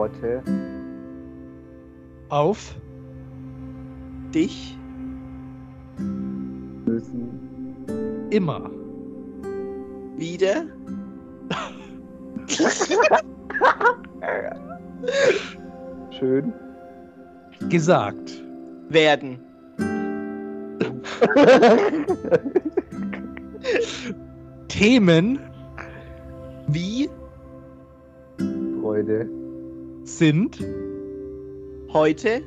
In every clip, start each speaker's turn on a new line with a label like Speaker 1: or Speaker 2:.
Speaker 1: Worte
Speaker 2: Auf.
Speaker 3: Dich
Speaker 1: müssen
Speaker 2: Immer.
Speaker 3: wieder
Speaker 1: schön
Speaker 2: Gesagt.
Speaker 3: werden.
Speaker 2: Themen
Speaker 3: Wie
Speaker 1: Freude
Speaker 2: sind?
Speaker 3: Heute?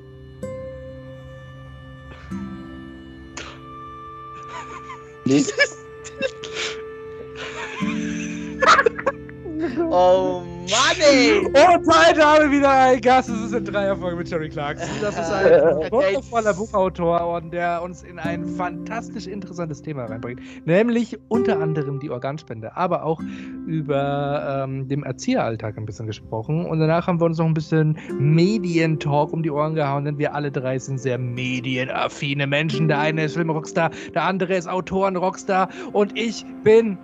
Speaker 3: Oh
Speaker 2: Und heute haben wir wieder einen Gast. Das ist eine Dreierfolge mit Jerry Clarkson. Das ist ein wundervoller Buchautor und der uns in ein fantastisch interessantes Thema reinbringt. Nämlich unter anderem die Organspende, aber auch über ähm, den Erzieheralltag ein bisschen gesprochen. Und danach haben wir uns noch ein bisschen Medientalk um die Ohren gehauen, denn wir alle drei sind sehr medienaffine Menschen. Der eine ist Filmrockstar, der andere ist Autoren-Rockstar und ich bin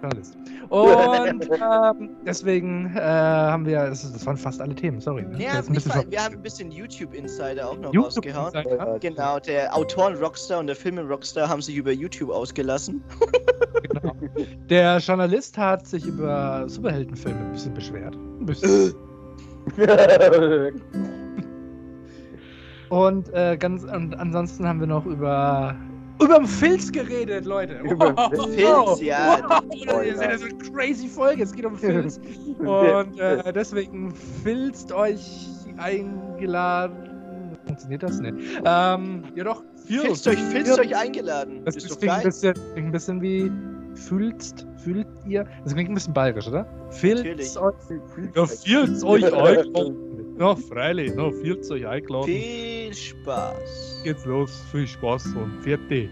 Speaker 2: Journalist. Und ähm, deswegen äh, haben wir, das, das, waren fast alle Themen, sorry. Ne?
Speaker 3: Ja, mal, wir haben ein bisschen YouTube-Insider auch noch
Speaker 2: YouTube
Speaker 3: rausgehauen.
Speaker 2: Insider,
Speaker 3: Genau, der Autoren-Rockstar und der Filme-Rockstar haben sich über YouTube ausgelassen.
Speaker 2: genau. Der Journalist hat sich über Superheldenfilme ein bisschen beschwert. Ein bisschen. Und äh, ganz und ansonsten haben wir noch über über den Filz geredet, Leute.
Speaker 1: Über den
Speaker 3: Filz, ja.
Speaker 2: Wow, das ist ja so eine crazy Folge. Es geht um Filz. Und äh, deswegen filzt euch eingeladen. Funktioniert das nicht? Ähm, ja doch.
Speaker 3: Filzt euch, filzt euch eingeladen.
Speaker 2: Das,
Speaker 3: ist
Speaker 2: klingt, ein bisschen, klingt ein bisschen wie fühlst, fühlt ihr? Das klingt ein bisschen bayerisch, oder? Filzt euch. Ja, filzt euch eingeladen. Ja, freilich. Ja, filzt euch eingeladen.
Speaker 3: Viel Spaß.
Speaker 2: Geht's los. Viel Spaß und vierte.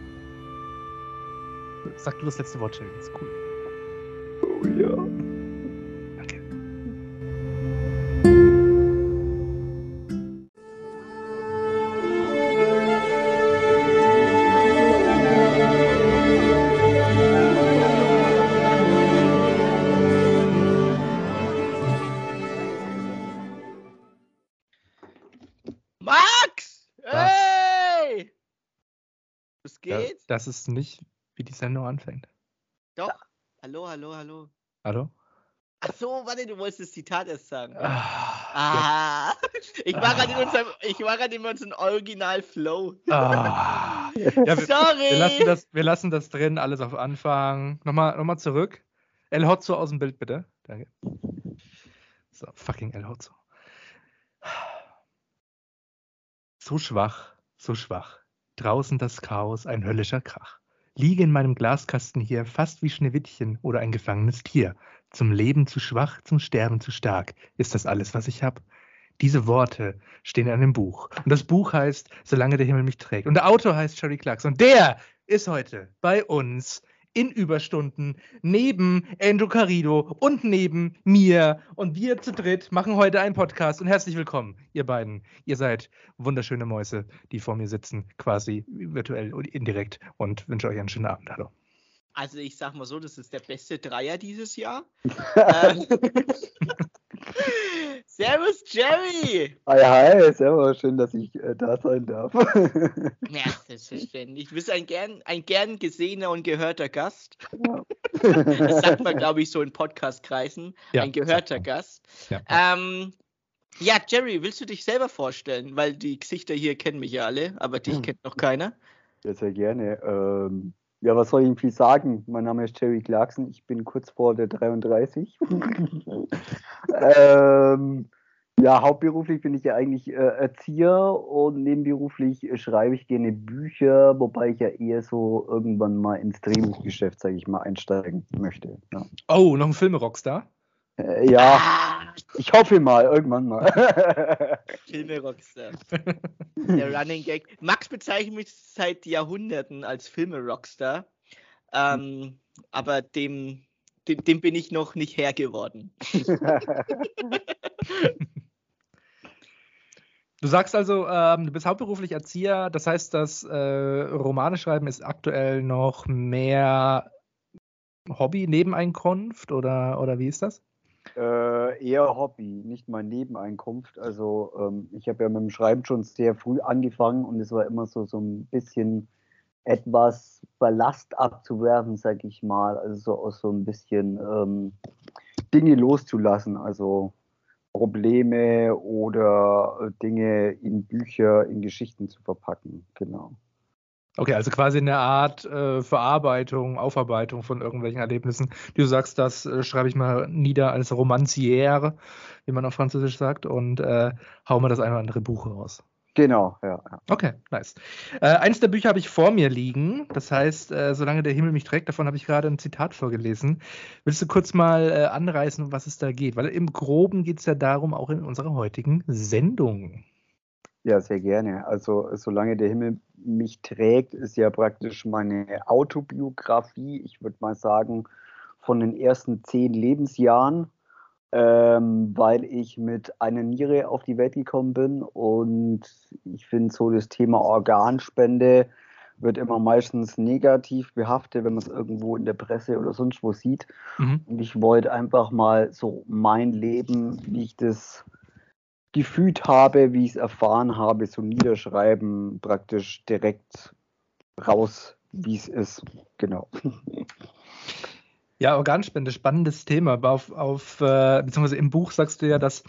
Speaker 2: Sag du das letzte Wort, Shelly. Das ist cool.
Speaker 1: Oh ja.
Speaker 2: Das ist nicht, wie die Sendung anfängt.
Speaker 3: Doch. Hallo, hallo, hallo.
Speaker 2: Hallo?
Speaker 3: Ach so, warte, du wolltest das Zitat erst sagen.
Speaker 2: Ah.
Speaker 3: Ah. Ich war gerade in unserem, ich war gerade in unserem Original Flow.
Speaker 2: Ah. Ja, wir,
Speaker 3: Sorry.
Speaker 2: wir, lassen das, wir lassen das drin, alles auf Anfang. Nochmal, nochmal zurück. El Hotzo aus dem Bild, bitte. Danke. So, fucking El Hotzo. So schwach, so schwach. Draußen das Chaos, ein höllischer Krach. Liege in meinem Glaskasten hier, fast wie Schneewittchen oder ein gefangenes Tier. Zum Leben zu schwach, zum Sterben zu stark. Ist das alles, was ich hab? Diese Worte stehen in einem Buch. Und das Buch heißt Solange der Himmel mich trägt. Und der Autor heißt Sherry Clarkson. Und der ist heute bei uns in Überstunden neben Andrew Carido und neben mir. Und wir zu dritt machen heute einen Podcast. Und herzlich willkommen, ihr beiden. Ihr seid wunderschöne Mäuse, die vor mir sitzen, quasi virtuell und indirekt. Und wünsche euch einen schönen Abend. Hallo.
Speaker 3: Also ich sag mal so, das ist der beste Dreier dieses Jahr. ähm, Servus Jerry!
Speaker 1: Hi, hi, servus, schön, dass ich äh, da sein darf.
Speaker 3: Ja, selbstverständlich. Du bist ein gern, ein gern gesehener und gehörter Gast.
Speaker 1: Ja.
Speaker 3: Das sagt man, glaube ich, so in Podcast-Kreisen.
Speaker 2: Ja,
Speaker 3: ein gehörter. Gast.
Speaker 2: Ja.
Speaker 3: Ähm, ja, Jerry, willst du dich selber vorstellen? Weil die Gesichter hier kennen mich ja alle, aber dich
Speaker 1: Hm.
Speaker 3: kennt noch keiner.
Speaker 1: ja, sehr gerne. Ähm, ja, was soll ich ihm viel sagen? Mein Name ist Jerry Clarkson, ich bin kurz vor der 33. ähm, ja, hauptberuflich bin ich ja eigentlich äh, Erzieher und nebenberuflich äh, schreibe ich gerne Bücher, wobei ich ja eher so irgendwann mal ins Drehbuchgeschäft, sage ich mal, einsteigen möchte. Ja,
Speaker 2: Oh, noch ein Filme-Rockstar?
Speaker 1: Äh, ja
Speaker 3: Ah,
Speaker 1: ich hoffe mal, irgendwann mal.
Speaker 3: Filme Rockstar. Der Running Gag. Max bezeichnet mich seit Jahrhunderten als Filme Rockstar. Ähm, aber dem, dem, dem bin ich noch nicht Herr geworden.
Speaker 2: Du sagst also, ähm, du bist hauptberuflich Erzieher, das heißt, das äh, Romane schreiben ist aktuell noch mehr Hobby, Nebeneinkunft oder, oder wie ist das?
Speaker 1: Äh, eher Hobby, nicht mal Nebeneinkunft. Also ähm, ich habe ja mit dem Schreiben schon sehr früh angefangen und es war immer so, so ein bisschen etwas Ballast abzuwerfen, sag ich mal. Also so aus so ein bisschen ähm, Dinge loszulassen. Also Probleme oder äh, Dinge in Bücher, in Geschichten zu verpacken. Genau.
Speaker 2: Okay, also quasi eine Art äh, Verarbeitung, Aufarbeitung von irgendwelchen Erlebnissen. Du sagst, das äh, schreibe ich mal nieder als Romancière, wie man auf Französisch sagt, und äh, hau mal das eine oder andere Buch raus.
Speaker 1: Genau, ja. ja.
Speaker 2: Okay, nice. Äh, eins der Bücher habe ich vor mir liegen. Das heißt, äh, solange der Himmel mich trägt, davon habe ich gerade ein Zitat vorgelesen. Willst du kurz mal äh, anreißen, um was es da geht? Weil im Groben geht es ja darum, auch in unserer heutigen Sendung.
Speaker 1: Ja, sehr gerne. Also, solange der Himmel mich trägt, ist ja praktisch meine Autobiografie. Ich würde mal sagen, von den ersten zehn Lebensjahren ähm, weil ich mit einer Niere auf die Welt gekommen bin und ich finde so das Thema Organspende wird immer meistens negativ behaftet, wenn man es irgendwo in der Presse oder sonst wo sieht. Mhm. Und ich wollte einfach mal so mein Leben, wie ich das gefühlt habe, wie ich es erfahren habe, so niederschreiben, praktisch direkt raus, wie es ist. Genau.
Speaker 2: Ja, Organspende, spannendes Thema. Auf, auf, äh, beziehungsweise im Buch sagst du ja, dass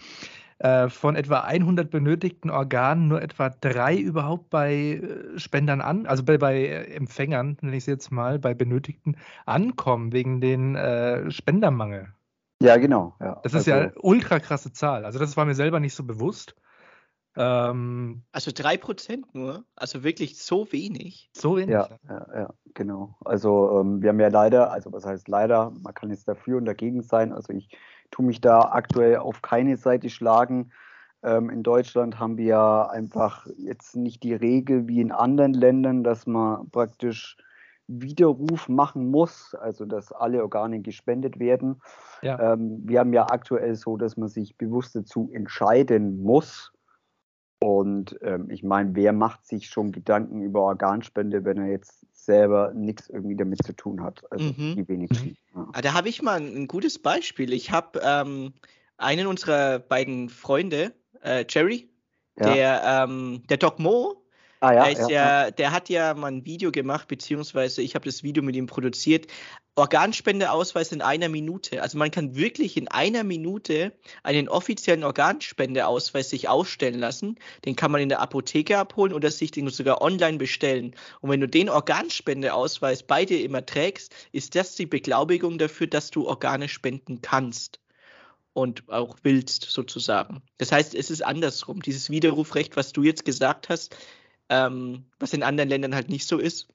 Speaker 2: äh, von etwa 100 benötigten Organen nur etwa drei überhaupt bei äh, Spendern an, also bei, bei Empfängern, nenne ich es jetzt mal, bei Benötigten ankommen wegen den äh, Spendermangel.
Speaker 1: Ja, genau. Ja.
Speaker 2: Das ist also, ja ultra krasse Zahl. Also das war mir selber nicht so bewusst.
Speaker 3: Ähm, also 3% nur, also wirklich so wenig.
Speaker 2: So wenig.
Speaker 1: Ja, ja, ja genau. Also ähm, wir haben ja leider, also was heißt leider, man kann jetzt dafür und dagegen sein. Also ich tue mich da aktuell auf keine Seite schlagen. Ähm, in Deutschland haben wir ja einfach jetzt nicht die Regel wie in anderen Ländern, dass man praktisch Widerruf machen muss, also dass alle Organe gespendet werden. Ja. Ähm, wir haben ja aktuell so, dass man sich bewusst dazu entscheiden muss, und ähm, ich meine, wer macht sich schon Gedanken über Organspende, wenn er jetzt selber nichts irgendwie damit zu tun hat? Also mhm. die wenigsten. Mhm.
Speaker 3: Ja. Ah, da habe ich mal ein, gutes Beispiel. Ich habe ähm, einen unserer beiden Freunde, äh, Jerry, ja. der, ähm, der Doc Mo, Ah, ja, ja, ja, der hat ja mal ein Video gemacht, beziehungsweise ich habe das Video mit ihm produziert. Organspendeausweis in einer Minute. Also man kann wirklich in einer Minute einen offiziellen Organspendeausweis sich ausstellen lassen. Den kann man in der Apotheke abholen oder sich den sogar online bestellen. Und wenn du den Organspendeausweis bei dir immer trägst, ist das die Beglaubigung dafür, dass du Organe spenden kannst und auch willst sozusagen. Das heißt, es ist andersrum. Dieses Widerrufrecht, was du jetzt gesagt hast, ähm, was in anderen Ländern halt nicht so ist,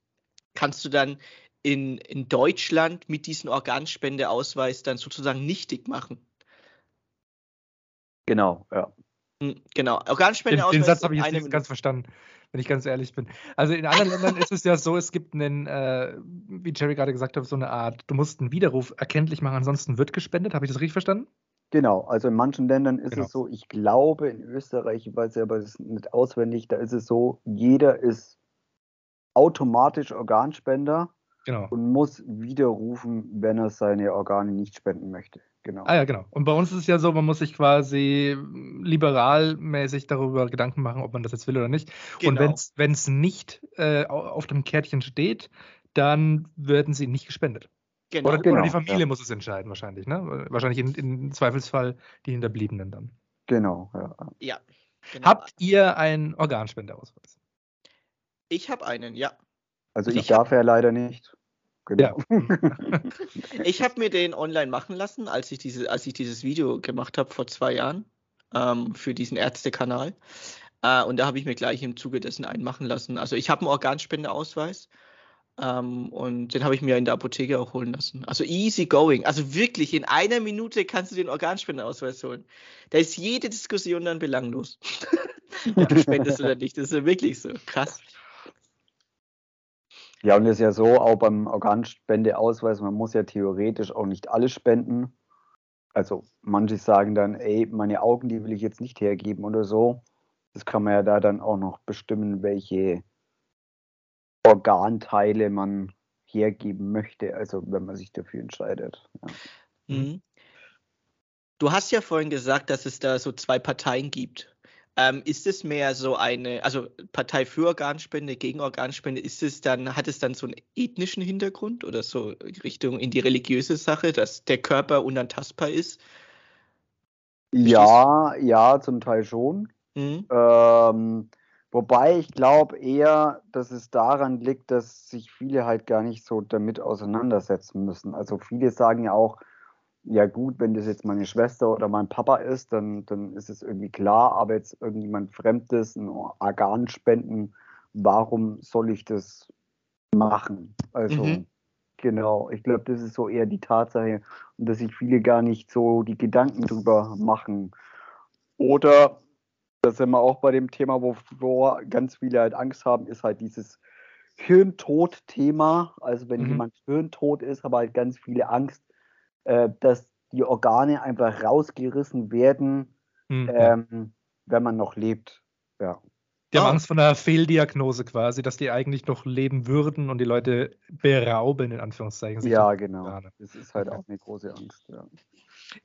Speaker 3: kannst du dann in, in Deutschland mit diesem Organspendeausweis dann sozusagen nichtig machen.
Speaker 1: Genau, ja.
Speaker 2: Hm, genau, Organspendeausweis. Den, den Satz habe ich jetzt nicht ganz verstanden, wenn ich ganz ehrlich bin. Also in anderen Ländern ist es ja so, es gibt einen, äh, wie Jerry gerade gesagt hat, so eine Art, du musst einen Widerruf erkenntlich machen, ansonsten wird gespendet. Habe ich das richtig verstanden?
Speaker 1: Genau, also in manchen Ländern ist genau. es so, ich glaube in Österreich, ich weiß ja aber das nicht auswendig, da ist es so, jeder ist automatisch Organspender genau. und muss widerrufen, wenn er seine Organe nicht spenden möchte.
Speaker 2: Genau. Ah ja, genau. Und bei uns ist es ja so, man muss sich quasi liberalmäßig darüber Gedanken machen, ob man das jetzt will oder nicht. Genau. Und wenn es nicht äh, auf dem Kärtchen steht, dann werden sie nicht gespendet. Genau. Oder, genau, oder die Familie ja. muss es entscheiden, wahrscheinlich, ne? Wahrscheinlich in, in Zweifelsfall die Hinterbliebenen dann.
Speaker 1: Genau, ja.
Speaker 3: ja
Speaker 2: genau. Habt ihr einen Organspendeausweis?
Speaker 3: Ich habe einen, ja.
Speaker 1: Also ich, ich darf hab... ja leider nicht.
Speaker 3: Genau. Ja. ich habe mir den online machen lassen, als ich, diese, als ich dieses Video gemacht habe vor zwei Jahren ähm, für diesen Ärztekanal. Äh, und da habe ich mir gleich im Zuge dessen einen machen lassen. Also ich habe einen Organspendeausweis ähm, und den habe ich mir in der Apotheke auch holen lassen. Also easy going. Also wirklich, in einer Minute kannst du den Organspendeausweis holen. Da ist jede Diskussion dann belanglos. ja, du spendest oder nicht. Das ist ja wirklich so. Krass.
Speaker 1: Ja, und es ist ja so, auch beim Organspendeausweis, man muss ja theoretisch auch nicht alles spenden. Also manche sagen dann, ey, meine Augen, die will ich jetzt nicht hergeben oder so. Das kann man ja da dann auch noch bestimmen, welche Organteile man hergeben möchte, also wenn man sich dafür entscheidet. Ja. Mhm.
Speaker 3: Du hast ja vorhin gesagt, dass es da so zwei Parteien gibt. Ähm, ist es mehr so eine, also Partei für Organspende, gegen Organspende, ist es dann, hat es dann so einen ethnischen Hintergrund oder so Richtung in die religiöse Sache, dass der Körper unantastbar ist?
Speaker 1: Ja, ja, zum Teil schon. Mhm. Ähm, wobei ich glaube eher, dass es daran liegt, dass sich viele halt gar nicht so damit auseinandersetzen müssen. Also viele sagen ja auch, ja gut, wenn das jetzt meine Schwester oder mein Papa ist, dann, dann ist es irgendwie klar, aber jetzt irgendjemand Fremdes, ein Organ spenden, warum soll ich das machen? Also mhm. genau, ich glaube, das ist so eher die Tatsache und dass sich viele gar nicht so die Gedanken drüber machen. Oder, das sind wir auch bei dem Thema, wovor ganz viele halt Angst haben, ist halt dieses Hirntod-Thema. Also wenn mhm. jemand hirntot ist, haben halt ganz viele Angst, äh, dass die Organe einfach rausgerissen werden, mhm. ähm, wenn man noch lebt. Ja.
Speaker 2: Die haben ah. Angst vor einer Fehldiagnose quasi, dass die eigentlich noch leben würden und die Leute berauben, in Anführungszeichen.
Speaker 1: Ja, genau. Das ist halt auch eine große Angst. Ja.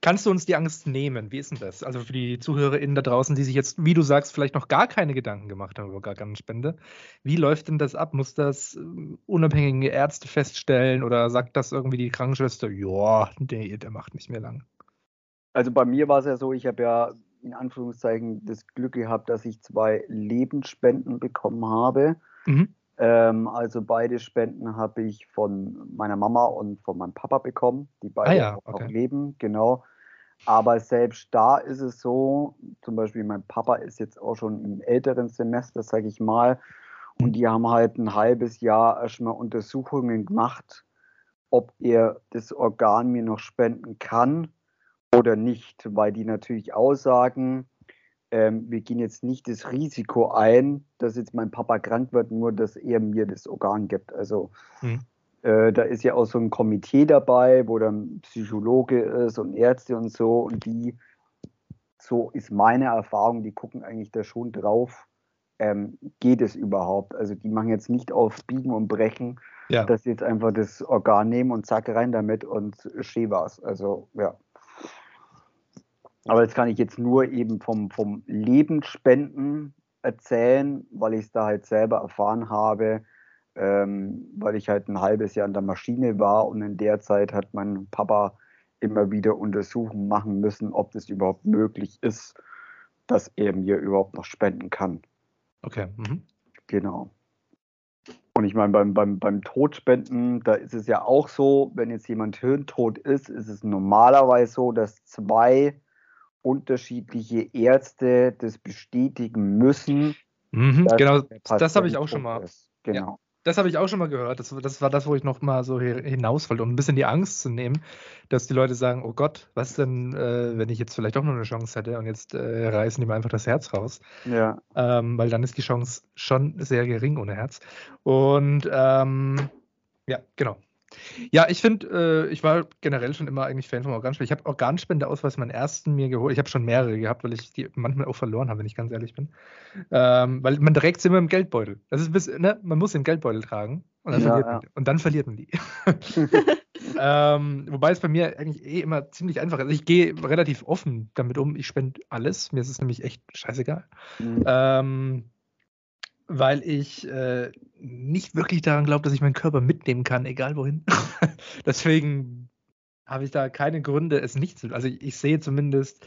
Speaker 2: Kannst du uns die Angst nehmen? Wie ist denn das? Also für die ZuhörerInnen da draußen, die sich jetzt, wie du sagst, vielleicht noch gar keine Gedanken gemacht haben über Organspende. Wie läuft denn das ab? Muss das äh, unabhängige Ärzte feststellen oder sagt das irgendwie die Krankenschwester, ja, der, der macht nicht mehr lang?
Speaker 1: Also bei mir war es ja so, ich habe ja in Anführungszeichen das Glück gehabt, dass ich zwei Lebensspenden bekommen habe. Mhm. Ähm, also beide Spenden habe ich von meiner Mama und von meinem Papa bekommen, die beide ah ja, okay. noch leben, genau. Aber selbst da ist es so, zum Beispiel mein Papa ist jetzt auch schon im älteren Semester, sage ich mal, und die haben halt ein halbes Jahr erstmal Untersuchungen gemacht, ob er das Organ mir noch spenden kann oder nicht, weil die natürlich aussagen, ähm, wir gehen jetzt nicht das Risiko ein, dass jetzt mein Papa krank wird, nur dass er mir das Organ gibt. Also mhm. äh, da ist ja auch so ein Komitee dabei, wo dann Psychologe ist und Ärzte und so und die, so ist meine Erfahrung, die gucken eigentlich da schon drauf, ähm, geht es überhaupt? Also die machen jetzt nicht auf Biegen und Brechen, ja. dass sie jetzt einfach das Organ nehmen und zack rein damit und schee war's. Also ja. Aber das kann ich jetzt nur eben vom, vom Lebensspenden erzählen, weil ich es da halt selber erfahren habe, ähm, weil ich halt ein halbes Jahr an der Maschine war und in der Zeit hat mein Papa immer wieder Untersuchungen machen müssen, ob das überhaupt möglich ist, dass er mir überhaupt noch spenden kann.
Speaker 2: Okay. Mhm.
Speaker 1: Genau. Und ich meine, beim, beim, beim Todspenden, da ist es ja auch so, wenn jetzt jemand hirntot ist, ist es normalerweise so, dass zwei unterschiedliche Ärzte das bestätigen müssen.
Speaker 2: Mhm, genau, das habe ich auch schon mal. Genau. Ja, das habe ich auch schon mal gehört. Das, das war das, wo ich noch mal so hinaus wollte, um ein bisschen die Angst zu nehmen, dass die Leute sagen: Oh Gott, was denn, äh, wenn ich jetzt vielleicht doch noch eine Chance hätte und jetzt äh, reißen die mir einfach das Herz raus.
Speaker 1: Ja.
Speaker 2: Ähm, weil dann ist die Chance schon sehr gering ohne Herz. Und ähm, ja, genau. Ja, ich finde, äh, ich war generell schon immer eigentlich Fan von Organspende. Ich habe Organspendeausweis meinen ersten mir geholt. Ich habe schon mehrere gehabt, weil ich die manchmal auch verloren habe, wenn ich ganz ehrlich bin. Ähm, weil man trägt sie immer im Geldbeutel. Das ist bis, ne? Man muss den Geldbeutel tragen und dann, ja, verliert, Man, und dann verliert man die. ähm, wobei es bei mir eigentlich eh immer ziemlich einfach ist. Ich gehe relativ offen damit um. Ich spende alles. Mir ist es nämlich echt scheißegal. Mhm. Ähm, weil ich äh, nicht wirklich daran glaube, dass ich meinen Körper mitnehmen kann, egal wohin. Deswegen habe ich da keine Gründe, es nicht zu tun. Also ich, ich, sehe zumindest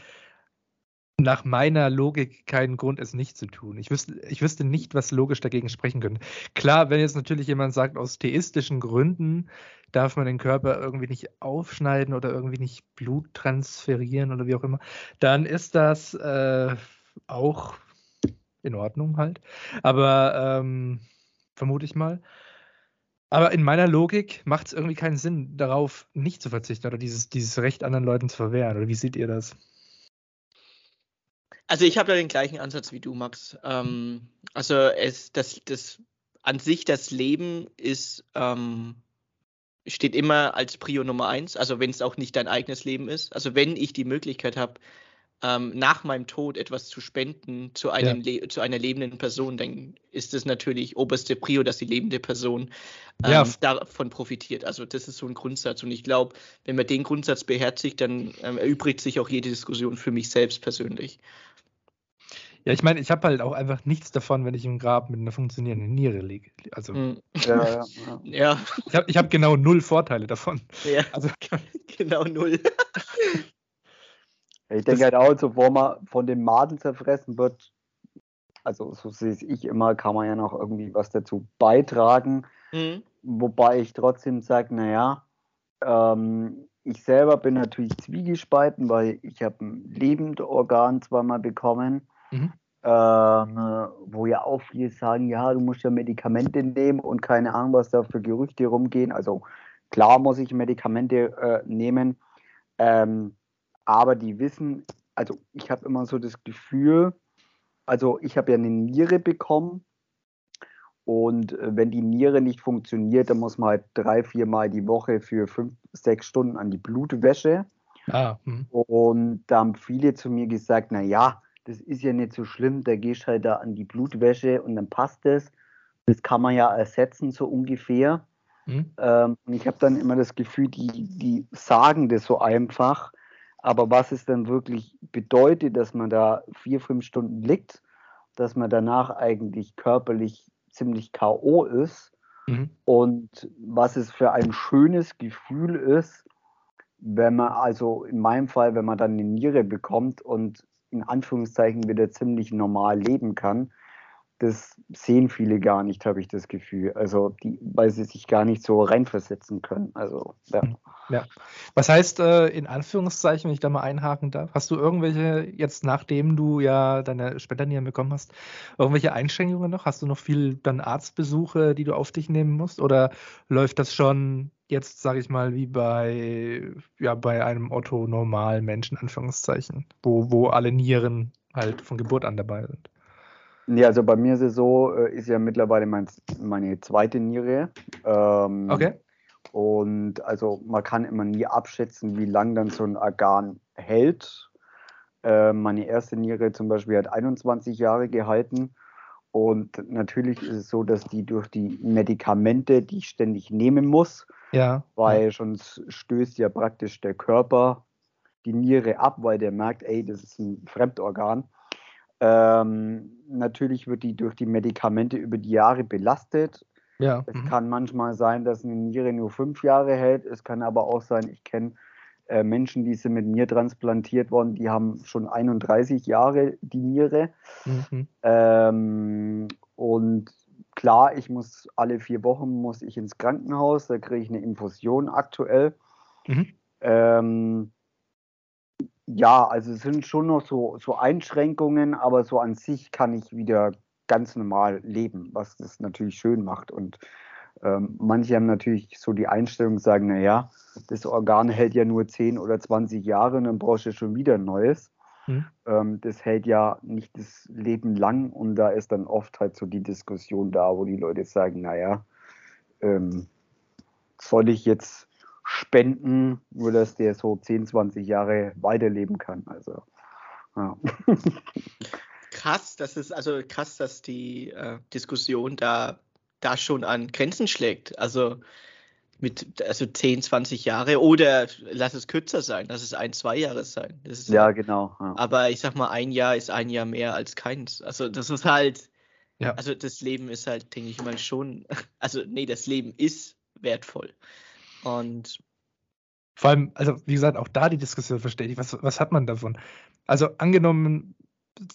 Speaker 2: nach meiner Logik keinen Grund, es nicht zu tun. Ich wüsste, ich wüsste nicht, was logisch dagegen sprechen könnte. Klar, wenn jetzt natürlich jemand sagt, aus theistischen Gründen darf man den Körper irgendwie nicht aufschneiden oder irgendwie nicht Blut transferieren oder wie auch immer, dann ist das äh, auch in Ordnung halt. Aber ähm, vermute ich mal. Aber in meiner Logik macht es irgendwie keinen Sinn, darauf nicht zu verzichten oder dieses, dieses Recht anderen Leuten zu verwehren. Oder wie seht ihr das?
Speaker 3: Also ich habe da den gleichen Ansatz wie du, Max. Ähm, also es, das, das an sich das Leben ist ähm, steht immer als Prio Nummer eins. Also wenn es auch nicht dein eigenes Leben ist. Also wenn ich die Möglichkeit habe, ähm, nach meinem Tod etwas zu spenden zu, einem ja. zu einer lebenden Person, dann ist es natürlich oberste Prio, dass die lebende Person ähm, ja. davon profitiert. Also das ist so ein Grundsatz. Und ich glaube, wenn man den Grundsatz beherzigt, dann ähm, erübrigt sich auch jede Diskussion für mich selbst persönlich.
Speaker 2: Ja, ich meine, ich habe halt auch einfach nichts davon, wenn ich im Grab mit einer funktionierenden Niere liege. Also, hm.
Speaker 3: ja, ja, ja.
Speaker 2: Ich habe hab genau null Vorteile davon.
Speaker 3: Ja, also, genau null.
Speaker 1: Ich denke halt auch, bevor man von den Maden zerfressen wird, also so sehe ich immer, kann man ja noch irgendwie was dazu beitragen. Mhm. Wobei ich trotzdem sage, naja, ähm, ich selber bin natürlich zwiegespalten, weil ich habe ein lebendes Organ zweimal bekommen, mhm. ähm, wo ja auch viele sagen, ja, du musst ja Medikamente nehmen und keine Ahnung, was da für Gerüchte rumgehen. Also klar muss ich Medikamente äh, nehmen. Ähm, aber die wissen, also ich habe immer so das Gefühl, also ich habe ja eine Niere bekommen und äh, wenn die Niere nicht funktioniert, dann muss man halt drei, vier Mal die Woche für fünf, sechs Stunden an die Blutwäsche. Ah, hm. und da haben viele zu mir gesagt, na ja, das ist ja nicht so schlimm, da gehst halt da an die Blutwäsche und dann passt es. Das kann man ja ersetzen, so ungefähr. Hm. Ähm, und ich habe dann immer das Gefühl, die, die sagen das so einfach, aber was es dann wirklich bedeutet, dass man da vier, fünf Stunden liegt, dass man danach eigentlich körperlich ziemlich K.O. ist mhm. und was es für ein schönes Gefühl ist, wenn man, also in meinem Fall, wenn man dann eine Niere bekommt und in Anführungszeichen wieder ziemlich normal leben kann, das sehen viele gar nicht, habe ich das Gefühl. Also, die, weil sie sich gar nicht so reinversetzen können. Also, ja. Hm,
Speaker 2: ja. Was heißt, äh, in Anführungszeichen, wenn ich da mal einhaken darf, hast du irgendwelche, jetzt nachdem du ja deine Spendernieren bekommen hast, irgendwelche Einschränkungen noch? Hast du noch viel dann Arztbesuche, die du auf dich nehmen musst? Oder läuft das schon jetzt, sage ich mal, wie bei, ja, bei einem Otto-normalen Menschen, Anführungszeichen, wo, wo alle Nieren halt von Geburt an dabei sind?
Speaker 1: Nee, also bei mir ist es so, äh, ist ja mittlerweile mein, meine zweite Niere. Ähm,
Speaker 2: okay.
Speaker 1: Und also man kann immer nie abschätzen, wie lang dann so ein Organ hält. Äh, meine erste Niere zum Beispiel hat 21 Jahre gehalten. Und natürlich ist es so, dass die durch die Medikamente, die ich ständig nehmen muss,
Speaker 2: ja.
Speaker 1: weil sonst stößt ja praktisch der Körper die Niere ab, weil der merkt, ey, das ist ein Fremdorgan. Ähm, natürlich wird die durch die Medikamente über die Jahre belastet.
Speaker 2: Ja.
Speaker 1: Es mhm. kann manchmal sein, dass eine Niere nur fünf Jahre hält. Es kann aber auch sein, ich kenne äh, Menschen, die sind mit mir transplantiert worden, die haben schon 31 Jahre die Niere. Mhm. Ähm, und klar, ich muss alle vier Wochen muss ich ins Krankenhaus, da kriege ich eine Infusion aktuell. Mhm. Ähm, ja, also es sind schon noch so, so Einschränkungen, aber so an sich kann ich wieder ganz normal leben, was das natürlich schön macht. Und ähm, manche haben natürlich so die Einstellung, sagen, naja, das Organ hält ja nur 10 oder 20 Jahre und dann brauchst du schon wieder ein neues. Mhm. Ähm, das hält ja nicht das Leben lang und da ist dann oft halt so die Diskussion da, wo die Leute sagen, naja, ähm, soll ich jetzt spenden, nur dass der so 10, 20 Jahre weiterleben kann. Also, ja.
Speaker 3: Krass, das ist also krass, dass die äh, Diskussion da, da schon an Grenzen schlägt. Also mit also 10, 20 Jahre oder lass es kürzer sein, lass es ein, zwei Jahre sein.
Speaker 1: Ist, ja, genau. Ja.
Speaker 3: Aber ich sag mal, ein Jahr ist ein Jahr mehr als keins. Also das ist halt, ja. also das Leben ist halt, denke ich mal, schon, also nee, das Leben ist wertvoll. Und
Speaker 2: vor allem, also wie gesagt, auch da die Diskussion verstehe ich. Was, was hat man davon? Also angenommen,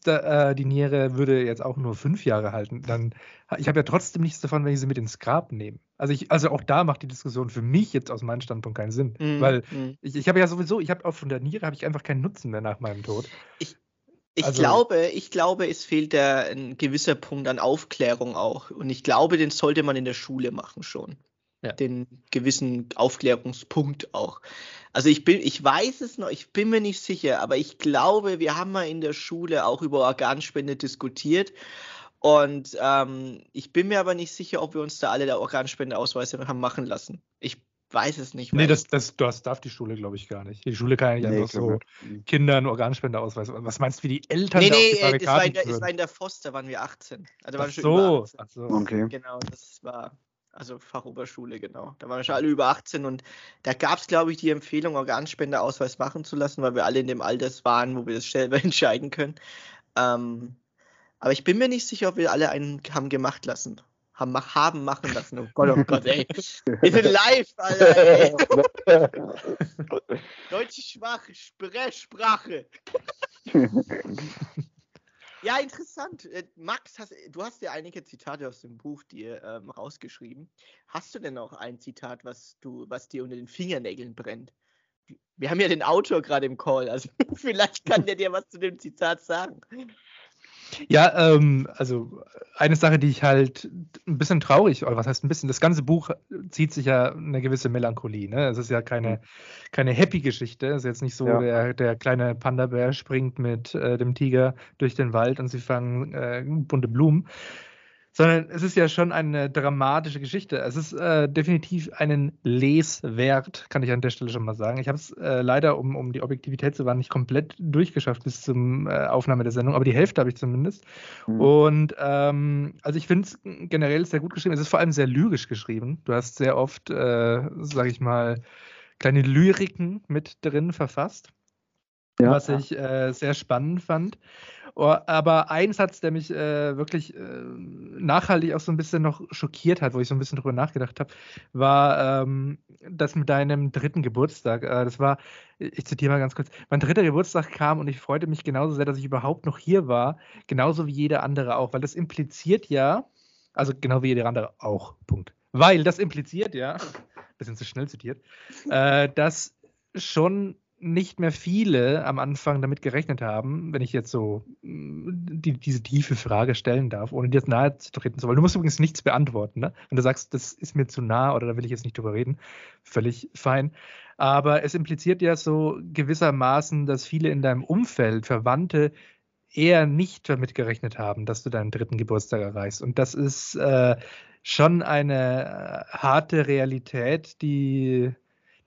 Speaker 2: da, äh, die Niere würde jetzt auch nur fünf Jahre halten, dann ich habe ja trotzdem nichts davon, wenn ich sie mit ins Grab nehme. Also ich, also auch da macht die Diskussion für mich jetzt aus meinem Standpunkt keinen Sinn, mm, weil mm. ich, ich habe ja sowieso, ich habe auch von der Niere habe ich einfach keinen Nutzen mehr nach meinem Tod.
Speaker 3: Ich, ich also, glaube, ich glaube, es fehlt da ein gewisser Punkt an Aufklärung auch. Und ich glaube, den sollte man in der Schule machen schon ja. den gewissen Aufklärungspunkt auch. Also ich bin, ich weiß es noch, ich bin mir nicht sicher, aber ich glaube, wir haben mal in der Schule auch über Organspende diskutiert. Und ähm, ich bin mir aber nicht sicher, ob wir uns da alle der Organspendeausweise haben machen lassen. Ich weiß es nicht.
Speaker 2: Nee, das, das, das darf die Schule, glaube ich, gar nicht. Die Schule kann ja nicht
Speaker 1: Nee,
Speaker 2: einfach so
Speaker 1: nicht.
Speaker 2: Kindern Organspendeausweis. Was meinst du, wie die Eltern
Speaker 3: nee,
Speaker 2: da auf
Speaker 3: nee,
Speaker 2: die
Speaker 3: äh, das war, in der, es
Speaker 2: würden?
Speaker 3: war in der da waren wir 18. Also
Speaker 2: Ach
Speaker 3: wir schon über
Speaker 2: so,
Speaker 3: 18.
Speaker 2: ach so.
Speaker 1: Okay.
Speaker 3: Genau, das war also Fachoberschule, genau. Da waren wir schon alle über 18 und da gab es, glaube ich, die Empfehlung, Organspendeausweis machen zu lassen, weil wir alle in dem Alter waren, wo wir das selber entscheiden können. Ähm, aber ich bin mir nicht sicher, ob wir alle einen haben gemacht lassen. Haben, haben machen lassen. Oh Gott, oh Gott, ey. Wir sind live, Alter, ey. Deutsche Sprache. Ja, interessant. Äh, Max, hast, du hast ja einige Zitate aus dem Buch dir ähm, rausgeschrieben. Hast du denn noch ein Zitat, was du, was dir unter den Fingernägeln brennt? Wir haben ja den Autor gerade im Call, also vielleicht kann der dir was zu dem Zitat sagen.
Speaker 2: Ja, ähm, also eine Sache, die ich halt ein bisschen traurig, oder was heißt ein bisschen, das ganze Buch zieht sich ja eine gewisse Melancholie. Ne? Es ist ja keine, keine Happy-Geschichte. Es ist jetzt nicht so,
Speaker 1: Ja.
Speaker 2: der, der kleine Panda-Bär springt mit äh, dem Tiger durch den Wald und sie fangen äh, bunte Blumen. Sondern es ist ja schon eine dramatische Geschichte. Es ist äh, definitiv einen Leswert, kann ich an der Stelle schon mal sagen. Ich habe es äh, leider, um, um die Objektivität zu wahren, nicht komplett durchgeschafft bis zum äh, Aufnahme der Sendung, aber die Hälfte habe ich zumindest.
Speaker 1: Mhm.
Speaker 2: Und ähm, also ich finde es generell sehr gut geschrieben. Es ist vor allem sehr lyrisch geschrieben. Du hast sehr oft, äh, sage ich mal, kleine Lyriken mit drin verfasst,
Speaker 1: Ja.
Speaker 2: was ich äh, sehr spannend fand. Oh, aber ein Satz, der mich äh, wirklich äh, nachhaltig auch so ein bisschen noch schockiert hat, wo ich so ein bisschen drüber nachgedacht habe, war ähm, das mit deinem dritten Geburtstag. Äh, das war, ich zitiere mal ganz kurz, mein dritter Geburtstag kam und ich freute mich genauso sehr, dass ich überhaupt noch hier war, genauso wie jeder andere auch, weil das impliziert ja, also genau wie jeder andere auch, Punkt. Weil das impliziert ja, bisschen zu schnell zitiert, äh, dass schon nicht mehr viele am Anfang damit gerechnet haben, wenn ich jetzt so mh, die, diese tiefe Frage stellen darf, ohne dir jetzt nahe zu treten zu wollen. Du musst übrigens nichts beantworten. Ne? Wenn du sagst, das ist mir zu nah oder da will ich jetzt nicht drüber reden, völlig fein. Aber es impliziert ja so gewissermaßen, dass viele in deinem Umfeld, Verwandte, eher nicht damit gerechnet haben, dass du deinen dritten Geburtstag erreichst. Und das ist äh, schon eine äh, harte Realität, die,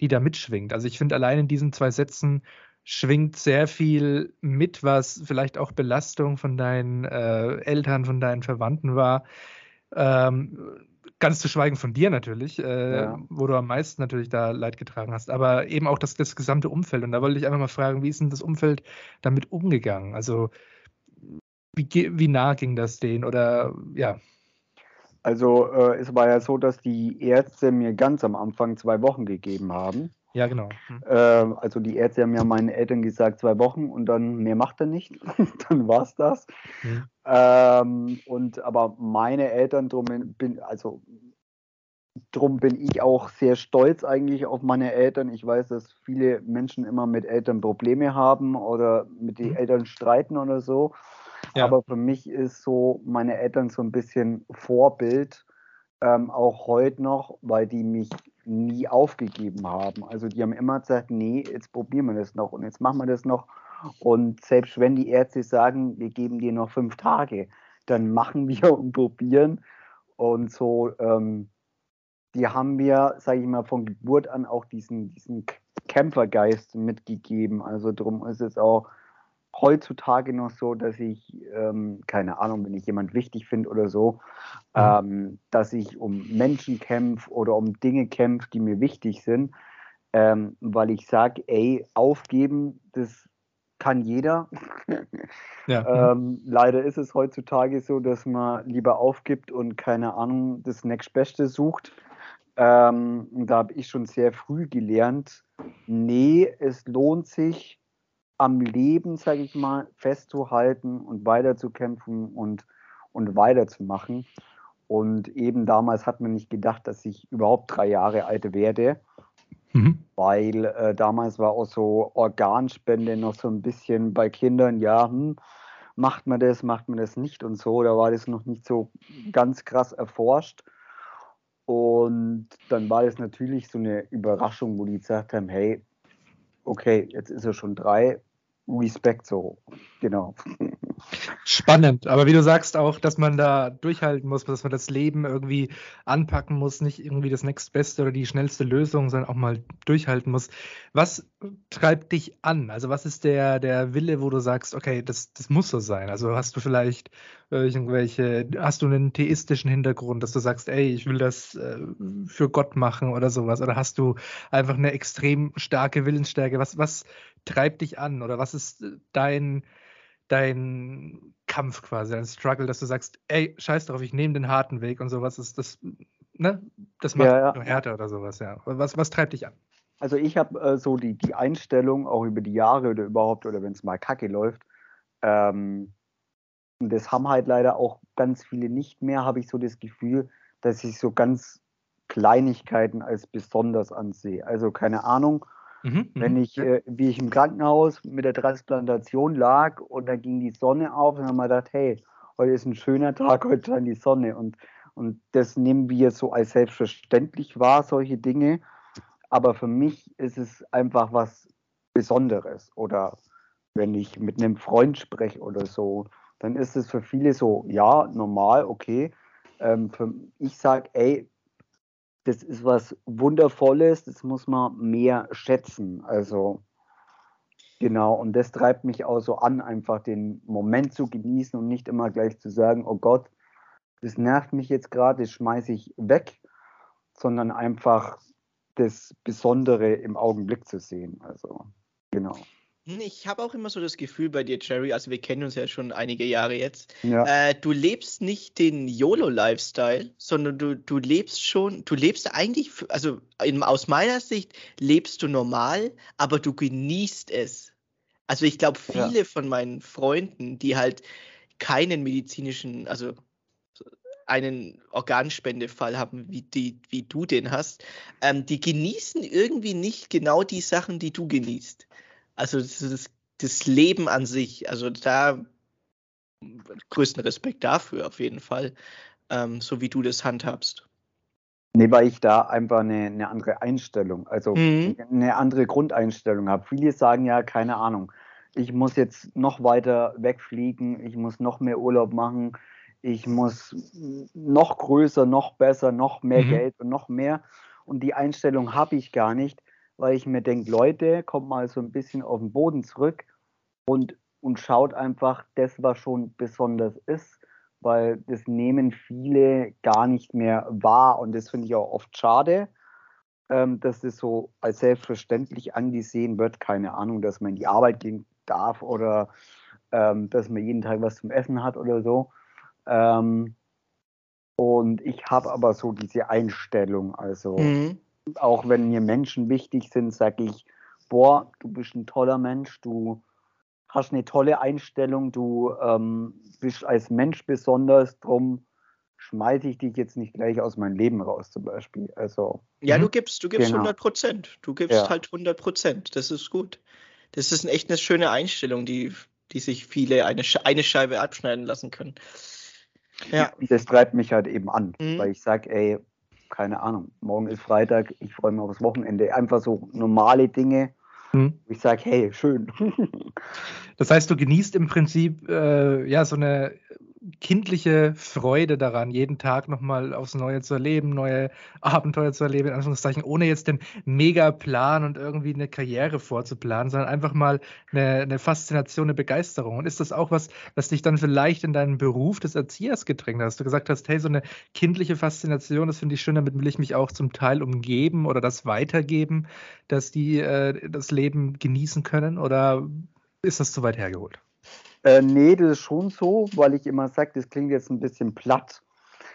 Speaker 2: die da mitschwingt. Also ich finde, allein in diesen zwei Sätzen schwingt sehr viel mit, was vielleicht auch Belastung von deinen äh, Eltern, von deinen Verwandten war. Ähm, ganz zu schweigen von dir natürlich, äh,
Speaker 1: Ja.
Speaker 2: wo du am meisten natürlich da Leid getragen hast, aber eben auch das, das gesamte Umfeld. Und da wollte ich einfach mal fragen, wie ist denn das Umfeld damit umgegangen? Also wie, wie nah ging das denen? Oder ja,
Speaker 1: Also äh, es war ja so, dass die Ärzte mir ganz am Anfang zwei Wochen gegeben haben.
Speaker 2: ja, genau. Hm.
Speaker 1: Ähm, also die Ärzte haben ja meinen Eltern gesagt, zwei Wochen und dann mehr macht er nicht. dann war's das.
Speaker 2: Hm.
Speaker 1: Ähm, und aber meine Eltern drum bin, also drum bin ich auch sehr stolz eigentlich auf meine Eltern. Ich weiß, dass viele Menschen immer mit Eltern Probleme haben oder mit den
Speaker 2: Mhm.
Speaker 1: Eltern streiten oder so.
Speaker 2: Ja.
Speaker 1: Aber für mich ist so meine Eltern so ein bisschen Vorbild, ähm, auch heute noch, weil die mich nie aufgegeben haben. Also die haben immer gesagt, nee, jetzt probieren wir das noch und jetzt machen wir das noch. Und selbst wenn die Ärzte sagen, wir geben dir noch fünf Tage, dann machen wir und probieren. Und so, ähm, die haben mir, sage ich mal, von Geburt an auch diesen, diesen Kämpfergeist mitgegeben. Also darum ist es auch heutzutage noch so, dass ich, ähm, keine Ahnung, wenn ich jemand wichtig finde oder so,
Speaker 2: Mhm.
Speaker 1: ähm, dass ich um Menschen kämpfe oder um Dinge kämpfe, die mir wichtig sind, ähm, weil ich sage, ey, aufgeben, das kann jeder.
Speaker 2: Ja.
Speaker 1: Ähm, leider ist es heutzutage so, dass man lieber aufgibt und keine Ahnung, das nächstbeste sucht. Ähm, da habe ich schon sehr früh gelernt, nee, es lohnt sich am Leben, sage ich mal, festzuhalten und weiterzukämpfen und, und weiterzumachen. Und eben damals hat man nicht gedacht, dass ich überhaupt drei Jahre alt werde
Speaker 2: Mhm.
Speaker 1: weil äh, damals war auch so Organspende noch so ein bisschen bei Kindern, ja, hm, macht man das, macht man das nicht und so, da war das noch nicht so ganz krass erforscht. Und dann war das natürlich so eine Überraschung, wo die gesagt haben, hey, okay, jetzt ist er schon drei, Respekt so, genau.
Speaker 2: Spannend, aber wie du sagst auch, dass man da durchhalten muss, dass man das Leben irgendwie anpacken muss, nicht irgendwie das nächstbeste oder die schnellste Lösung, sondern auch mal durchhalten muss. Was treibt dich an? Also was ist der, der Wille, wo du sagst, okay, das, das muss so sein? Also hast du vielleicht irgendwelche, hast du einen theistischen Hintergrund, dass du sagst, ey, ich will das äh, für Gott machen oder sowas? Oder hast du einfach eine extrem starke Willensstärke? Was, was treibt dich an? Oder was ist dein dein Kampf quasi, dein Struggle, dass du sagst, ey, scheiß drauf, ich nehme den harten Weg und sowas ist das, ne? Das macht ja, ja. härter oder sowas, ja. Was, was treibt dich an?
Speaker 1: Also ich habe äh, so die, die Einstellung, auch über die Jahre oder überhaupt, oder wenn es mal kacke läuft, ähm, und das haben halt leider auch ganz viele nicht mehr, habe ich so das Gefühl, dass ich so ganz Kleinigkeiten als besonders ansehe. Also keine Ahnung, Mhm, Wenn mhm, ich, äh, wie ich im Krankenhaus mit der Transplantation lag und da ging die Sonne auf, dann haben wir gedacht, hey, heute ist ein schöner Tag, heute scheint die Sonne. Und, und das nehmen wir so als selbstverständlich wahr, solche Dinge. Aber für mich ist es einfach was Besonderes. Oder wenn ich mit einem Freund spreche oder so, dann ist es für viele so, ja, normal, okay. Ähm, für, ich sage, ey, das ist was Wundervolles, das muss man mehr schätzen. Also genau, und das treibt mich auch so an, einfach den Moment zu genießen und nicht immer gleich zu sagen, oh Gott, das nervt mich jetzt gerade, das schmeiße ich weg, sondern einfach das Besondere im Augenblick zu sehen. Also genau.
Speaker 3: Hm, ich habe auch immer so das Gefühl bei dir, Jerry, also wir kennen uns ja schon einige Jahre jetzt. Ja. Äh, du lebst nicht den YOLO-Lifestyle, sondern du, du lebst schon, du lebst eigentlich, also in, aus meiner Sicht lebst du normal, aber du genießt es. Also ich glaube, viele ja. von meinen Freunden, die halt keinen medizinischen, also einen Organspendefall haben, wie, die, wie du den hast, ähm, die genießen irgendwie nicht genau die Sachen, die du genießt. Also das, das Leben an sich, also da größten Respekt dafür auf jeden Fall, ähm, so wie du das handhabst.
Speaker 1: Nee, weil ich da einfach eine, eine andere Einstellung, also mhm. eine andere Grundeinstellung habe. Viele sagen ja, keine Ahnung, ich muss jetzt noch weiter wegfliegen, ich muss noch mehr Urlaub machen, ich muss noch größer, noch besser, noch mehr mhm. Geld und noch mehr. Und die Einstellung habe ich gar nicht weil ich mir denke, Leute, kommt mal so ein bisschen auf den Boden zurück und, und schaut einfach das, was schon besonders ist, weil das nehmen viele gar nicht mehr wahr und das finde ich auch oft schade, ähm, dass das so als selbstverständlich angesehen wird, keine Ahnung, dass man in die Arbeit gehen darf oder ähm, dass man jeden Tag was zum Essen hat oder so. Ähm, und ich habe aber so diese Einstellung, also mhm auch wenn mir Menschen wichtig sind, sage ich, boah, du bist ein toller Mensch, du hast eine tolle Einstellung, du ähm, bist als Mensch besonders, drum schmeiße ich dich jetzt nicht gleich aus meinem Leben raus, zum Beispiel. Also,
Speaker 3: ja, du mhm. gibst, du gibst genau. 100 Prozent. Du gibst ja. halt 100 Prozent. Das ist gut. Das ist echt eine schöne Einstellung, die, die sich viele eine, eine Scheibe abschneiden lassen können.
Speaker 1: Ja. Das treibt mich halt eben an, mhm. weil ich sage, ey, keine Ahnung, morgen ist Freitag, ich freue mich aufs Wochenende. Einfach so normale Dinge. Hm. Ich sage, hey, schön.
Speaker 2: das heißt, du genießt im Prinzip äh, ja so eine kindliche Freude daran, jeden Tag nochmal aufs Neue zu erleben, neue Abenteuer zu erleben, in Anführungszeichen, ohne jetzt den Mega-Plan und irgendwie eine Karriere vorzuplanen, sondern einfach mal eine, eine, Faszination, eine Begeisterung. Und ist das auch was, was dich dann vielleicht in deinen Beruf des Erziehers gedrängt hast? Du gesagt hast, hey, so eine kindliche Faszination, das finde ich schön, damit will ich mich auch zum Teil umgeben oder das weitergeben, dass die äh, das Leben genießen können? Oder ist das zu weit hergeholt?
Speaker 1: Äh, nee, das ist schon so, weil ich immer sage, das klingt jetzt ein bisschen platt,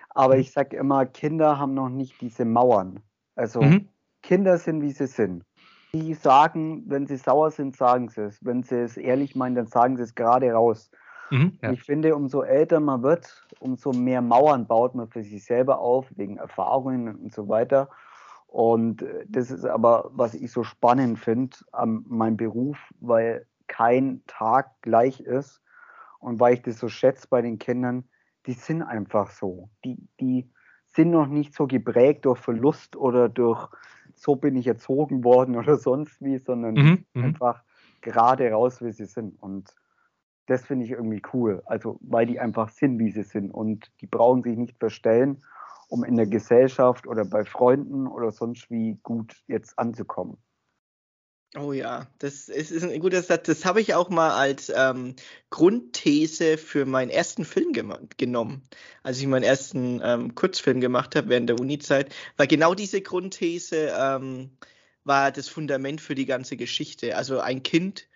Speaker 1: aber mhm. ich sage immer, Kinder haben noch nicht diese Mauern. Also mhm. Kinder sind, wie sie sind. Die sagen, wenn sie sauer sind, sagen sie es. Wenn sie es ehrlich meinen, dann sagen sie es gerade raus. Mhm, ja. Ich finde, umso älter man wird, umso mehr Mauern baut man für sich selber auf, wegen Erfahrungen und so weiter. Und äh, das ist aber, was ich so spannend finde an meinem Beruf, weil kein Tag gleich ist. Und weil ich das so schätze bei den Kindern, die sind einfach so. Die, die sind noch nicht so geprägt durch Verlust oder durch so bin ich erzogen worden oder sonst wie, sondern mhm, mhm. einfach gerade raus, wie sie sind. Und das finde ich irgendwie cool. Also, weil die einfach sind, wie sie sind. Und die brauchen sich nicht verstellen, um in der Gesellschaft oder bei Freunden oder sonst wie gut jetzt anzukommen.
Speaker 3: Oh ja, das ist, ist ein guter Satz. Das habe ich auch mal als ähm, Grundthese für meinen ersten Film genommen. Als ich meinen ersten ähm, Kurzfilm gemacht habe während der Uni-Zeit, war genau diese Grundthese ähm, war das Fundament für die ganze Geschichte. Also ein Kind,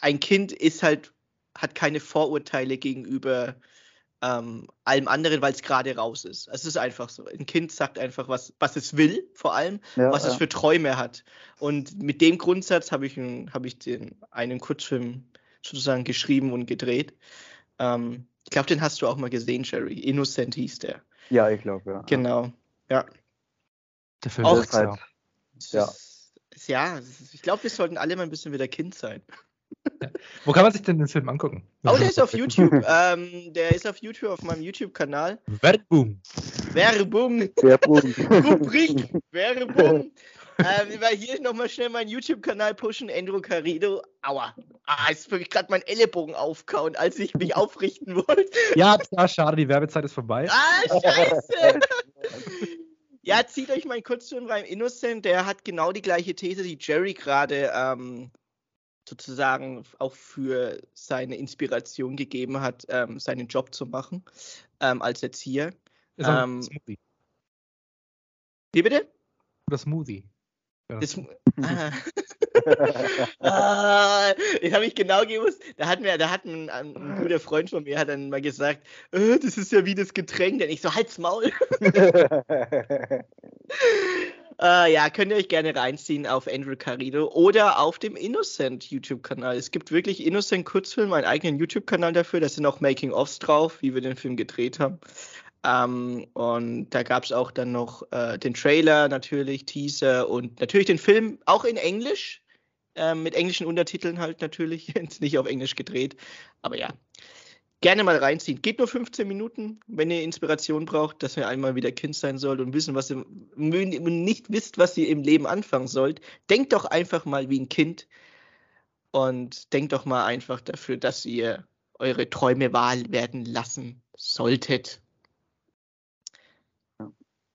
Speaker 3: ein Kind ist halt, hat keine Vorurteile gegenüber ähm, allem anderen, weil es gerade raus ist. Es ist einfach so. Ein Kind sagt einfach, was, was es will, vor allem, ja, was ja. es für Träume hat. Und mit dem Grundsatz habe ich, hab ich den, einen Kurzfilm sozusagen geschrieben und gedreht. Ähm, ich glaube, den hast du auch mal gesehen, Jerry. Innocent hieß der.
Speaker 1: Ja, ich glaube, ja.
Speaker 3: Genau, ja.
Speaker 2: Der Film auch, ist halt,
Speaker 3: ja. ja, ich glaube, wir sollten alle mal ein bisschen wieder Kind sein.
Speaker 2: Wo kann man sich denn den Film angucken?
Speaker 3: Oh, der ist auf YouTube. ähm, der ist auf YouTube, auf meinem YouTube-Kanal.
Speaker 2: Werbung.
Speaker 3: Werbung.
Speaker 1: Werbung.
Speaker 3: Rubrik. Werbung. ähm, weil hier nochmal schnell meinen YouTube-Kanal pushen. Andrew Carido. Aua. Ah, jetzt ich gerade meinen Ellenbogen aufkauen, als ich mich aufrichten wollte.
Speaker 2: Ja, ja, schade, die Werbezeit ist vorbei.
Speaker 3: Ah, scheiße. ja, zieht euch meinen Kurzfilm rein. Innocent, der hat genau die gleiche These, die Jerry gerade ähm, sozusagen auch für seine Inspiration gegeben hat, ähm, seinen Job zu machen ähm, als Erzieher.
Speaker 2: Ist ähm, Smoothie.
Speaker 3: Wie bitte?
Speaker 2: Oder Smoothie.
Speaker 3: Ja. Das, ah. ah, habe ich genau gewusst. Da hat mir, da hat ein, ein, guter Freund von mir hat dann mal gesagt, äh, das ist ja wie das Getränk. Denn ich so, halt's Maul. Äh, ja, könnt ihr euch gerne reinziehen auf Andrew Carido oder auf dem Innocent YouTube-Kanal. Es gibt wirklich Innocent Kurzfilm, einen eigenen YouTube-Kanal dafür. Da sind auch Making-ofs drauf, wie wir den Film gedreht haben. Ähm, und da gab es auch dann noch äh, den Trailer natürlich, Teaser und natürlich den Film auch in Englisch. Äh, mit englischen Untertiteln halt natürlich, jetzt nicht auf Englisch gedreht. Aber ja, gerne mal reinziehen. Geht nur 15 Minuten, wenn ihr Inspiration braucht, dass ihr einmal wieder Kind sein sollt und wissen, was ihr nicht wisst, was ihr im Leben anfangen sollt. Denkt doch einfach mal wie ein Kind und denkt doch mal einfach dafür, dass ihr eure Träume wahr werden lassen solltet.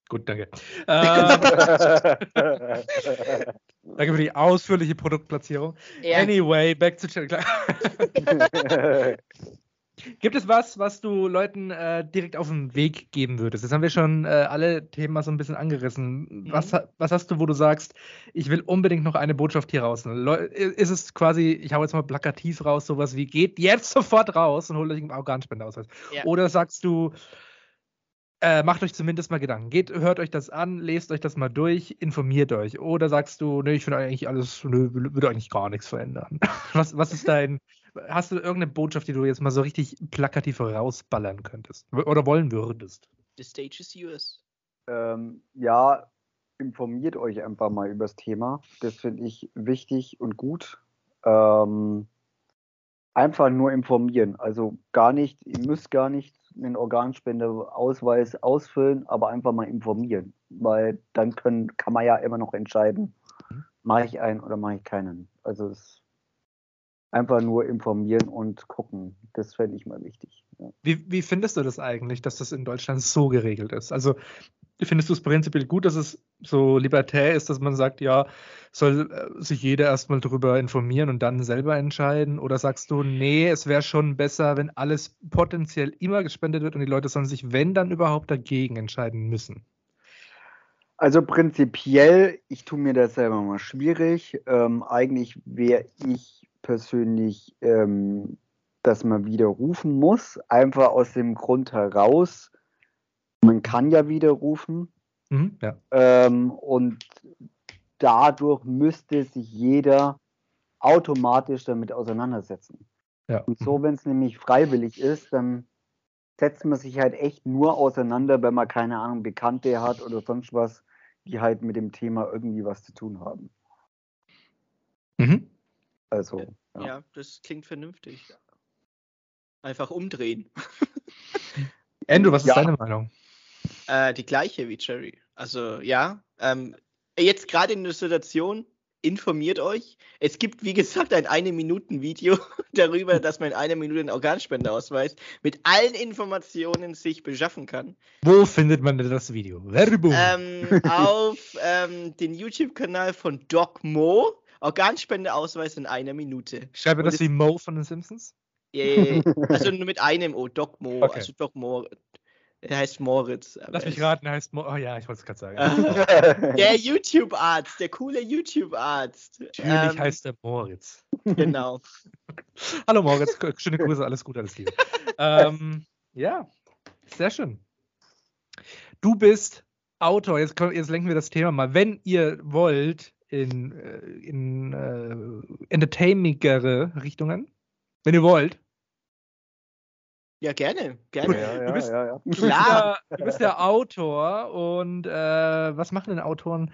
Speaker 2: Gut, danke. Ähm, danke für die ausführliche Produktplatzierung. Ja. Anyway, back to Channel. Gibt es was, was du Leuten äh, direkt auf den Weg geben würdest? Jetzt haben wir schon äh, alle Themen mal so ein bisschen angerissen. Mhm. Was, was hast du, wo du sagst, ich will unbedingt noch eine Botschaft hier raus? Ist es quasi, ich hau jetzt mal plakativ raus, sowas wie, geht jetzt sofort raus und holt euch einen Organspendeausweis? Ja. Oder sagst du, äh, macht euch zumindest mal Gedanken. Geht, hört euch das an, lest euch das mal durch, informiert euch. Oder sagst du, nee, ich finde eigentlich alles, nö, würde eigentlich gar nichts verändern. was, was ist dein, hast du irgendeine Botschaft, die du jetzt mal so richtig plakativ rausballern könntest oder wollen würdest?
Speaker 3: The stage is yours.
Speaker 1: Ähm, ja, informiert euch einfach mal über das Thema. Das finde ich wichtig und gut. Ähm, einfach nur informieren. Also gar nicht, ihr müsst gar nicht einen Organspendeausweis ausfüllen, aber einfach mal informieren. Weil dann können, kann man ja immer noch entscheiden, mhm. mache ich einen oder mache ich keinen. Also es einfach nur informieren und gucken. Das fände ich mal wichtig.
Speaker 2: Ja. Wie, wie findest du das eigentlich, dass das in Deutschland so geregelt ist? Also findest du es prinzipiell gut, dass es so libertär ist, dass man sagt, ja, soll äh, sich jeder erstmal darüber informieren und dann selber entscheiden? Oder sagst du, nee, es wäre schon besser, wenn alles potenziell immer gespendet wird und die Leute sollen sich, wenn dann überhaupt, dagegen entscheiden müssen?
Speaker 1: Also prinzipiell, ich tue mir das selber mal schwierig. Ähm, eigentlich wäre ich persönlich, ähm, dass man widerrufen muss, einfach aus dem Grund heraus, man kann ja widerrufen.
Speaker 2: Mhm, ja.
Speaker 1: Ähm, und dadurch müsste sich jeder automatisch damit auseinandersetzen.
Speaker 2: Ja.
Speaker 1: Und so, wenn es nämlich freiwillig ist, dann setzt man sich halt echt nur auseinander, wenn man keine Ahnung, Bekannte hat oder sonst was, die halt mit dem Thema irgendwie was zu tun haben.
Speaker 2: Mhm.
Speaker 1: Also.
Speaker 3: Ja. ja, das klingt vernünftig. Einfach umdrehen.
Speaker 2: Andrew, was ist ja. deine Meinung?
Speaker 3: Äh, die gleiche wie Jerry. Also ja, ähm, jetzt gerade in der Situation informiert euch. Es gibt, wie gesagt, ein eine Minuten Video darüber, dass man in einer Minute einen Organspendeausweis mit allen Informationen sich beschaffen kann.
Speaker 2: Wo findet man denn das Video? Werbung.
Speaker 3: Ähm, auf ähm, den YouTube-Kanal von Doc Mo. Organspendeausweis in einer Minute.
Speaker 2: Schreibe das wie Mo von den Simpsons?
Speaker 3: Äh, also nur mit einem O, Doc Mo.
Speaker 2: Okay.
Speaker 3: Also Doc Mo. Er heißt Moritz.
Speaker 2: Lass mich raten, er heißt Mo. Oh ja, ich wollte es gerade sagen.
Speaker 3: Der YouTube-Arzt, der coole YouTube-Arzt.
Speaker 2: Natürlich
Speaker 3: Ähm,
Speaker 2: heißt er Moritz.
Speaker 3: Genau.
Speaker 2: Hallo Moritz, schöne Grüße, alles Gute, alles Liebe. ähm, ja, sehr schön. Du bist Autor, jetzt, komm- jetzt lenken wir das Thema mal. Wenn ihr wollt, in, äh, in äh, entertainmigere Richtungen, wenn ihr wollt,
Speaker 3: Ja, gerne. Gerne.
Speaker 1: ja,
Speaker 2: Du bist-
Speaker 1: ja, ja.
Speaker 2: du bist,
Speaker 3: Klar.
Speaker 2: ja, du bist ja Autor und äh, was machen denn Autoren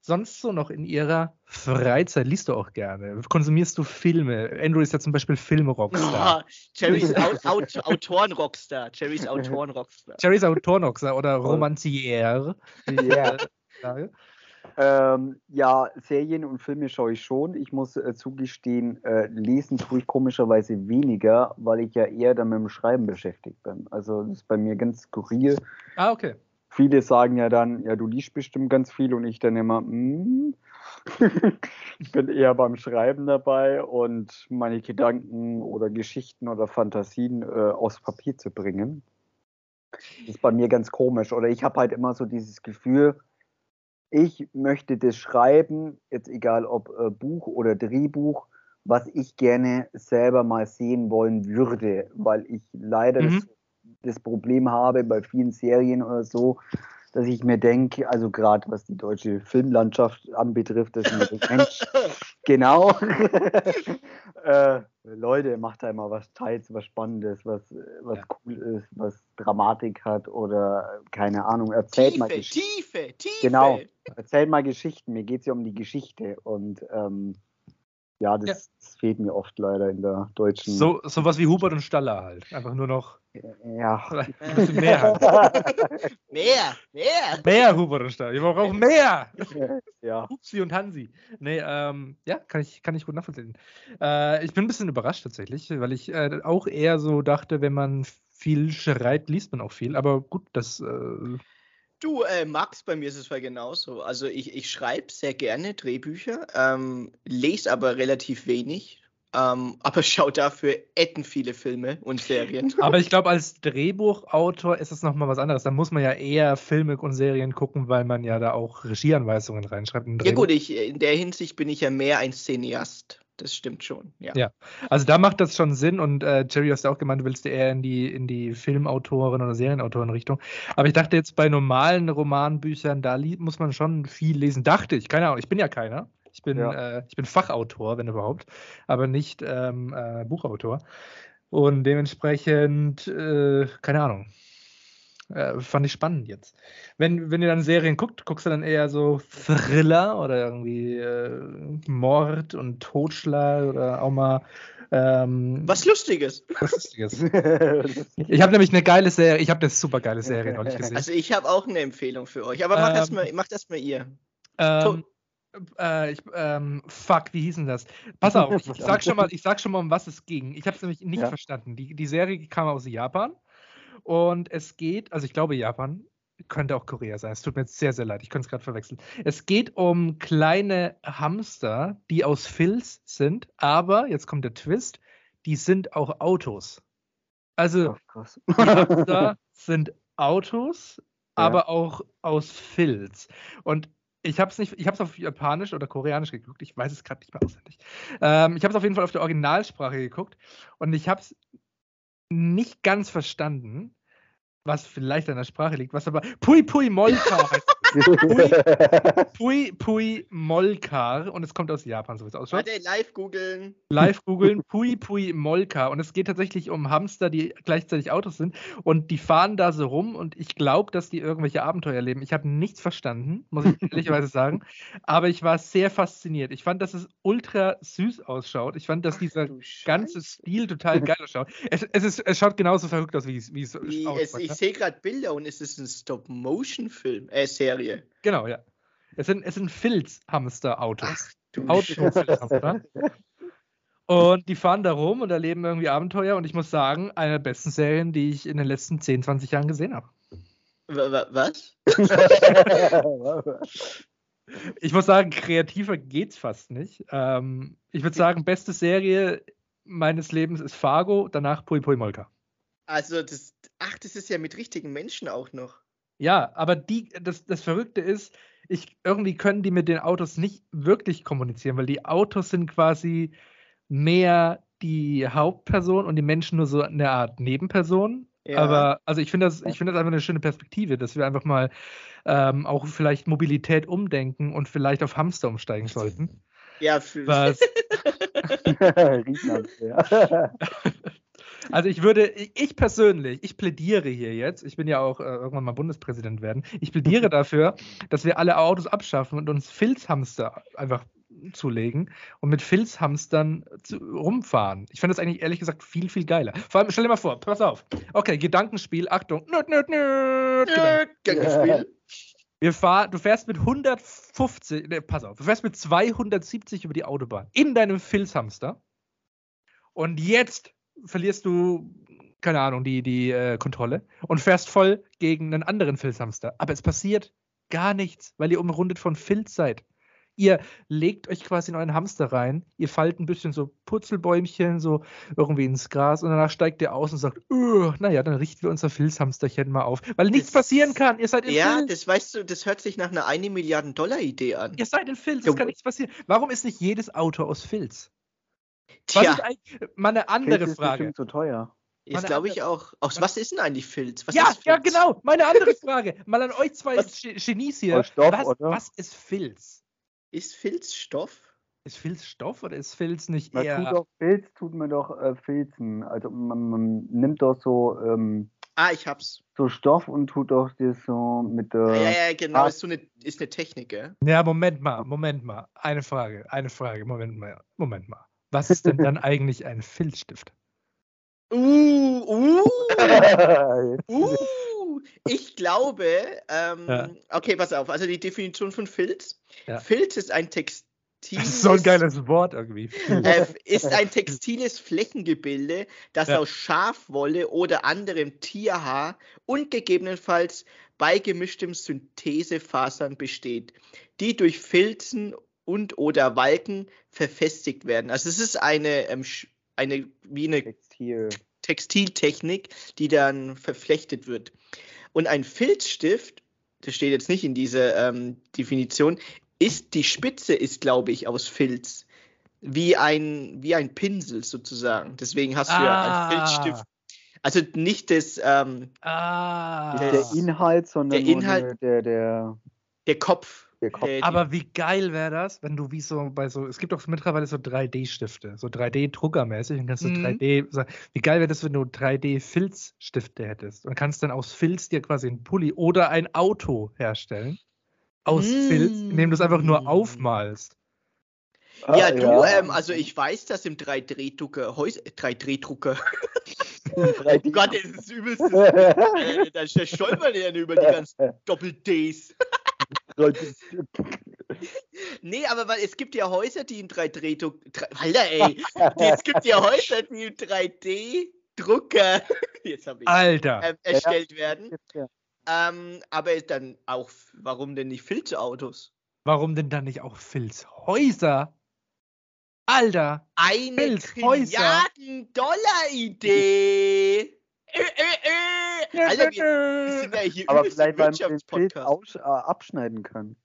Speaker 2: sonst so noch in ihrer Freizeit? Liest du auch gerne? Konsumierst du Filme? Andrew ist ja zum Beispiel Filmrockstar.
Speaker 3: Oh, Jerrys Au Aut Autoren-Rockstar. Jerrys Autoren-Rockstar.
Speaker 2: Jerry's Autorenrockstar oder Romancier.
Speaker 1: Ja. Ähm, ja, Serien und Filme schaue ich schon. Ich muss äh, zugestehen, äh, lesen tue ich komischerweise weniger, weil ich ja eher dann mit dem Schreiben beschäftigt bin. Also das ist bei mir ganz skurril.
Speaker 2: Ah, okay.
Speaker 1: Viele sagen ja dann, ja, du liest bestimmt ganz viel und ich dann immer, hm. ich bin eher beim Schreiben dabei und meine Gedanken oder Geschichten oder Fantasien äh, aufs Papier zu bringen. Das ist bei mir ganz komisch. Oder ich habe halt immer so dieses Gefühl, ich möchte das schreiben, jetzt egal ob äh, Buch oder Drehbuch, was ich gerne selber mal sehen wollen würde, weil ich leider
Speaker 2: Mhm.
Speaker 1: das, das Problem habe bei vielen Serien oder so, dass ich mir denke, also gerade was die deutsche Filmlandschaft anbetrifft, dass ich mir denke, Mensch, genau, äh, Leute, macht da mal was Teils, was Spannendes, was, was
Speaker 2: Ja.
Speaker 1: cool ist, was Dramatik hat oder keine Ahnung, erzählt mal
Speaker 3: Tiefe,
Speaker 1: Geschichten.
Speaker 3: Tiefe, Tiefe.
Speaker 1: Genau. Erzähl mal Geschichten. Mir geht es ja um die Geschichte. Und ähm, ja, das,
Speaker 2: Ja.
Speaker 1: das fehlt mir oft leider in der deutschen.
Speaker 2: So, sowas wie Hubert und Staller halt. Einfach nur noch
Speaker 1: Ja.
Speaker 2: ein bisschen mehr.
Speaker 3: Mehr, mehr.
Speaker 2: Mehr Hubert und Staller. Wir brauchen mehr.
Speaker 1: ja.
Speaker 2: Upsi und Hansi. Nee, ähm, ja, kann ich, kann ich gut nachvollziehen. Äh, ich bin ein bisschen überrascht tatsächlich, weil ich äh, auch eher so dachte, wenn man viel schreibt, liest man auch viel. Aber gut, das. Äh,
Speaker 3: Du, äh, Max, bei mir ist es voll genauso. Also ich, ich schreibe sehr gerne Drehbücher, ähm, lese aber relativ wenig, ähm, aber schaue dafür etten viele Filme und Serien.
Speaker 2: aber ich glaube, als Drehbuchautor ist es nochmal was anderes. Da muss man ja eher Filme und Serien gucken, weil man ja da auch Regieanweisungen reinschreibt. in ein
Speaker 3: Ja gut, ich, in der Hinsicht bin ich ja mehr ein Cineast. Das stimmt schon, ja.
Speaker 2: Ja. Also da macht das schon Sinn und äh, Jerry hast ja auch gemeint, du willst eher in die, in die Filmautoren oder Serienautoren-Richtung. Aber ich dachte jetzt bei normalen Romanbüchern, da muss man schon viel lesen. Dachte ich, keine Ahnung, ich bin ja keiner. Ich bin,
Speaker 1: Ja.
Speaker 2: äh, ich bin Fachautor, wenn überhaupt, aber nicht ähm, äh, Buchautor. Und dementsprechend, äh, keine Ahnung. Äh, fand ich spannend jetzt. Wenn, wenn ihr dann Serien guckt, guckst du dann eher so Thriller oder irgendwie äh, Mord und Totschlag oder auch mal ähm,
Speaker 3: Was Lustiges.
Speaker 2: was Lustiges. Ich habe nämlich eine geile Serie, ich habe eine super geile Serie neulich gesehen.
Speaker 3: Also ich habe auch eine Empfehlung für euch, aber macht das
Speaker 2: Ähm,
Speaker 3: mal, macht das mal ihr.
Speaker 2: Ähm, äh, ich, ähm, fuck, wie hieß denn das? Pass auf, ich, ich, sag schon mal, ich sag schon mal, um was es ging. Ich habe es nämlich nicht
Speaker 1: Ja.
Speaker 2: verstanden. Die, die Serie kam aus Japan und es geht, also ich glaube Japan, könnte auch Korea sein. Es tut mir jetzt sehr, sehr leid, ich könnte es gerade verwechseln. Es geht um kleine Hamster, die aus Filz sind, aber, jetzt kommt der Twist, die sind auch Autos. Also
Speaker 1: Oh,
Speaker 2: Hamster sind Autos,
Speaker 1: Ja.
Speaker 2: aber auch aus Filz. Und ich habe es nicht, ich habe es auf Japanisch oder Koreanisch geguckt. Ich weiß es gerade nicht mehr auswendig. Ähm, ich habe es auf jeden Fall auf der Originalsprache geguckt und ich habe es nicht ganz verstanden, was vielleicht an der Sprache liegt, was aber Pui Pui Molka heißt. Pui Pui Molkar und es kommt aus Japan, so wie es ausschaut.
Speaker 3: Warte, live googeln.
Speaker 2: Live googeln, Pui Pui Molka. Und es geht tatsächlich um Hamster, die gleichzeitig Autos sind. Und die fahren da so rum und ich glaube, dass die irgendwelche Abenteuer erleben. Ich habe nichts verstanden, muss ich ehrlicherweise sagen. Aber ich war sehr fasziniert. Ich fand, dass es ultra süß ausschaut. Ich fand, dass dieser
Speaker 3: Du
Speaker 2: ganze. Stil total geil ausschaut. Es, es, ist, es schaut genauso verrückt aus, wie es, wie es
Speaker 3: es, ich
Speaker 2: ne?
Speaker 3: sehe gerade Bilder und es ist ein Stop-Motion-Film, äh, Serie.
Speaker 2: Genau, ja. Es sind, es sind Filz-Hamster-Autos. Autos und Filzhamster. Und die fahren da rum und erleben irgendwie Abenteuer. Und ich muss sagen, eine der besten Serien, die ich in den letzten 10, 20 Jahren gesehen habe.
Speaker 3: Wa- wa- Was?
Speaker 2: Ich muss sagen, kreativer geht's fast nicht. Ähm, ich würde sagen, beste Serie meines Lebens ist Fargo, danach Pui Pui Molka.
Speaker 3: Also, das, ach, das ist ja mit richtigen Menschen auch noch.
Speaker 2: Ja, aber die, das, das Verrückte ist, ich, irgendwie können die mit den Autos nicht wirklich kommunizieren, weil die Autos sind quasi mehr die Hauptperson und die Menschen nur so eine Art Nebenperson.
Speaker 3: Ja.
Speaker 2: Aber also ich finde das, ich finde das einfach eine schöne Perspektive, dass wir einfach mal ähm, auch vielleicht Mobilität umdenken und vielleicht auf Hamster umsteigen sollten.
Speaker 3: Ja, für,
Speaker 2: Was,
Speaker 1: Riesland, ja.
Speaker 2: Also ich würde, ich ich persönlich, ich plädiere hier jetzt, ich bin ja auch äh, irgendwann mal Bundespräsident werden, ich plädiere dafür, dass wir alle Autos abschaffen und uns Filzhamster einfach zulegen und mit Filzhamstern zu, rumfahren. Ich finde das eigentlich ehrlich gesagt viel, viel geiler. Vor allem, stell dir mal vor, pass auf. Okay, Gedankenspiel, Achtung. Nöt, nöt, nöt, Gedanken-
Speaker 3: Gedankenspiel.
Speaker 2: Wir fahr, du fährst mit 150, ne, pass auf, du fährst mit 270 über die Autobahn in deinem Filzhamster und jetzt verlierst du, keine Ahnung, die, die äh, Kontrolle und fährst voll gegen einen anderen Filzhamster. Aber es passiert gar nichts, weil ihr umrundet von Filz seid. Ihr legt euch quasi in euren Hamster rein, ihr fallt ein bisschen so Purzelbäumchen so irgendwie ins Gras und danach steigt ihr aus und sagt, "Ugh, naja, dann richten wir unser Filzhamsterchen mal auf. Weil nichts
Speaker 3: Das-
Speaker 2: passieren kann. Ihr seid in
Speaker 3: Ja,
Speaker 2: Filz.
Speaker 3: das weißt du, das hört sich nach einer 1 Milliarden Dollar Idee an.
Speaker 2: Ihr seid in Filz,
Speaker 3: Ja,
Speaker 2: es kann nichts passieren. Warum ist nicht jedes Auto aus Filz? Was
Speaker 3: Tja,
Speaker 2: ist eigentlich, mal eine andere
Speaker 1: Filz ist
Speaker 2: Frage.
Speaker 1: bestimmt so teuer.
Speaker 3: ist
Speaker 2: meine
Speaker 3: glaube ich auch. Aus was ist denn eigentlich Filz? Was
Speaker 2: Ja,
Speaker 3: ist
Speaker 2: ja,
Speaker 3: Filz?
Speaker 2: genau. Meine andere Frage. Mal an euch zwei
Speaker 3: Was-
Speaker 2: Ge- Genies hier.
Speaker 1: Stoff,
Speaker 2: was, was ist Filz?
Speaker 3: Ist Filz Stoff?
Speaker 2: Ist Filz Stoff oder ist Filz nicht
Speaker 1: Man tut
Speaker 2: eher.
Speaker 1: doch Filz, tut man doch äh, Filzen. Also man, man nimmt doch so, ähm,
Speaker 3: Ah, ich hab's.
Speaker 1: so Stoff und tut doch das so mit der.
Speaker 3: ja, ja, genau. Ist so eine, ist eine Technik, gell?
Speaker 2: Ja, Moment mal, Moment mal. Eine Frage, eine Frage. Moment mal, Moment mal. Was ist denn dann eigentlich ein Filzstift?
Speaker 3: Uh, uh, uh. Ich glaube, ähm,
Speaker 2: Ja.
Speaker 3: okay, pass auf. Also die Definition von Filz.
Speaker 2: Ja.
Speaker 3: Filz ist ein Textil.
Speaker 2: Das ist so ein geiles Wort irgendwie.
Speaker 3: äh, ist ein textiles Flächengebilde, das
Speaker 2: Ja.
Speaker 3: aus Schafwolle oder anderem Tierhaar und gegebenenfalls beigemischtem Synthesefasern besteht, die durch Filzen und oder Walken verfestigt werden. Also es ist eine, ähm, eine wie eine
Speaker 1: Textil.
Speaker 3: Textiltechnik, die dann verflechtet wird. Und ein Filzstift, das steht jetzt nicht in dieser ähm, Definition, ist die Spitze ist, glaube ich, aus Filz. Wie ein, wie ein Pinsel sozusagen. Deswegen hast du ja
Speaker 2: Ah.
Speaker 3: einen Filzstift. Also nicht das, ähm,
Speaker 2: Ah.
Speaker 1: Nicht der Inhalt, sondern
Speaker 3: Der
Speaker 1: nur
Speaker 3: Inhalt-
Speaker 1: der, der,
Speaker 3: der Kopf.
Speaker 1: Der-
Speaker 2: Aber wie geil wäre das, wenn du wie so bei so, es gibt doch mittlerweile so 3D-Stifte, so 3D-Druckermäßig, dann kannst du
Speaker 3: Mhm.
Speaker 2: 3D, so- wie geil wäre das, wenn du 3D-Filzstifte hättest und kannst dann aus Filz dir quasi ein Pulli oder ein Auto herstellen. Aus Filz, indem du es einfach nur
Speaker 3: Mm.
Speaker 2: aufmalst.
Speaker 1: Ah,
Speaker 3: ja, du, ähm, also ich weiß, dass im 3D-Drucker, 3D-Drucker,
Speaker 1: 3D.
Speaker 3: oh Gott, das ist übelst, äh, da stolpern ja über die ganzen Doppel-Ds. Nee, aber weil es gibt ja Häuser, die im 3D-Druck. Alter, ey! Es gibt ja Häuser, die im 3D-Drucker jetzt habe ich
Speaker 2: Alter!
Speaker 3: ähm, erstellt werden.
Speaker 1: Ja.
Speaker 3: Ähm, aber dann auch, warum denn nicht Filzautos?
Speaker 2: Warum denn dann nicht auch Filzhäuser? Alter!
Speaker 3: Eine
Speaker 2: Filzhäuser.
Speaker 3: Trilliarden-Dollar-Idee! Äh, äh, äh. Alter, wir, wir sind ja hier
Speaker 1: Aber vielleicht, den Filz
Speaker 3: Wirtschaftspodcast.
Speaker 1: aus, äh, abschneiden kann.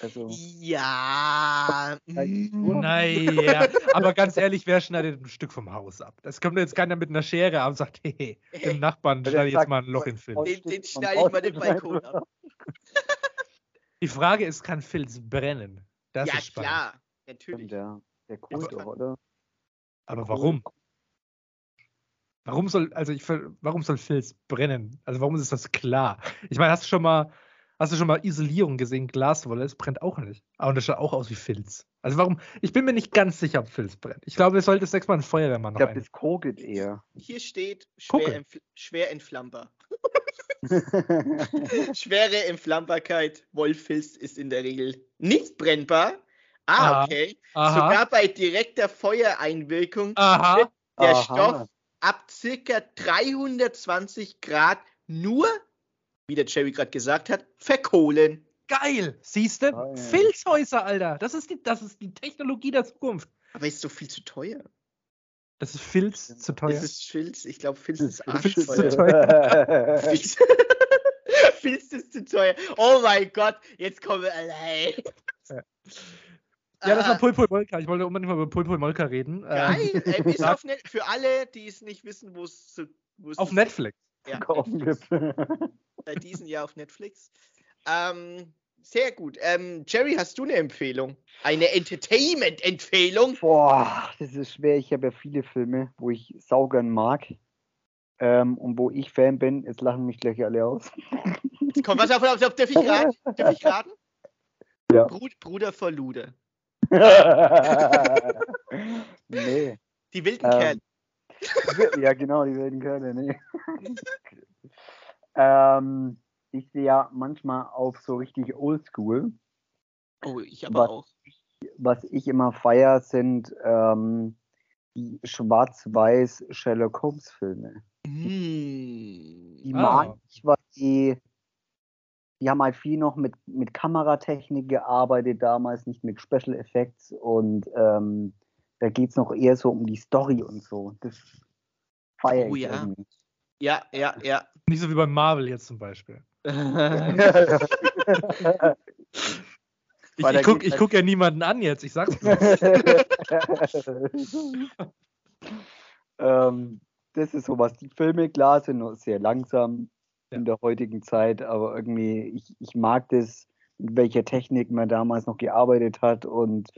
Speaker 1: Also,
Speaker 3: Ja. mm.
Speaker 2: Naja, aber ganz ehrlich, wer schneidet ein Stück vom Haus ab? Das kommt jetzt keiner mit einer Schere ab und sagt, hey, dem Nachbarn
Speaker 1: Der
Speaker 2: schneide ich jetzt mal ein Loch in Filz.
Speaker 3: Den, den schneide ich mal den Balkon ab.
Speaker 2: Die Frage ist, kann Filz brennen? Das
Speaker 3: ja,
Speaker 2: ist spannend.
Speaker 3: klar. Natürlich.
Speaker 1: Der Kohl
Speaker 3: Aber-
Speaker 1: doch, oder?
Speaker 2: Aber
Speaker 1: Kohl-
Speaker 2: warum? Warum soll, also ich, warum soll Filz brennen? Also warum ist das klar? Ich meine, hast du schon mal, hast du schon mal Isolierung gesehen? Glaswolle, es brennt auch nicht. Aber das schaut auch aus wie Filz. Also warum? Ich bin mir nicht ganz sicher, ob Filz brennt. Ich glaube, es sollte sechsmal ein Feuerwehrmann
Speaker 1: Ich
Speaker 2: noch
Speaker 1: glaube, das kogelt eher.
Speaker 3: Hier steht schwer, entfl schwer entflammbar. Schwere Entflammbarkeit. Wollfilz ist in der Regel nicht brennbar, Ah,
Speaker 2: Aha.
Speaker 3: okay.
Speaker 2: Aha.
Speaker 3: Sogar bei direkter Feuereinwirkung
Speaker 2: Aha.
Speaker 3: wird der
Speaker 1: Aha.
Speaker 3: Stoff ab circa 320 Grad nur, wie der Jerry gerade gesagt hat, verkohlen.
Speaker 2: Geil. Siehst du?
Speaker 1: Geil.
Speaker 2: Filzhäuser, Alter. Das ist, die, das ist die Technologie der Zukunft.
Speaker 3: Aber ist doch viel zu teuer.
Speaker 2: Das ist Filz zu teuer.
Speaker 3: Das ist Filz. Ich glaube, Filz ist
Speaker 2: Filz ist zu
Speaker 3: arschteuer. Filz. Filz ist zu teuer. Oh mein Gott, jetzt kommen wir allein.
Speaker 2: Ja. das war
Speaker 3: Ah,
Speaker 2: Pul Pul Molka. Ich wollte unbedingt mal über Pul Pul Molka reden.
Speaker 3: Geil.
Speaker 2: Ähm,
Speaker 3: Ähm, ist auf Net für alle, die es nicht wissen, wo es zu. wo es
Speaker 2: auf Netflix.
Speaker 3: Ja, Netflix. Seit diesem Jahr auf Netflix. Ähm, sehr gut. Ähm, Jerry, hast du eine Empfehlung? Eine Entertainment-Empfehlung?
Speaker 1: Boah, das ist schwer. Ich habe ja viele Filme, wo ich saugern mag. Ähm, und wo ich Fan bin, jetzt lachen mich gleich alle aus.
Speaker 3: Komm, was auf, auf, auf darf ich raten? Darf ich raten?
Speaker 1: Ja.
Speaker 3: Brud, Bruder vor Lude.
Speaker 1: Nee.
Speaker 3: Die wilden
Speaker 1: Ähm,
Speaker 3: Kerle.
Speaker 1: Ja, genau, die wilden Kerle, nee. ähm, ich sehe ja manchmal auf so richtig oldschool.
Speaker 3: Oh, ich aber
Speaker 1: was-
Speaker 3: auch.
Speaker 1: Was ich immer feier, sind ähm, die schwarz-weiß Sherlock Holmes Filme.
Speaker 3: Hm.
Speaker 1: Die
Speaker 2: Ah.
Speaker 1: mag ich, weil die, die haben halt viel noch mit, mit Kameratechnik gearbeitet, damals nicht mit Special Effects und ähm, da geht es noch eher so um die Story und so. Das feiere
Speaker 3: Oh
Speaker 1: ich
Speaker 3: ja.
Speaker 1: irgendwie.
Speaker 3: Ja, ja, ja.
Speaker 2: Nicht so wie bei Marvel jetzt zum Beispiel. Ich, ich gucke guck ja niemanden an jetzt. Ich sag's nur.
Speaker 1: ähm, das ist sowas. Die Filme, klar, sind noch sehr langsam. In der heutigen Zeit, aber irgendwie, ich, ich mag das, mit welcher Technik man damals noch gearbeitet hat und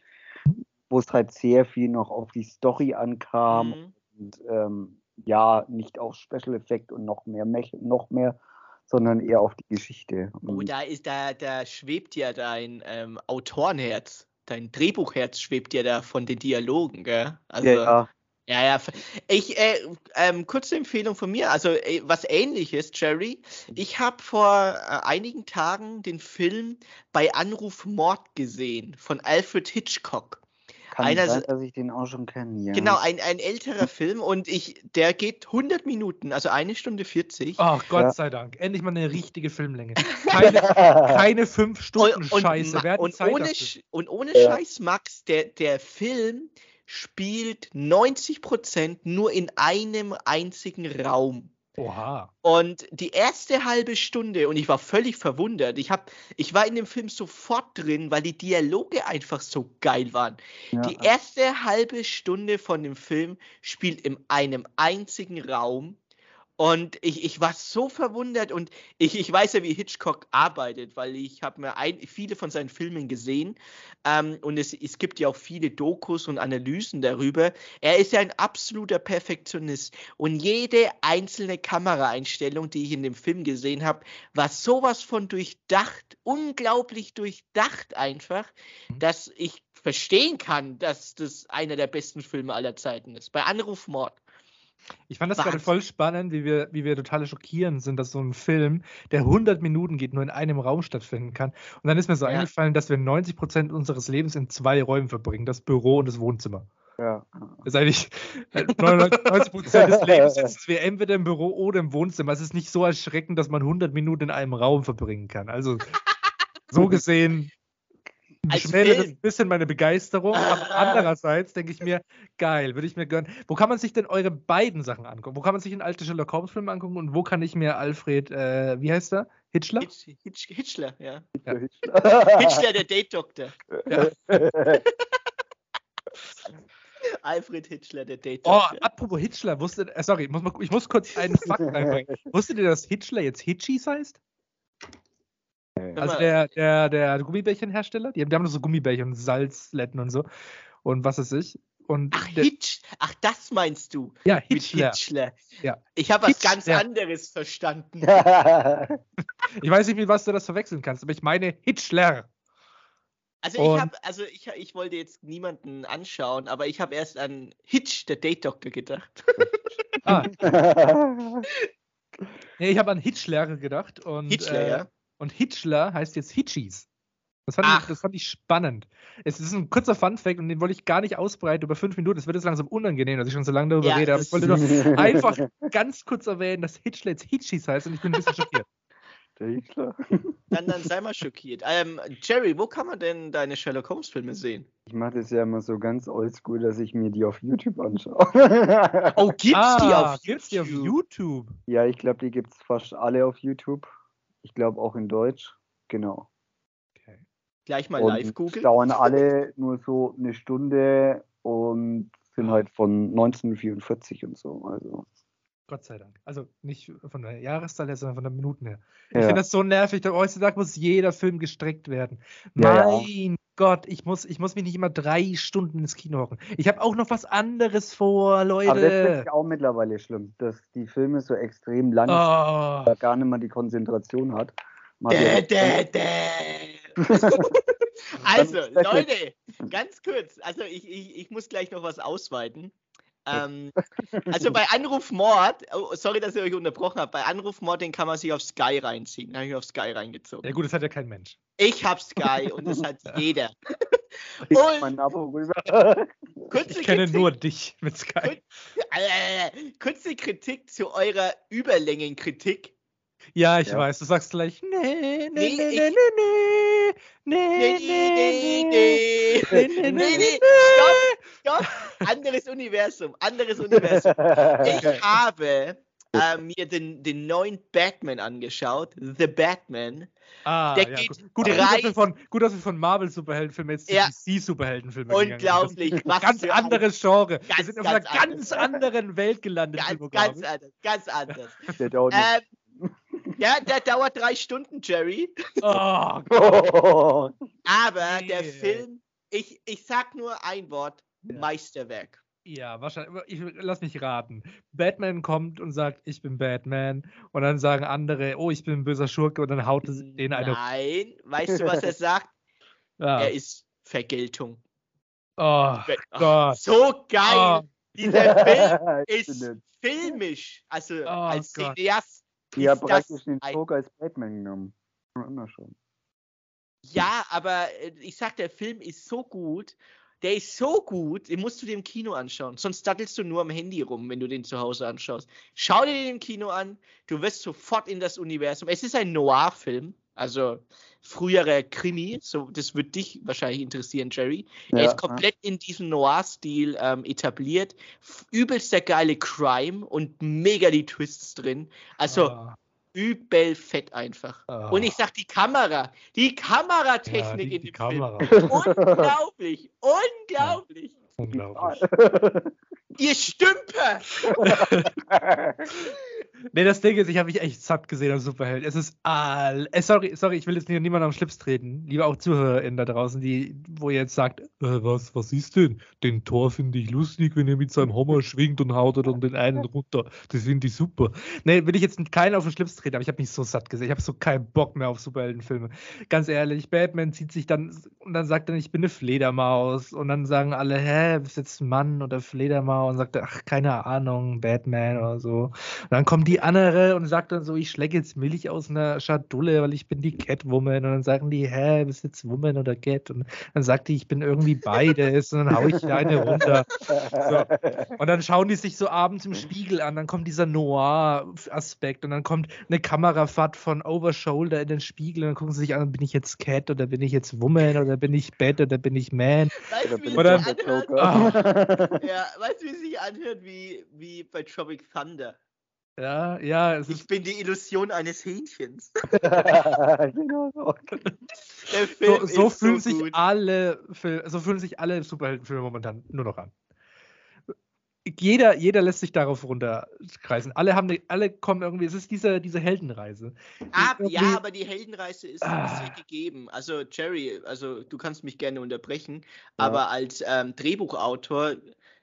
Speaker 1: wo es halt sehr viel noch auf die Story ankam
Speaker 3: Mhm.
Speaker 1: und ähm, ja, nicht auf Special Effect und noch mehr, Mech- noch mehr, sondern eher auf die Geschichte.
Speaker 3: Oh,
Speaker 1: Und
Speaker 3: da ist da, da schwebt ja dein ähm, Autorenherz, dein Drehbuchherz schwebt ja da von den Dialogen, gell? Also,
Speaker 1: ja, ja.
Speaker 3: Ja, ja. Ich, äh, ähm, kurze Empfehlung von mir, also äh, was ähnliches, Jerry. Ich habe vor äh, einigen Tagen den Film bei Anruf Mord gesehen von Alfred Hitchcock.
Speaker 1: Kann
Speaker 3: einer
Speaker 1: sein, dass ich den auch schon kenne. Ja.
Speaker 3: Genau, ein, ein älterer Film und ich, der geht 100 Minuten, also eine Stunde 40.
Speaker 2: Ach Gott
Speaker 1: Ja.
Speaker 2: sei Dank. Endlich mal eine richtige Filmlänge. Keine, keine fünf Stunden Scheiße. hat die
Speaker 3: und,
Speaker 2: Zeit
Speaker 3: ohne, und ohne
Speaker 1: Ja.
Speaker 3: Scheiß, Max, der, der Film spielt 90% nur in einem einzigen Raum.
Speaker 2: Oha.
Speaker 3: Und die erste halbe Stunde, und ich war völlig verwundert, ich, hab, ich war in dem Film sofort drin, weil die Dialoge einfach so geil waren.
Speaker 1: Ja.
Speaker 3: Die erste halbe Stunde von dem Film spielt in einem einzigen Raum. Und ich, ich war so verwundert und ich, ich weiß ja, wie Hitchcock arbeitet, weil ich habe mir ein, viele von seinen Filmen gesehen ähm, und es, es gibt ja auch viele Dokus und Analysen darüber. Er ist ja ein absoluter Perfektionist und jede einzelne Kameraeinstellung, die ich in dem Film gesehen habe, war sowas von durchdacht, unglaublich durchdacht einfach,
Speaker 2: Mhm.
Speaker 3: dass ich verstehen kann, dass das einer der besten Filme aller Zeiten ist. Bei Anruf Mord.
Speaker 2: Ich fand das gerade
Speaker 3: Wahnsinn.
Speaker 2: voll spannend, wie wir, wie wir total schockierend sind, dass so ein Film, der 100 Minuten geht, nur in einem Raum stattfinden kann. Und dann ist mir so
Speaker 3: Ja.
Speaker 2: eingefallen, dass wir 90 Prozent unseres Lebens in zwei Räumen verbringen: das Büro und das Wohnzimmer.
Speaker 1: Ja.
Speaker 2: Das ist eigentlich äh, 99 Prozent des Lebens sitzen wir entweder im Büro oder im Wohnzimmer. Es ist nicht so erschreckend, dass man 100 Minuten in einem Raum verbringen kann. Also, so gesehen.
Speaker 3: Als
Speaker 2: schmälert das
Speaker 3: Film.
Speaker 2: ein bisschen meine Begeisterung, aber andererseits denke ich mir, geil, würde ich mir gönnen. Wo kann man sich denn eure beiden Sachen angucken? Wo kann man sich einen alten Sherlock Holmes Film angucken und wo kann ich mir Alfred, äh, wie heißt er? Hitchler?
Speaker 3: Hitch, Hitch, Hitchler, ja.
Speaker 2: Ja.
Speaker 3: Hitchler, der Date-Doktor.
Speaker 2: Ja.
Speaker 3: Alfred Hitchler, der
Speaker 2: Oh,
Speaker 3: Date-Doktor.
Speaker 2: apropos Hitchler, wusstet, äh, sorry, ich muss, mal, ich muss kurz einen Fakt einbringen. Wusstet ihr, dass Hitchler jetzt Hitchis heißt?
Speaker 3: Hör
Speaker 2: Also der, der, der Gummibärchenhersteller, die haben, die haben so Gummibärchen und Salzletten und so und was weiß ich. Und
Speaker 3: Ach,
Speaker 2: der,
Speaker 3: Hitch, ach, das meinst du
Speaker 2: ja,
Speaker 3: mit
Speaker 2: Hitchler.
Speaker 3: Hitchler.
Speaker 2: Ja.
Speaker 3: Ich habe was ganz anderes verstanden.
Speaker 2: Ich weiß nicht, mit was du das verwechseln kannst, aber ich meine Hitchler.
Speaker 3: Also
Speaker 2: Und-
Speaker 3: ich habe, also ich, ich wollte jetzt niemanden anschauen, aber ich habe erst an Hitch, der Date-Doktor, gedacht.
Speaker 2: Ah, nee, ich habe an Hitchler gedacht und,
Speaker 3: Hitchler,
Speaker 2: äh,
Speaker 3: ja.
Speaker 2: Und Hitchler heißt jetzt Hitchis. Das fand, ich, das fand ich spannend. Es ist ein kurzer Funfact und den wollte ich gar nicht ausbreiten über fünf Minuten. Es wird jetzt langsam unangenehm, dass ich schon so lange darüber
Speaker 3: Ja,
Speaker 2: rede. Aber ich wollte nur einfach ganz kurz erwähnen, dass Hitchler jetzt Hitchis heißt und ich bin ein bisschen schockiert.
Speaker 1: Der Hitler.
Speaker 3: Dann, dann sei mal schockiert. Ähm, Jerry, wo kann man denn deine Sherlock Holmes-Filme sehen?
Speaker 1: Ich mache das ja immer so ganz oldschool, dass ich mir die auf YouTube anschaue.
Speaker 3: Oh, gibt's die
Speaker 2: Ah,
Speaker 3: auf
Speaker 2: gibt's die auf
Speaker 3: YouTube?
Speaker 2: YouTube?
Speaker 1: ja, ich glaube, die gibt es fast alle auf YouTube. Ich glaube auch in Deutsch. Genau.
Speaker 2: Okay.
Speaker 3: Gleich mal
Speaker 1: Und
Speaker 3: live googeln.
Speaker 1: dauern alle nur so eine Stunde und sind halt von 1944 und so. Also,
Speaker 2: Gott sei Dank. Also nicht von der Jahreszahl her, sondern von der Minuten her. Ich
Speaker 1: ja.
Speaker 2: finde das so nervig. Heutzutage muss jeder Film gestreckt werden.
Speaker 1: Ja, ja.
Speaker 2: Gott, ich muss, ich muss mich nicht immer drei Stunden ins Kino hocken. Ich habe auch noch was anderes vor,
Speaker 1: Aber das finde
Speaker 2: Leute.
Speaker 1: ich auch mittlerweile schlimm, dass die Filme so extrem lang sind,
Speaker 2: Oh.
Speaker 1: da gar nicht mehr die Konzentration hat.
Speaker 3: Dä, dä, dä. Also, Leute, ganz kurz. Also, ich, ich, ich muss gleich noch was ausweiten. Ähm, also bei Anruf Mord, oh, sorry, dass ich euch unterbrochen habe, bei Anruf Mord, den kann man sich auf Sky reinziehen. Den habe ich auf Sky reingezogen.
Speaker 2: Ja gut, das hat ja kein Mensch.
Speaker 3: Ich habe Sky und das hat jeder.
Speaker 1: Ich
Speaker 2: Ich kenne
Speaker 3: Kritik,
Speaker 2: nur dich mit Sky.
Speaker 3: äh, kurze Kritik zu eurer Überlängenkritik.
Speaker 2: Ja, ich
Speaker 1: Ja.
Speaker 2: weiß. Du sagst gleich, nee, nee,
Speaker 3: Nee,
Speaker 2: nee,
Speaker 3: ich-
Speaker 2: nee, nee, nee,
Speaker 3: Nee, nee, nee,
Speaker 2: nee,
Speaker 3: nee,
Speaker 2: nee,
Speaker 3: nee, stopp, stopp, anderes Universum, anderes Universum. Ich habe äh, mir den, den neuen Batman angeschaut, The Batman.
Speaker 2: Ah,
Speaker 3: Der
Speaker 2: ja,
Speaker 3: geht
Speaker 2: gut. Gut,
Speaker 3: drei-
Speaker 2: dass wir von, gut, dass wir von Marvel-Superheldenfilmen jetzt zu
Speaker 3: Ja.
Speaker 2: DC-Superheldenfilmen
Speaker 3: Unglaublich, was
Speaker 2: Ganz
Speaker 3: ein-
Speaker 2: anderes Genre. wir
Speaker 3: Ganz,
Speaker 2: sind auf einer
Speaker 3: ganz
Speaker 2: ganz anderen Welt gelandet.
Speaker 3: Ganz, ganz anders, ganz anders.
Speaker 1: Der dauert.
Speaker 3: Ähm, ja, der dauert drei Stunden, Jerry.
Speaker 2: Oh,
Speaker 1: Oh,
Speaker 3: Aber der Film, ich, ich sag nur ein Wort,
Speaker 2: Ja.
Speaker 3: Meisterwerk.
Speaker 2: Ja, wahrscheinlich. Ich, lass mich raten. Batman kommt und sagt, ich bin Batman. Und dann sagen andere, oh, ich bin ein böser Schurke. Und dann haut es den eine.
Speaker 3: Nein, weißt du, was er sagt?
Speaker 2: Ja.
Speaker 3: Er ist Vergeltung.
Speaker 2: Oh,
Speaker 3: Ach,
Speaker 2: Gott.
Speaker 3: so geil.
Speaker 2: Oh,
Speaker 3: Dieser Film ist filmisch. Also
Speaker 2: Oh
Speaker 3: als
Speaker 2: Gott.
Speaker 3: Cineast.
Speaker 1: Ich habe
Speaker 3: ist das
Speaker 1: praktisch den
Speaker 3: ein-
Speaker 1: Joker als Batman genommen. Ja, Immer schon.
Speaker 3: Ja, aber äh, ich sag, der Film ist so gut. Der ist so gut, den musst du dir im Kino anschauen. Sonst dattelst du nur am Handy rum, wenn du den zu Hause anschaust. Schau dir den im Kino an, du wirst sofort in das Universum. Es ist ein Noir-Film, also früherer Krimi. So, das wird dich wahrscheinlich interessieren, Jerry. er
Speaker 1: Ja,
Speaker 3: ist komplett in diesem Noir-Stil ähm, etabliert. Übelst der geile Crime und mega die Twists drin. Also
Speaker 2: oh,
Speaker 3: übel fett einfach.
Speaker 2: Oh.
Speaker 3: Und ich sag die Kamera, die Kameratechnik
Speaker 2: ja, die,
Speaker 3: in
Speaker 2: die
Speaker 3: dem Film.
Speaker 2: Kamera.
Speaker 3: Unglaublich, unglaublich.
Speaker 2: Unglaublich.
Speaker 3: Ihr Stümper!
Speaker 2: Nee, das Ding ist, ich habe mich echt satt gesehen am Superheld. Es ist all. Äh, sorry, sorry, ich will jetzt nicht niemanden am Schlips treten. Lieber auch ZuhörerInnen da draußen, die, wo ihr jetzt sagt, äh, was, was ist denn? Den Tor finde ich lustig, wenn er mit seinem Hammer schwingt und haut dann den einen runter. Das finde ich super. Nee, will ich jetzt keinen auf den Schlips treten, aber ich habe mich so satt gesehen. Ich habe so keinen Bock mehr auf Superheldenfilme. Ganz ehrlich, Batman zieht sich dann und dann sagt er, ich bin eine Fledermaus. Und dann sagen alle, hä, bist jetzt ein Mann oder Fledermaus? Und sagt er, ach, keine Ahnung, Batman oder so. Und dann kommt die andere und sagt dann so, ich schlecke jetzt Milch aus einer Schatulle, weil ich bin die Catwoman. Und dann sagen die, hä, bist jetzt Woman oder Cat? Und dann sagt die, ich bin irgendwie beides. Und dann hau ich eine runter. So. Und dann schauen die sich so abends im Spiegel an. Dann kommt dieser Noir-Aspekt. Und dann kommt eine Kamerafahrt von Overshoulder in den Spiegel. Und dann gucken sie sich an, bin ich jetzt Cat oder bin ich jetzt Woman oder bin ich Bat oder bin ich Man?
Speaker 3: Weißt du, wie es
Speaker 2: Oder-
Speaker 3: sich anhört? Ja, weißt du, wie es sich anhört wie, wie bei Tropic Thunder?
Speaker 2: Ja, ja, es
Speaker 3: Ich
Speaker 2: ist
Speaker 3: bin die Illusion eines Hähnchens.
Speaker 1: genau so.
Speaker 3: Der Film
Speaker 2: so, so fühlen
Speaker 3: so
Speaker 2: sich
Speaker 3: gut.
Speaker 2: alle so fühlen sich alle Superheldenfilme momentan nur noch an. Jeder, jeder lässt sich darauf runterkreisen. Alle haben, ne- alle kommen irgendwie. Es ist diese, diese Heldenreise.
Speaker 3: Ah,
Speaker 2: irgendwie-
Speaker 3: ja, aber die Heldenreise ist,
Speaker 2: Ah.
Speaker 3: ja gegeben. Also, Jerry, also du kannst mich gerne unterbrechen,
Speaker 1: Ja.
Speaker 3: aber als ähm, Drehbuchautor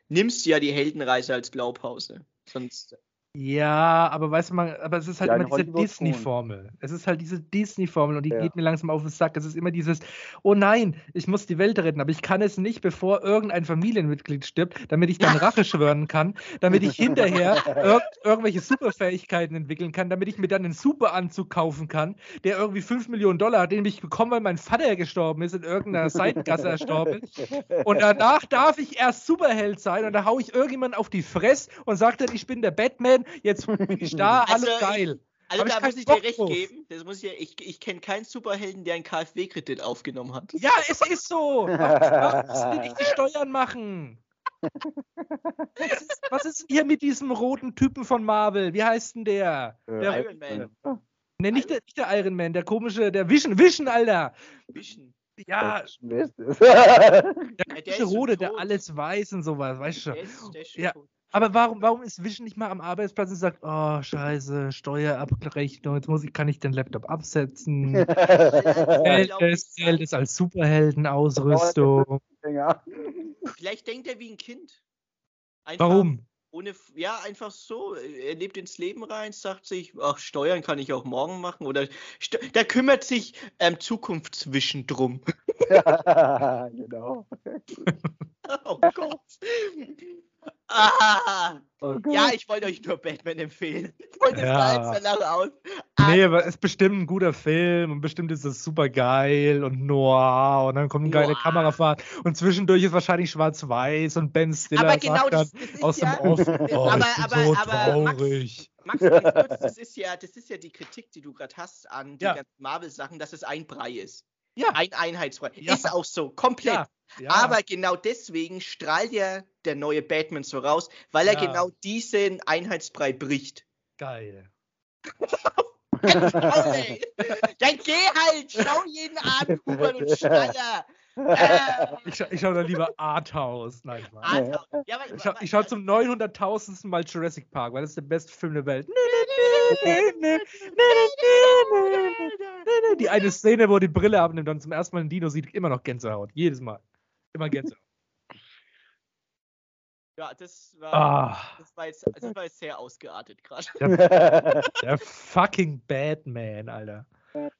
Speaker 3: nimmst du ja die Heldenreise als Blaupause. Sonst.
Speaker 2: Ja, aber weißt du mal, aber es ist halt
Speaker 1: Ja,
Speaker 2: immer diese. Disney-Formel. Es ist halt diese Disney-Formel und die
Speaker 1: Ja.
Speaker 2: geht mir langsam auf den Sack. Es ist immer dieses, oh nein, ich muss die Welt retten, aber ich kann es nicht, bevor irgendein Familienmitglied stirbt, damit ich dann Rache schwören kann, damit ich hinterher irg irgendwelche Superfähigkeiten entwickeln kann, damit ich mir dann einen Superanzug kaufen kann, der irgendwie 5 Millionen Dollar hat, den ich bekomme, weil mein Vater gestorben ist, in irgendeiner Seitengasse erstorben ist. Und danach darf ich erst Superheld sein und da hau ich irgendjemand auf die Fresse und sage dann, ich bin der Batman, jetzt bin ich da,
Speaker 3: Also,
Speaker 2: alles geil.
Speaker 3: Also
Speaker 2: ich
Speaker 3: da
Speaker 2: keinen
Speaker 3: muss ich dir recht
Speaker 2: drauf.
Speaker 3: geben. Das muss ich, ich, ich kenne keinen Superhelden, der einen KfW-Kredit aufgenommen hat.
Speaker 2: Ja, es ist so. Warum müssen die nicht die Steuern machen? Was ist, was ist denn hier mit diesem roten Typen von Marvel? Wie heißt denn der? Der-
Speaker 3: Iron Man.
Speaker 2: Ne, nicht der, nicht der Iron Man, der komische, der Vision, Vision, Alter.
Speaker 3: Vision.
Speaker 2: Ja, der
Speaker 3: der
Speaker 2: komische
Speaker 3: ist schon
Speaker 2: Rote, der alles weiß und sowas, weißt du
Speaker 3: Der
Speaker 2: schon.
Speaker 3: ist, der ist schon
Speaker 2: Ja.
Speaker 3: tot.
Speaker 2: Aber warum, warum ist Vision nicht mal am Arbeitsplatz und sagt, oh, scheiße, Steuerabrechnung, jetzt muss ich, kann ich den Laptop absetzen. Geld
Speaker 3: glaub,
Speaker 2: ist, Geld ist als Superheldenausrüstung.
Speaker 3: Vielleicht denkt er wie ein Kind. Einfach
Speaker 2: Warum?
Speaker 3: Ohne, ja, einfach so. Er lebt ins Leben rein, sagt sich, ach, Steuern kann ich auch morgen machen. Oder da kümmert sich ähm, Zukunftswischen drum.
Speaker 1: genau.
Speaker 3: Oh Gott. Ah,
Speaker 1: Oh Gott.
Speaker 3: ja, ich wollte euch nur Batman empfehlen. Ich wollte es
Speaker 2: Ja.
Speaker 3: jetzt danach aus.
Speaker 2: Nee, aber es ist bestimmt ein guter Film und bestimmt ist es super geil und noir und dann kommt eine geile. Kamerafahrt und zwischendurch ist wahrscheinlich schwarz-weiß und Ben Stiller
Speaker 3: Aber genau das, das ist
Speaker 2: aus dem
Speaker 3: ja,
Speaker 2: Off, oh,
Speaker 3: aber,
Speaker 2: ich bin
Speaker 3: aber,
Speaker 2: so
Speaker 3: Max,
Speaker 2: traurig.
Speaker 3: Max, kurz, das ist ja, das ist ja die Kritik, die du gerade hast an den
Speaker 2: Ja.
Speaker 3: ganzen Marvel-Sachen, dass es ein Brei ist.
Speaker 2: Ja.
Speaker 3: Ein Einheitsbrei.
Speaker 2: Ja.
Speaker 3: Ist auch so, komplett.
Speaker 2: Ja, ja.
Speaker 3: Aber genau deswegen strahlt ja der neue Batman so raus, weil er genau diesen Einheitsbrei bricht.
Speaker 2: geil.
Speaker 3: Dann geh halt, schau jeden Abend Hubert und Schneider.
Speaker 2: Ich, scha ich schaue da lieber Arthouse. Nein, Mann.
Speaker 3: Arthur. Ja, aber,
Speaker 2: Ich schaue ich schau zum 900.000. Mal Jurassic Park, weil das ist der beste Film der Welt. Die eine Szene, wo er die Brille abnimmt und zum ersten Mal einen Dino sieht, immer noch Gänsehaut. Jedes Mal. Immer Gänsehaut.
Speaker 3: ja, das war,
Speaker 2: Ah,
Speaker 3: das war, jetzt, das war jetzt sehr ausgeartet gerade.
Speaker 2: der fucking Batman, Alter.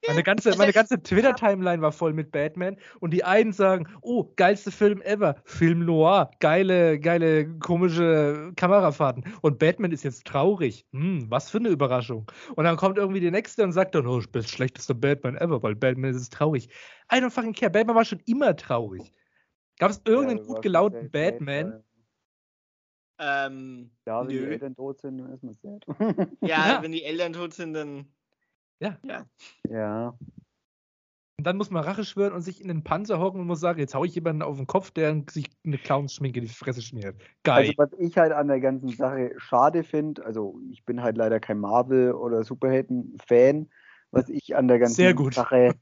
Speaker 2: Meine ganze,
Speaker 3: Also
Speaker 2: meine ganze Twitter-Timeline war voll mit Batman und die einen sagen, oh, geilste Film ever, Film Noir, geile, geile, komische Kamerafahrten. Und Batman ist jetzt traurig. Hm, was für eine Überraschung. Und dann kommt irgendwie der Nächste und sagt dann, oh, ich bin das schlechteste Batman ever, weil Batman ist traurig. I don't fucking care, Batman war schon immer traurig. Gab es irgendeinen
Speaker 1: Ja,
Speaker 2: gut gelaunten Batman?
Speaker 1: sad.
Speaker 3: Ähm,
Speaker 1: Ja, wenn die
Speaker 3: Nö.
Speaker 1: Eltern tot sind, dann ist man sad.
Speaker 3: ja,
Speaker 2: Ja.
Speaker 3: wenn die Eltern tot sind, dann.
Speaker 2: Ja.
Speaker 3: Ja.
Speaker 1: ja.
Speaker 2: Und dann muss man Rache schwören und sich in den Panzer hocken und muss sagen, jetzt hau ich jemanden auf den Kopf, der sich eine Clownsschminke in die Fresse schmiert. Geil.
Speaker 1: Also was ich halt an der ganzen Sache schade finde, also ich bin halt leider kein Marvel- oder Superhelden-Fan, was ich an der ganzen
Speaker 2: Sehr gut.
Speaker 1: Sache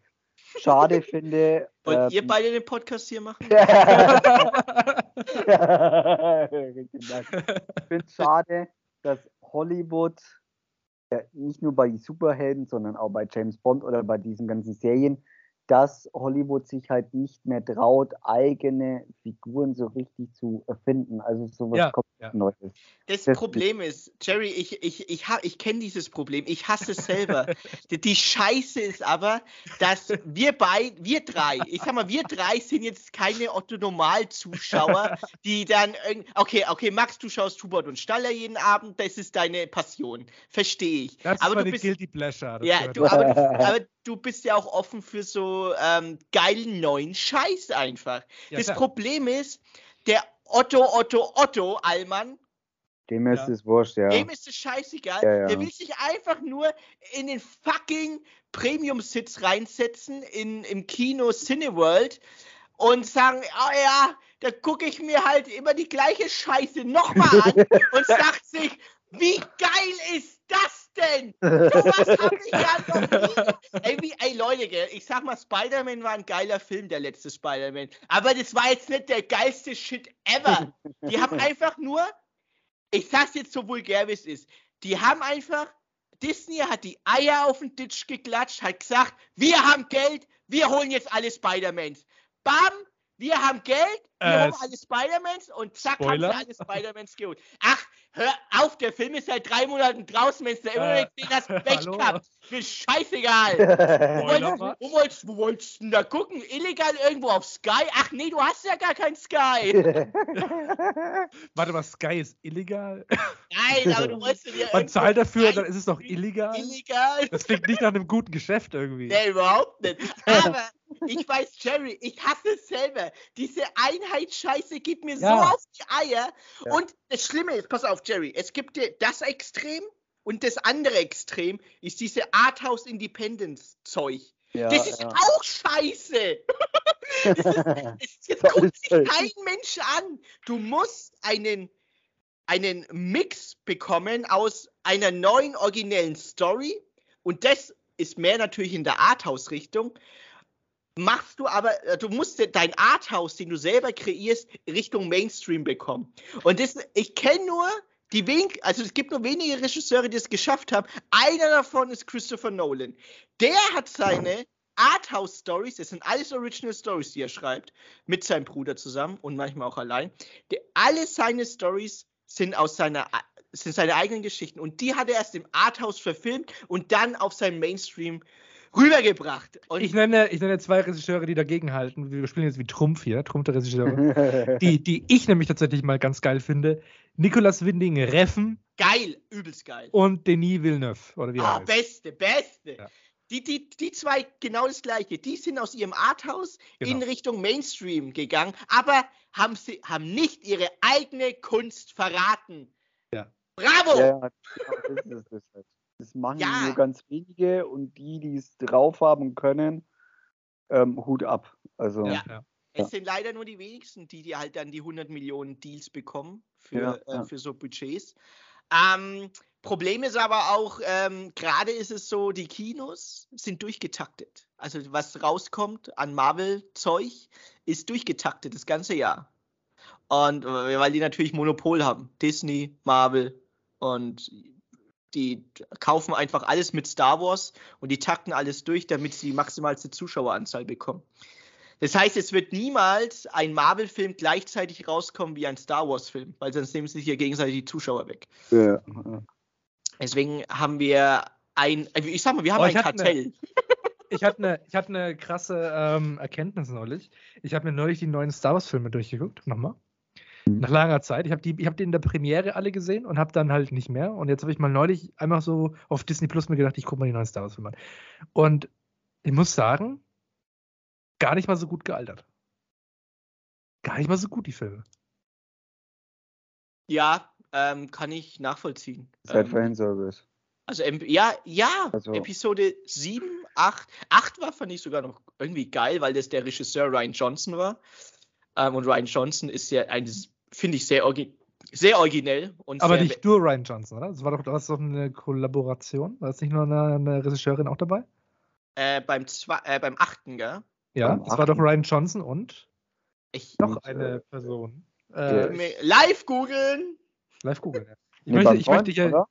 Speaker 1: schade finde.
Speaker 3: Wollt ihr
Speaker 1: ähm,
Speaker 3: beide den Podcast hier machen?
Speaker 1: Ich finde es schade, dass Hollywood ja, nicht nur bei Superhelden, sondern auch bei James Bond oder bei diesen ganzen Serien, dass Hollywood sich halt nicht mehr traut, eigene Figuren so richtig zu erfinden. Also sowas
Speaker 2: Ja,
Speaker 1: komplett
Speaker 2: ja.
Speaker 3: Das
Speaker 1: Das-
Speaker 3: Problem ist, Jerry, ich, ich, ich, ich kenne dieses Problem. Ich hasse es selber. die, die Scheiße ist aber, dass wir beide, wir drei, ich sag mal, wir drei sind jetzt keine Otto-Normal-Zuschauer, die dann irgendwie. Okay, okay, Max, du schaust Hubert und Staller jeden Abend, das ist deine Passion. Verstehe ich.
Speaker 2: Das ist
Speaker 3: aber du
Speaker 2: meine
Speaker 3: bist.
Speaker 2: Guilty Pleasure. das
Speaker 3: Ja, du, aber, du, aber du bist ja auch offen für so ähm, geilen neuen Scheiß einfach.
Speaker 2: Ja,
Speaker 3: das
Speaker 2: klar.
Speaker 3: Problem ist, der Otto, Otto, Otto Allmann,
Speaker 1: Dem ist
Speaker 2: Ja.
Speaker 1: es wurscht, ja.
Speaker 3: dem ist es scheißegal.
Speaker 1: Ja, ja.
Speaker 3: Der will sich einfach nur in den fucking Premium-Sitz reinsetzen in, im Kino Cineworld und sagen, oh ja, da gucke ich mir halt immer die gleiche Scheiße nochmal an und sagt sich, wie geil ist das denn? Sowas habe ich ja noch nie. Ey, wie, ey Leute, gell, ich sag mal, Spider-Man war ein geiler Film, der letzte Spider-Man. Aber das war jetzt nicht der geilste Shit ever. Die haben einfach nur, ich sag's jetzt so vulgär wie es ist, die haben einfach, Disney hat die Eier auf den Tisch geklatscht, hat gesagt, wir haben Geld, wir holen jetzt alle Spider-Mans. Bam, wir haben Geld, wir
Speaker 2: Äh,
Speaker 3: holen alle Spider-Mans und zack,
Speaker 2: Spoiler?
Speaker 3: haben sie alle Spider-Mans geholt. Ach, hör auf, der Film ist seit drei Monaten draußen, wenn du immer noch
Speaker 2: Äh,
Speaker 3: nicht gesehen hast, Pech gehabt. Mir ist scheißegal. Wo wolltest, wo, wolltest, wo wolltest du denn da gucken? Illegal irgendwo auf Sky? Ach nee, du hast ja gar kein Sky.
Speaker 2: Warte mal, Sky ist illegal.
Speaker 3: Nein, aber du wolltest dir
Speaker 2: Man zahlt dafür, dann ist es doch illegal.
Speaker 3: illegal.
Speaker 2: Das klingt nicht nach einem guten Geschäft irgendwie.
Speaker 3: Nee, überhaupt nicht. Aber ich weiß, Jerry, ich hasse es selber. Diese Einheitsscheiße geht mir
Speaker 2: Ja.
Speaker 3: so auf die Eier.
Speaker 1: Ja.
Speaker 3: Und das Schlimme ist, pass auf, Jerry, es gibt das Extrem und das andere Extrem ist diese Arthouse Independence Zeug.
Speaker 1: ja,
Speaker 3: das ist auch scheiße. Das ist, jetzt guckt sich kein Mensch an. Du musst einen, einen Mix bekommen aus einer neuen originellen Story und das ist mehr natürlich in der Arthouse-Richtung. Machst du aber, äh, du musst de- dein Arthouse, den du selber kreierst, Richtung Mainstream bekommen. Und das, ich kenne nur die wenig, also es gibt nur wenige Regisseure, die es geschafft haben. Einer davon ist Christopher Nolan. Der hat seine Arthouse-Stories, das sind alles Original Stories, die er schreibt, mit seinem Bruder zusammen und manchmal auch allein. Der, alle seine Stories sind aus seiner sind seine eigenen Geschichten und die hat er erst im Arthouse verfilmt und dann auf seinen Mainstream rübergebracht. Und
Speaker 2: Ich nenne, ich nenne zwei Regisseure, die dagegen halten. Wir spielen jetzt wie Trumpf hier, Trumpf der Regisseure. die, die ich nämlich tatsächlich mal ganz geil finde. Nicolas Winding Reffen
Speaker 3: geil, übelst geil.
Speaker 2: und Denis Villeneuve. Oder wie er
Speaker 3: Ah,
Speaker 2: heißt.
Speaker 3: beste, beste.
Speaker 2: Ja.
Speaker 3: Die, die, die zwei genau das gleiche. Die sind aus ihrem Arthouse in
Speaker 2: Genau.
Speaker 3: Richtung Mainstream gegangen, aber haben sie haben nicht ihre eigene Kunst verraten.
Speaker 2: Ja.
Speaker 3: Bravo!
Speaker 1: Ja, ja, genau, das ist es halt. Das machen
Speaker 3: Ja.
Speaker 1: nur ganz wenige und die, die es drauf haben können, ähm, Hut ab. Also,
Speaker 3: Ja.
Speaker 2: Ja.
Speaker 3: Es sind leider nur die wenigsten, die, die halt dann die 100 Millionen Deals bekommen für,
Speaker 1: Ja,
Speaker 3: äh, für so Budgets. Ähm, Problem ist aber auch, ähm, gerade ist es so, die Kinos sind durchgetaktet. Also was rauskommt an Marvel-Zeug, ist durchgetaktet das ganze Jahr. Und äh, weil die natürlich Monopol haben. Disney, Marvel und die kaufen einfach alles mit Star Wars und die takten alles durch, damit sie die maximalste Zuschaueranzahl bekommen. Das heißt, es wird niemals ein Marvel-Film gleichzeitig rauskommen wie ein Star Wars-Film, weil sonst nehmen sie sich ja gegenseitig die Zuschauer weg.
Speaker 1: ja,
Speaker 3: Deswegen haben wir ein, äh, ich sag mal, wir haben
Speaker 2: Oh,
Speaker 3: ein
Speaker 2: hatte eine-
Speaker 3: Kartell.
Speaker 2: Ich hatte eine ich hatte eine krasse ähm, Erkenntnis neulich. Ich habe mir neulich die neuen Star Wars-Filme durchgeguckt. Nochmal. Nach langer Zeit. Ich habe die, ich hab die in der Premiere alle gesehen und habe dann halt nicht mehr. Und jetzt habe ich mal neulich einfach so auf Disney Plus mir gedacht, ich gucke mal die neuen Star Wars-Filme an. Und ich muss sagen, gar nicht mal so gut gealtert. Gar nicht mal so gut, die Filme.
Speaker 3: Ja, ähm, kann ich nachvollziehen.
Speaker 1: Seit
Speaker 3: Ähm,
Speaker 1: Fanservice.
Speaker 3: Also, ja, ja,
Speaker 1: Also-
Speaker 3: Episode 7, 8. 8 war, fand ich sogar noch irgendwie geil, weil das der Regisseur Ryan Johnson war. Ähm, und Ryan Johnson ist ja ein, finde ich, sehr, orgi sehr originell. Und
Speaker 2: Aber
Speaker 3: sehr
Speaker 2: nicht nur Ryan Johnson, oder? Das war doch, das ist doch eine Kollaboration. War jetzt nicht nur eine, eine Regisseurin auch dabei?
Speaker 3: Äh, beim, zwei, äh, beim 8. gell?
Speaker 2: Ja,
Speaker 1: Beim
Speaker 2: das war doch
Speaker 1: achten.
Speaker 2: Ryan Johnson und
Speaker 3: Ich
Speaker 2: noch eine
Speaker 1: äh,
Speaker 2: Person. Äh,
Speaker 3: live googeln.
Speaker 2: live googeln. Ja. Ich,
Speaker 1: Nee,
Speaker 2: möchte, ich möchte
Speaker 1: neunten,
Speaker 2: hier.
Speaker 1: oder?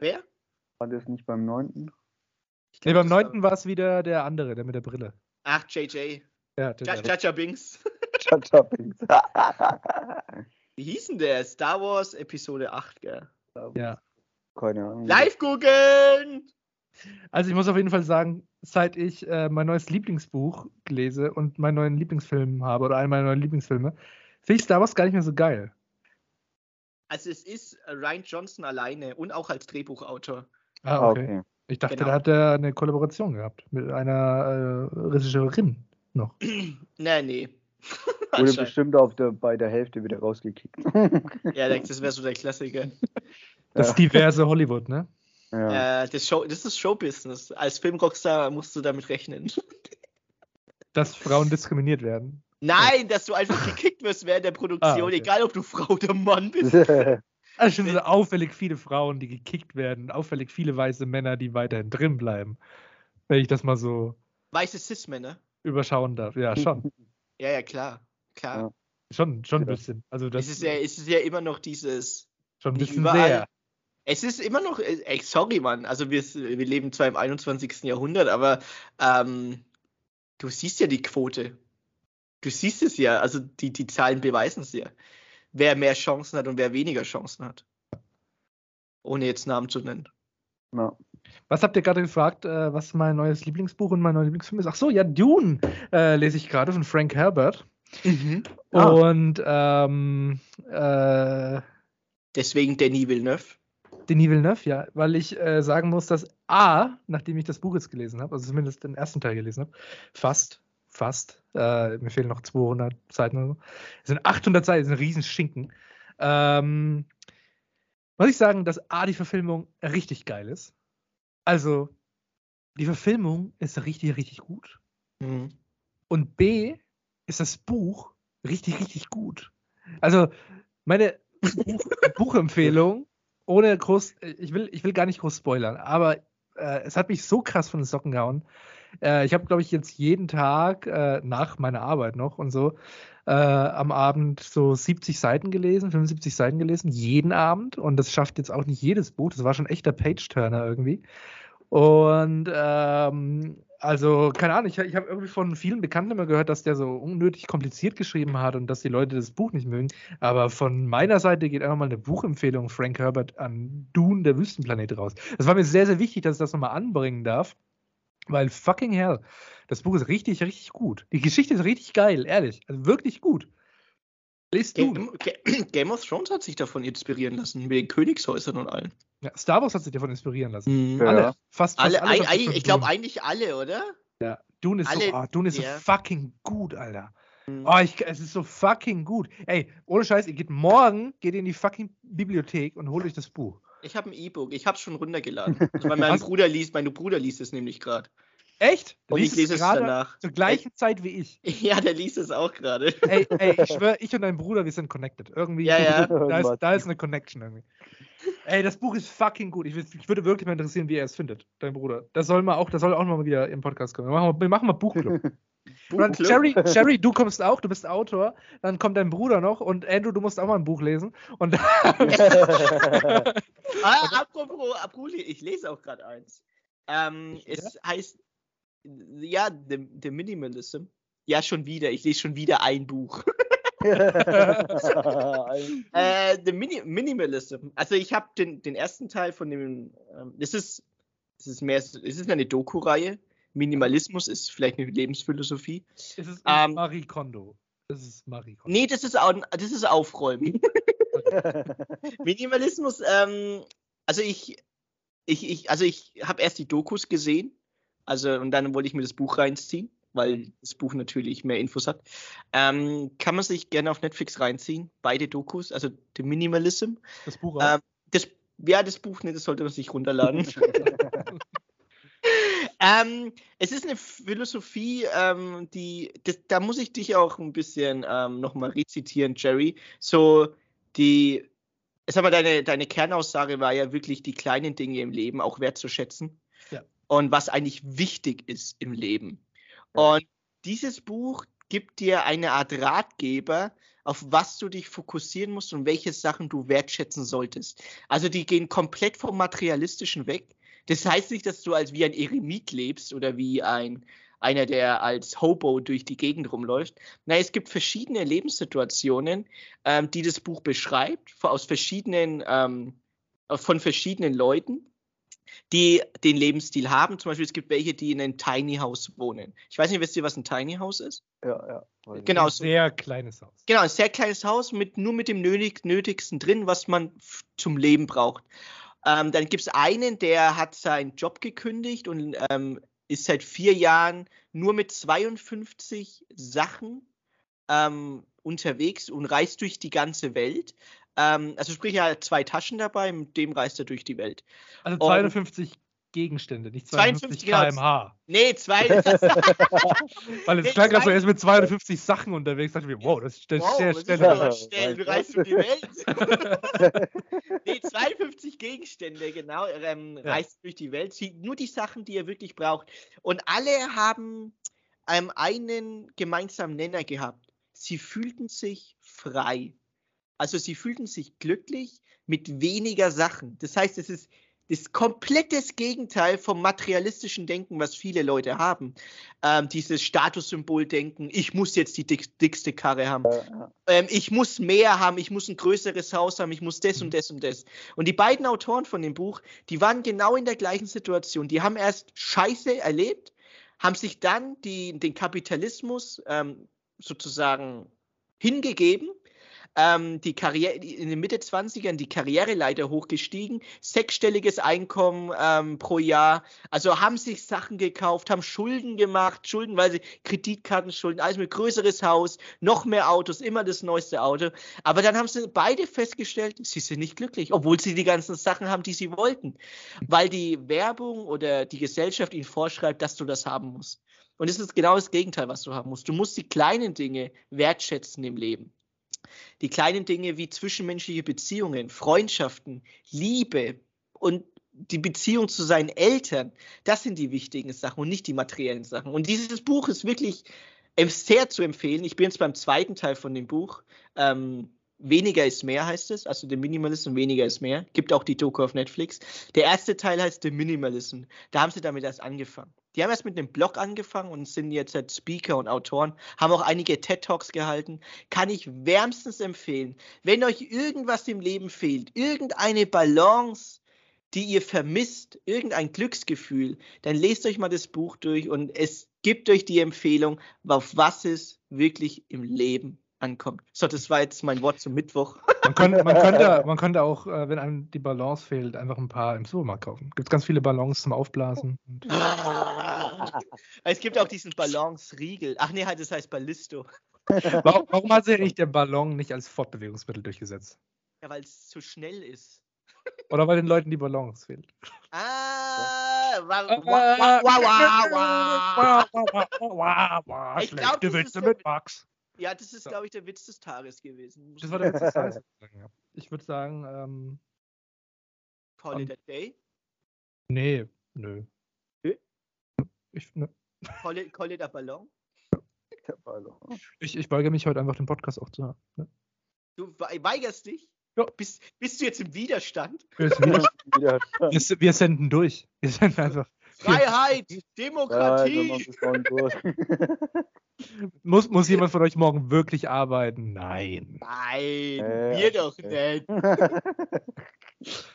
Speaker 3: Wer?
Speaker 1: War das nicht beim 9.?
Speaker 2: Nee,
Speaker 3: glaub,
Speaker 2: beim
Speaker 3: das war-
Speaker 2: 9. war es wieder der andere, der mit der Brille.
Speaker 3: Ach, JJ.
Speaker 2: Ja, der,
Speaker 3: Ja-
Speaker 2: der,
Speaker 3: Jaja Binks. Wie hieß denn der? Star Wars Episode 8, gell?
Speaker 2: ja.
Speaker 1: Keine Ahnung.
Speaker 3: Live googeln!
Speaker 2: Also ich muss auf jeden Fall sagen, seit ich äh, mein neues Lieblingsbuch lese und meinen neuen Lieblingsfilm habe oder einen meiner neuen Lieblingsfilme, finde ich Star Wars gar nicht mehr so geil.
Speaker 3: Also es ist äh, Ryan Johnson alleine und auch als Drehbuchautor.
Speaker 2: Ah,
Speaker 1: Ah,
Speaker 2: okay.
Speaker 1: okay.
Speaker 2: Ich dachte,
Speaker 3: Genau.
Speaker 2: da hat er eine Kollaboration gehabt mit einer äh, Regisseurin noch.
Speaker 3: Nee, nee.
Speaker 1: Wurde bestimmt auf der, bei der Hälfte wieder rausgekickt.
Speaker 3: Ja, das wäre so der Klassiker.
Speaker 2: Das
Speaker 1: Ja.
Speaker 2: diverse Hollywood, ne?
Speaker 1: ja.
Speaker 3: Äh, das, Show, das ist Showbusiness. Als Filmrockstar musst du damit rechnen.
Speaker 2: Dass Frauen diskriminiert werden.
Speaker 3: Nein, dass du einfach gekickt wirst während der Produktion,
Speaker 2: Ah, okay.
Speaker 3: egal ob du Frau oder Mann bist.
Speaker 2: Also stimmt, so auffällig viele Frauen, die gekickt werden, auffällig viele weiße Männer, die weiterhin drin bleiben. Wenn ich das mal so
Speaker 3: Weiße Cis-Männer.
Speaker 2: überschauen darf. Ja, schon.
Speaker 3: Ja, ja, klar. Klar.
Speaker 1: Ja.
Speaker 2: Schon, schon ein
Speaker 1: Ja.
Speaker 2: bisschen. Also das
Speaker 3: Es, ist ja, es ist ja immer noch dieses.
Speaker 2: schon ein bisschen
Speaker 3: überall.
Speaker 2: sehr.
Speaker 3: Es ist immer noch. äh, Ey, sorry, Mann. Also, wir, wir leben zwar im 21. Jahrhundert, aber ähm, du siehst ja die Quote. Du siehst es ja. Also, die, die Zahlen beweisen es ja. wer mehr Chancen hat und wer weniger Chancen hat. Ohne jetzt Namen zu nennen.
Speaker 2: Ja. Was habt ihr gerade gefragt, äh, was mein neues Lieblingsbuch und mein neuer Lieblingsfilm ist? Ach so, ja, Dune äh, lese ich gerade von Frank Herbert. Mhm. Ah. Und ähm, äh,
Speaker 3: deswegen Denis Villeneuve.
Speaker 2: Denis Villeneuve, ja, weil ich äh, sagen muss, dass A, nachdem ich das Buch jetzt gelesen habe, also zumindest den ersten Teil gelesen habe, fast, fast, äh, mir fehlen noch 200 Seiten oder so, es sind 800 Seiten, das ist ein Riesenschinken. Ähm, muss ich sagen, dass A, die Verfilmung richtig geil ist. Also, die Verfilmung ist richtig, richtig gut. Mhm. Und B, ist das Buch richtig, richtig gut. Also, meine Buch Buchempfehlung, ohne groß, ich will, ich will gar nicht groß spoilern, aber äh, es hat mich so krass von den Socken gehauen. Äh, ich habe, glaube ich, jetzt jeden Tag äh, nach meiner Arbeit noch und so äh, am Abend so 70 Seiten gelesen, 75 Seiten gelesen, jeden Abend. Und das schafft jetzt auch nicht jedes Buch. Das war schon echter Page-Turner irgendwie. Und ähm, also, keine Ahnung, ich, ich habe irgendwie von vielen Bekannten immer gehört, dass der so unnötig kompliziert geschrieben hat und dass die Leute das Buch nicht mögen. Aber von meiner Seite geht einfach mal eine Buchempfehlung Frank Herbert an Dune, der Wüstenplanet, raus. Das war mir sehr, sehr wichtig, dass ich das nochmal anbringen darf. Weil fucking hell, das Buch ist richtig, richtig gut. Die Geschichte ist richtig geil, ehrlich. Also wirklich gut.
Speaker 3: Lest du. Game, Game of Thrones hat sich davon inspirieren lassen, mit den Königshäusern und allen.
Speaker 2: Ja, Star Wars hat sich davon inspirieren lassen.
Speaker 3: Mhm. Alle, ja. fast, fast alle. alle ein, ich glaube eigentlich alle, oder?
Speaker 2: Ja, Dune ist, alle, so, oh, Dune ist ja. so fucking gut, Alter. Mhm. Oh, ich, es ist so fucking gut. Ey, ohne Scheiß, ihr geht morgen, geht in die fucking Bibliothek und holt euch das Buch.
Speaker 3: Ich habe ein E-Book, ich habe es schon runtergeladen. Also, weil mein Bruder liest, mein Bruder liest es nämlich gerade.
Speaker 2: Echt?
Speaker 3: Und ich lese es danach.
Speaker 2: Zur gleichen Echt? Zeit wie ich.
Speaker 3: Ja, der liest es auch gerade.
Speaker 2: Ey, ey, ich schwöre, ich und dein Bruder, wir sind connected. Irgendwie.
Speaker 3: Ja, ja.
Speaker 2: Da ist, da ist eine Connection irgendwie. Ey, das Buch ist fucking gut. Ich, ich, würde wirklich mal interessieren, wie er es findet, dein Bruder. Das soll mal auch, das soll auch mal wieder im Podcast kommen. Wir machen, wir machen mal Buchclub. Und Jerry, Jerry, du kommst auch, du bist Autor, dann kommt dein Bruder noch und Andrew, du musst auch mal ein Buch lesen. Und ah,
Speaker 3: apropos, Apruli, ich lese auch gerade eins. Ähm, es heißt ja, The, The Minimalism. Ja, schon wieder. Ich lese schon wieder ein Buch. äh, The Mini Minimalism. Also ich habe den, den ersten Teil von dem. Ähm, das ist, das ist mehr. Es ist eine Doku-Reihe. Minimalismus ist vielleicht eine Lebensphilosophie.
Speaker 2: Es ist ähm, Marie Kondo. Das ist Marie
Speaker 3: Kondo. Nee, das ist, das ist Aufräumen. Minimalismus, ähm, also ich, ich, ich, also ich habe erst die Dokus gesehen also, und dann wollte ich mir das Buch reinziehen, weil das Buch natürlich mehr Infos hat. Ähm, kann man sich gerne auf Netflix reinziehen, beide Dokus, also The Minimalism.
Speaker 2: Das Buch auch? Ähm,
Speaker 3: das, ja, das Buch, ne, das sollte man sich runterladen. ähm, es ist eine Philosophie, ähm, die, das, da muss ich dich auch ein bisschen ähm, nochmal rezitieren, Jerry. So, die, sag mal, deine, deine Kernaussage war ja wirklich, die kleinen Dinge im Leben auch wertzuschätzen und was eigentlich wichtig ist im Leben. Und dieses Buch gibt dir eine Art Ratgeber, auf was du dich fokussieren musst und welche Sachen du wertschätzen solltest. Also die gehen komplett vom Materialistischen weg. Das heißt nicht, dass du als wie ein Eremit lebst oder wie ein einer, der als Hobo durch die Gegend rumläuft. Nein, es gibt verschiedene Lebenssituationen, ähm, die das Buch beschreibt, aus verschiedenen, ähm, von verschiedenen Leuten die den Lebensstil haben. Zum Beispiel, es gibt welche, die in einem Tiny House wohnen. Ich weiß nicht, wisst ihr, was ein Tiny House ist?
Speaker 1: Ja, ja.
Speaker 2: Genau. Ein sehr kleines Haus.
Speaker 3: Genau, ein sehr kleines Haus mit nur mit dem Nötig, Nötigsten drin, was man zum Leben braucht. Ähm, dann gibt es einen, der hat seinen Job gekündigt und ähm, ist seit vier Jahren nur mit 52 Sachen ähm, unterwegs und reist durch die ganze Welt. Ähm, also sprich, er hat zwei Taschen dabei, mit dem reist er durch die Welt.
Speaker 2: Also 250 und, Gegenstände, nicht 250 km/h.
Speaker 3: Nee, zwei.
Speaker 2: Weil es nee, klang gerade so, er ist mit 250 Sachen unterwegs. Da dachte ich mir, wow, das ist wow, sehr schnell.
Speaker 3: Das schnell. Du reist um die Welt. nee, 52 Gegenstände, genau. Ähm, ja. Reist durch die Welt, zieht nur die Sachen, die er wirklich braucht. Und alle haben ähm, einen gemeinsamen Nenner gehabt. Sie fühlten sich frei. Also sie fühlten sich glücklich mit weniger Sachen. Das heißt, es ist das komplettes Gegenteil vom materialistischen Denken, was viele Leute haben. Ähm, dieses Statussymboldenken, ich muss jetzt die dick, dickste Karre haben. Ähm, ich muss mehr haben, ich muss ein größeres Haus haben, ich muss das und das und das. Und die beiden Autoren von dem Buch, die waren genau in der gleichen Situation. Die haben erst Scheiße erlebt, haben sich dann die, den Kapitalismus ähm, sozusagen hingegeben ähm, die Karriere, in den Mitte 20ern die Karriereleiter hochgestiegen, sechsstelliges Einkommen ähm, pro Jahr, also haben sich Sachen gekauft, haben Schulden gemacht, Schulden, weil sie Kreditkartenschulden, alles mit größeres Haus, noch mehr Autos, immer das neueste Auto. Aber dann haben sie beide festgestellt, sie sind nicht glücklich, obwohl sie die ganzen Sachen haben, die sie wollten, weil die Werbung oder die Gesellschaft ihnen vorschreibt, dass du das haben musst. Und es ist genau das Gegenteil, was du haben musst. Du musst die kleinen Dinge wertschätzen im Leben. Die kleinen Dinge wie zwischenmenschliche Beziehungen, Freundschaften, Liebe und die Beziehung zu seinen Eltern, das sind die wichtigen Sachen und nicht die materiellen Sachen. Und dieses Buch ist wirklich sehr zu empfehlen. Ich bin jetzt beim zweiten Teil von dem Buch. Ähm, Weniger ist mehr heißt es, also der Minimalism, weniger ist mehr. Gibt auch die Doku auf Netflix. Der erste Teil heißt The Minimalism. Da haben sie damit erst angefangen. Die haben erst mit einem Blog angefangen und sind jetzt halt Speaker und Autoren, haben auch einige TED Talks gehalten. Kann ich wärmstens empfehlen. Wenn euch irgendwas im Leben fehlt, irgendeine Balance, die ihr vermisst, irgendein Glücksgefühl, dann lest euch mal das Buch durch und es gibt euch die Empfehlung, auf was es wirklich im Leben ankommt. So, das war jetzt mein Wort zum Mittwoch.
Speaker 2: Man könnte, man könnte, man könnte auch, äh, wenn einem die Balance fehlt, einfach ein paar im Supermarkt kaufen. Gibt ganz viele Ballons zum Aufblasen.
Speaker 3: es gibt auch diesen Balance-Riegel. Ach nee, halt, das heißt Ballisto.
Speaker 2: Warum, warum hat sich nicht der Ballon nicht als Fortbewegungsmittel durchgesetzt?
Speaker 3: Ja, weil es zu schnell ist.
Speaker 2: Oder weil den Leuten die Balance fehlt.
Speaker 3: Ah, wow, wow, wow. Ich glaube, Witze mit Max. Ja, das ist, so. glaube ich, der Witz des Tages gewesen.
Speaker 2: Das war der Witz des Tages. Ich würde sagen, ähm,
Speaker 3: Call it a day?
Speaker 2: Nee, nö.
Speaker 3: Nö?
Speaker 2: Ich, ne.
Speaker 3: Call, it, call it a Ballon?
Speaker 2: Der Ballon. Ich, ich weigere mich heute einfach den Podcast auch zu haben. Ne?
Speaker 3: Du weigerst dich?
Speaker 2: Ja.
Speaker 3: Bist, bist du jetzt im Widerstand?
Speaker 2: Wir, wir, wir senden durch. Wir senden einfach.
Speaker 3: Freiheit, Demokratie.
Speaker 2: Ja, muss, muss jemand von euch morgen wirklich arbeiten? Nein.
Speaker 3: Nein, äh, wir doch nicht.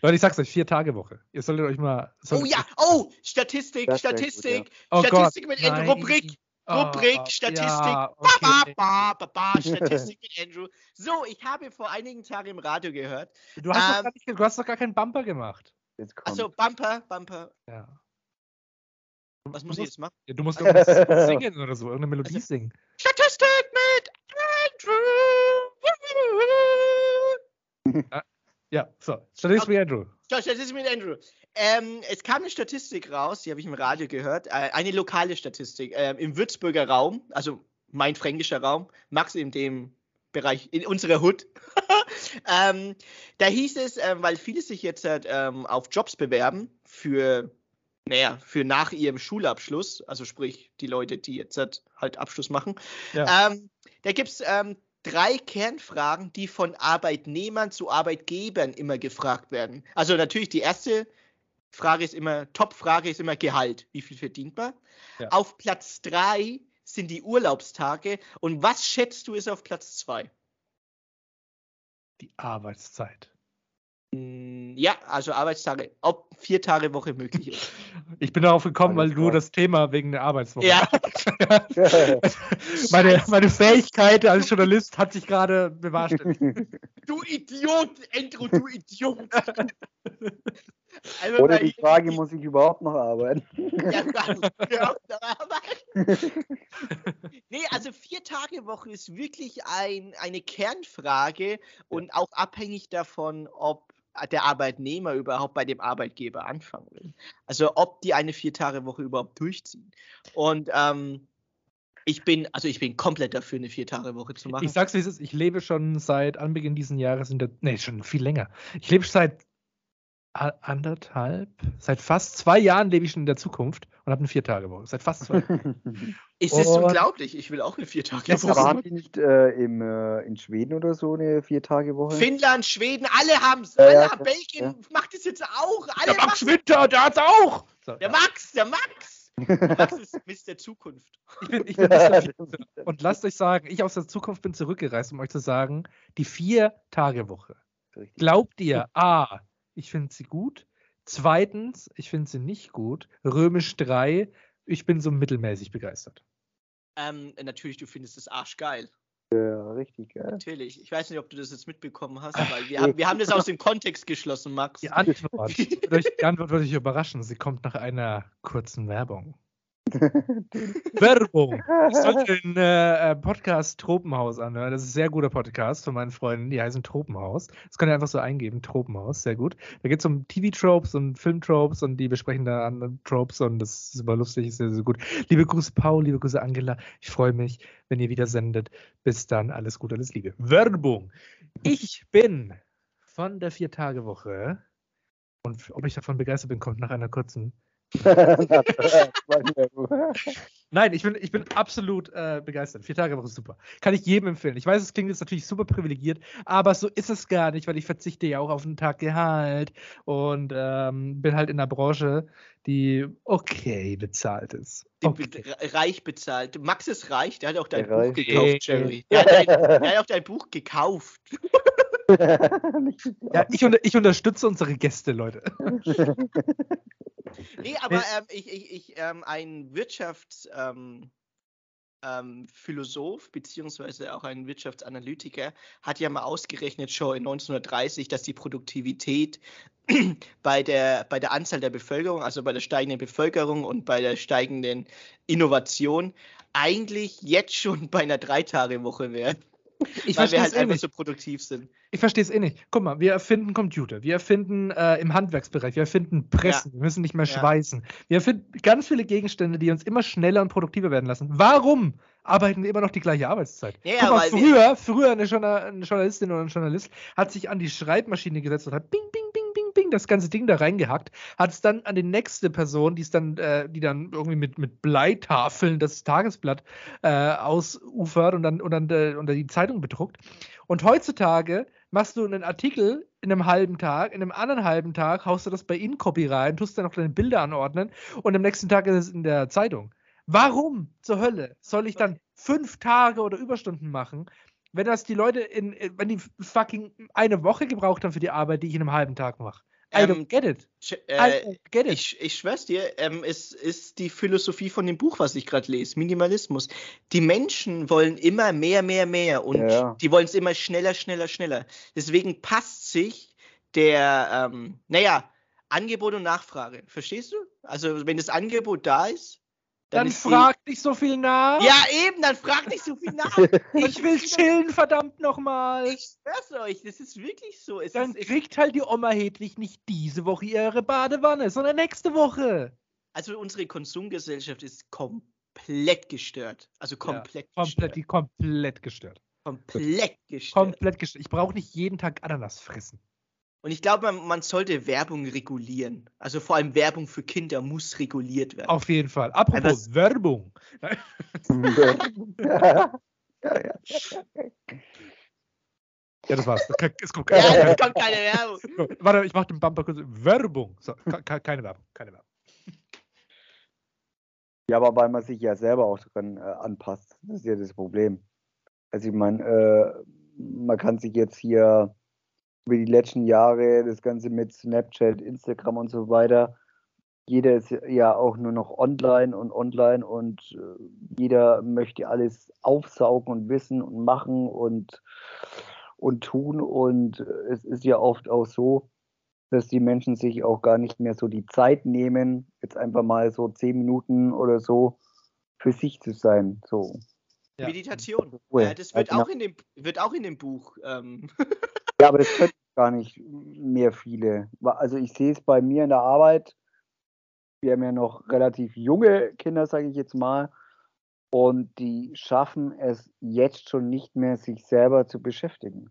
Speaker 2: Leute, ich sag's euch, vier Tage Woche. Ihr solltet euch mal.
Speaker 3: Solltet oh ja, oh, Statistik, Statistik, gut, ja. oh Statistik Gott, mit Andrew, Rubrik, Rubrik, oh, Statistik, ja, okay. ba, ba, ba, Statistik mit Andrew. So, ich habe vor einigen Tagen im Radio gehört.
Speaker 2: Du hast, ähm, doch, nicht, du hast doch gar keinen Bumper gemacht.
Speaker 3: Achso, Bumper, Bumper.
Speaker 2: Ja.
Speaker 3: Was muss ich jetzt machen?
Speaker 2: Ja, du musst irgendwas singen oder so, irgendeine Melodie also, singen.
Speaker 3: Statistik mit
Speaker 2: Andrew. Ah, ja, so. Statistik mit Andrew.
Speaker 3: Statistik mit Andrew. Ähm, es kam eine Statistik raus, die habe ich im Radio gehört, äh, eine lokale Statistik äh, im Würzburger Raum, also mein fränkischer Raum, Max in dem Bereich, in unserer Hood. ähm, da hieß es, äh, weil viele sich jetzt halt, ähm, auf Jobs bewerben für, naja, für nach ihrem Schulabschluss, also sprich die Leute, die jetzt halt, halt Abschluss machen. Ja. Ähm, da gibt es ähm, drei Kernfragen, die von Arbeitnehmern zu Arbeitgebern immer gefragt werden. Also natürlich die erste Frage ist immer, Top-Frage ist immer Gehalt. Wie viel verdient man? Ja. Auf Platz drei sind die Urlaubstage. Und was schätzt du ist auf Platz zwei?
Speaker 2: Die Arbeitszeit.
Speaker 3: Ja, also Arbeitstage, ob vier Tage Woche möglich ist.
Speaker 2: Ich bin darauf gekommen, weil du das Thema wegen der Arbeitswoche. Ja. meine, meine Fähigkeit als Journalist hat sich gerade bewahrheitet.
Speaker 3: Du Idiot, Endro, du Idiot.
Speaker 1: Also Oder die Frage, ich, muss ich überhaupt noch arbeiten? Ja,
Speaker 3: kann ich überhaupt noch arbeiten? nee, also vier Tage Woche ist wirklich ein, eine Kernfrage und auch abhängig davon, ob der Arbeitnehmer überhaupt bei dem Arbeitgeber anfangen will. Also ob die eine Vier-Tage-Woche überhaupt durchziehen. Und ähm, ich bin, also ich bin komplett dafür, eine Vier-Tage-Woche zu machen.
Speaker 2: Ich sag's wie es ist, ich lebe schon seit Anbeginn dieses Jahres in der, nee, schon viel länger. Ich lebe seit anderthalb? Seit fast zwei Jahren lebe ich schon in der Zukunft und habe eine Vier-Tage-Woche. Seit fast zwei Jahren.
Speaker 3: Ist das
Speaker 2: Und-
Speaker 3: unglaublich? Ich will auch eine vier Tage
Speaker 2: Das ist-
Speaker 3: Woche.
Speaker 1: Waren die nicht äh, im, äh, in Schweden oder so eine Vier-Tage-Woche?
Speaker 3: Finnland, Schweden, alle haben es.
Speaker 1: Ja,
Speaker 3: alle
Speaker 1: ja,
Speaker 3: haben
Speaker 1: ja.
Speaker 3: Belgien macht es jetzt auch. Alle
Speaker 2: Der Max. Winter, der hat's auch! So,
Speaker 3: Der
Speaker 2: ja.
Speaker 3: Max, der Max. Der Max ist Mist der Zukunft.
Speaker 2: Ich bin, ich bin Mr. Future. Und lasst euch sagen, ich aus der Zukunft bin zurückgereist, um euch zu sagen, die Vier-Tage-Woche. Glaubt ihr, A, ich finde sie gut. Zweitens, ich finde sie nicht gut. Römisch 3, ich bin so mittelmäßig begeistert.
Speaker 3: Ähm, natürlich, du findest das arschgeil.
Speaker 1: Ja, richtig, geil.
Speaker 3: Natürlich. Ich weiß nicht, ob du das jetzt mitbekommen hast, weil wir haben, wir haben das aus dem Kontext geschlossen, Max.
Speaker 2: Die Antwort, die Antwort wird euch überraschen. Sie kommt nach einer kurzen Werbung. Werbung! Ich sollte den äh, äh, Podcast Tropenhaus anhören. Das ist ein sehr guter Podcast von meinen Freunden. Die heißen Tropenhaus. Das könnt ihr einfach so eingeben. Tropenhaus, sehr gut. Da geht es um TV-Tropes und Film-Tropes und die besprechen da andere Tropes und das ist super lustig, ist sehr, sehr gut. Liebe Grüße Paul, liebe Grüße Angela. Ich freue mich, wenn ihr wieder sendet. Bis dann, alles Gute, alles Liebe. Werbung! Ich bin von der Vier-Tage-Woche und ob ich davon begeistert bin, kommt nach einer kurzen Nein, ich bin, ich bin absolut äh, begeistert. Vier Tage Woche ist super. Kann ich jedem empfehlen. Ich weiß, es klingt jetzt natürlich super privilegiert, aber so ist es gar nicht, weil ich verzichte ja auch auf einen Tag Gehalt und ähm, bin halt in einer Branche, die okay bezahlt ist.
Speaker 3: Die
Speaker 2: Okay.
Speaker 3: reich bezahlt. Max ist reich, der hat auch dein
Speaker 1: Der
Speaker 3: Buch
Speaker 1: reich.
Speaker 3: gekauft, Jerry. Der hat, dein, der hat auch dein Buch gekauft.
Speaker 2: Ja, ich, unter, ich unterstütze unsere Gäste, Leute.
Speaker 3: Nee, aber ähm, ich, ich, ich ähm, ein Wirtschaftsphilosoph ähm, ähm, beziehungsweise auch ein Wirtschaftsanalytiker hat ja mal ausgerechnet schon in 1930, dass die Produktivität bei der, bei der Anzahl der Bevölkerung, also bei der steigenden Bevölkerung und bei der steigenden Innovation, eigentlich jetzt schon bei einer Drei-Tage-Woche wäre,
Speaker 2: Ich
Speaker 3: weil
Speaker 2: verstehe
Speaker 3: wir
Speaker 2: es
Speaker 3: halt
Speaker 2: eh
Speaker 3: einfach
Speaker 2: nicht.
Speaker 3: so produktiv sind.
Speaker 2: Ich verstehe es eh nicht. Guck mal, wir erfinden Computer, wir erfinden äh, im Handwerksbereich, wir erfinden Pressen, wir müssen nicht mehr
Speaker 3: Ja.
Speaker 2: schweißen. Wir erfinden ganz viele Gegenstände, die uns immer schneller und produktiver werden lassen. Warum arbeiten wir immer noch die gleiche Arbeitszeit?
Speaker 3: Ja,
Speaker 2: Guck mal, früher, früher eine, Journal eine Journalistin oder ein Journalist hat sich an die Schreibmaschine gesetzt und hat bing, bing, bing, bing, das ganze Ding da reingehackt, hat es dann an die nächste Person, die es dann, äh, die dann irgendwie mit, mit Bleitafeln das Tagesblatt äh, ausufert und dann, und dann äh, unter die Zeitung bedruckt. Und heutzutage machst du einen Artikel in einem halben Tag, in einem anderen halben Tag haust du das bei InCopy rein, tust dann noch deine Bilder anordnen und am nächsten Tag ist es in der Zeitung. Warum zur Hölle soll ich dann fünf Tage oder Überstunden machen, wenn das die Leute in, in- wenn die fucking eine Woche gebraucht haben für die Arbeit, die ich in einem halben Tag mache? I
Speaker 3: Ähm,
Speaker 2: don't get it.
Speaker 3: Äh,
Speaker 2: don't get it.
Speaker 3: Ich, ich schwör's dir, ähm, es ist die Philosophie von dem Buch, was ich gerade lese, Minimalismus. Die Menschen wollen immer mehr, mehr, mehr und
Speaker 1: Ja.
Speaker 3: die wollen es immer schneller, schneller, schneller. Deswegen passt sich der, ähm, naja, Angebot und Nachfrage. Verstehst du? Also wenn das Angebot da ist, dann,
Speaker 2: dann frag nicht so viel nach.
Speaker 3: Ja, eben, dann frag nicht so viel nach.
Speaker 2: Ich will chillen, verdammt nochmal.
Speaker 3: Ich schwör's euch, das ist wirklich so. Es
Speaker 2: Dann
Speaker 3: ist,
Speaker 2: kriegt halt die Oma Hedwig nicht diese Woche ihre Badewanne, sondern nächste Woche.
Speaker 3: also unsere Konsumgesellschaft ist komplett gestört. Also komplett
Speaker 2: Komplett,
Speaker 3: gestört.
Speaker 2: die komplett gestört.
Speaker 3: Komplett gestört.
Speaker 2: Komplett gestört. Ich brauche nicht jeden Tag Ananas fressen.
Speaker 3: Und ich glaube, man, man sollte Werbung regulieren. Also vor allem Werbung für Kinder muss reguliert werden.
Speaker 2: Auf jeden Fall. Apropos
Speaker 3: das-
Speaker 2: Werbung.
Speaker 1: ja, ja.
Speaker 2: Ja, das war's. Es kommt
Speaker 3: ja,
Speaker 2: keine
Speaker 3: es kommt keine Werbung.
Speaker 2: Warte, ich mach den Bumper kurz. Werbung. So, ke- ke- keine Werbung. Keine Werbung.
Speaker 1: Ja, aber weil man sich ja selber auch dran äh, anpasst. Das ist ja das Problem. Also ich meine, äh, man kann sich jetzt hier über die letzten Jahre das Ganze mit Snapchat, Instagram und so weiter, jeder ist ja auch nur noch online und online und äh, jeder möchte alles aufsaugen und wissen und machen und, und tun. Und äh, es ist ja oft auch so, dass die Menschen sich auch gar nicht mehr so die Zeit nehmen, jetzt einfach mal so zehn Minuten oder so für sich zu sein. So.
Speaker 2: Ja.
Speaker 3: Meditation.
Speaker 1: Ruhe.
Speaker 3: Ja, das wird
Speaker 1: genau.
Speaker 3: auch in dem wird auch in dem Buch. Ähm,
Speaker 1: Ja, aber das können gar nicht mehr viele. Also ich sehe es bei mir in der Arbeit. Wir haben ja noch relativ junge Kinder, sage ich jetzt mal. Und die schaffen es jetzt schon nicht mehr, sich selber zu beschäftigen.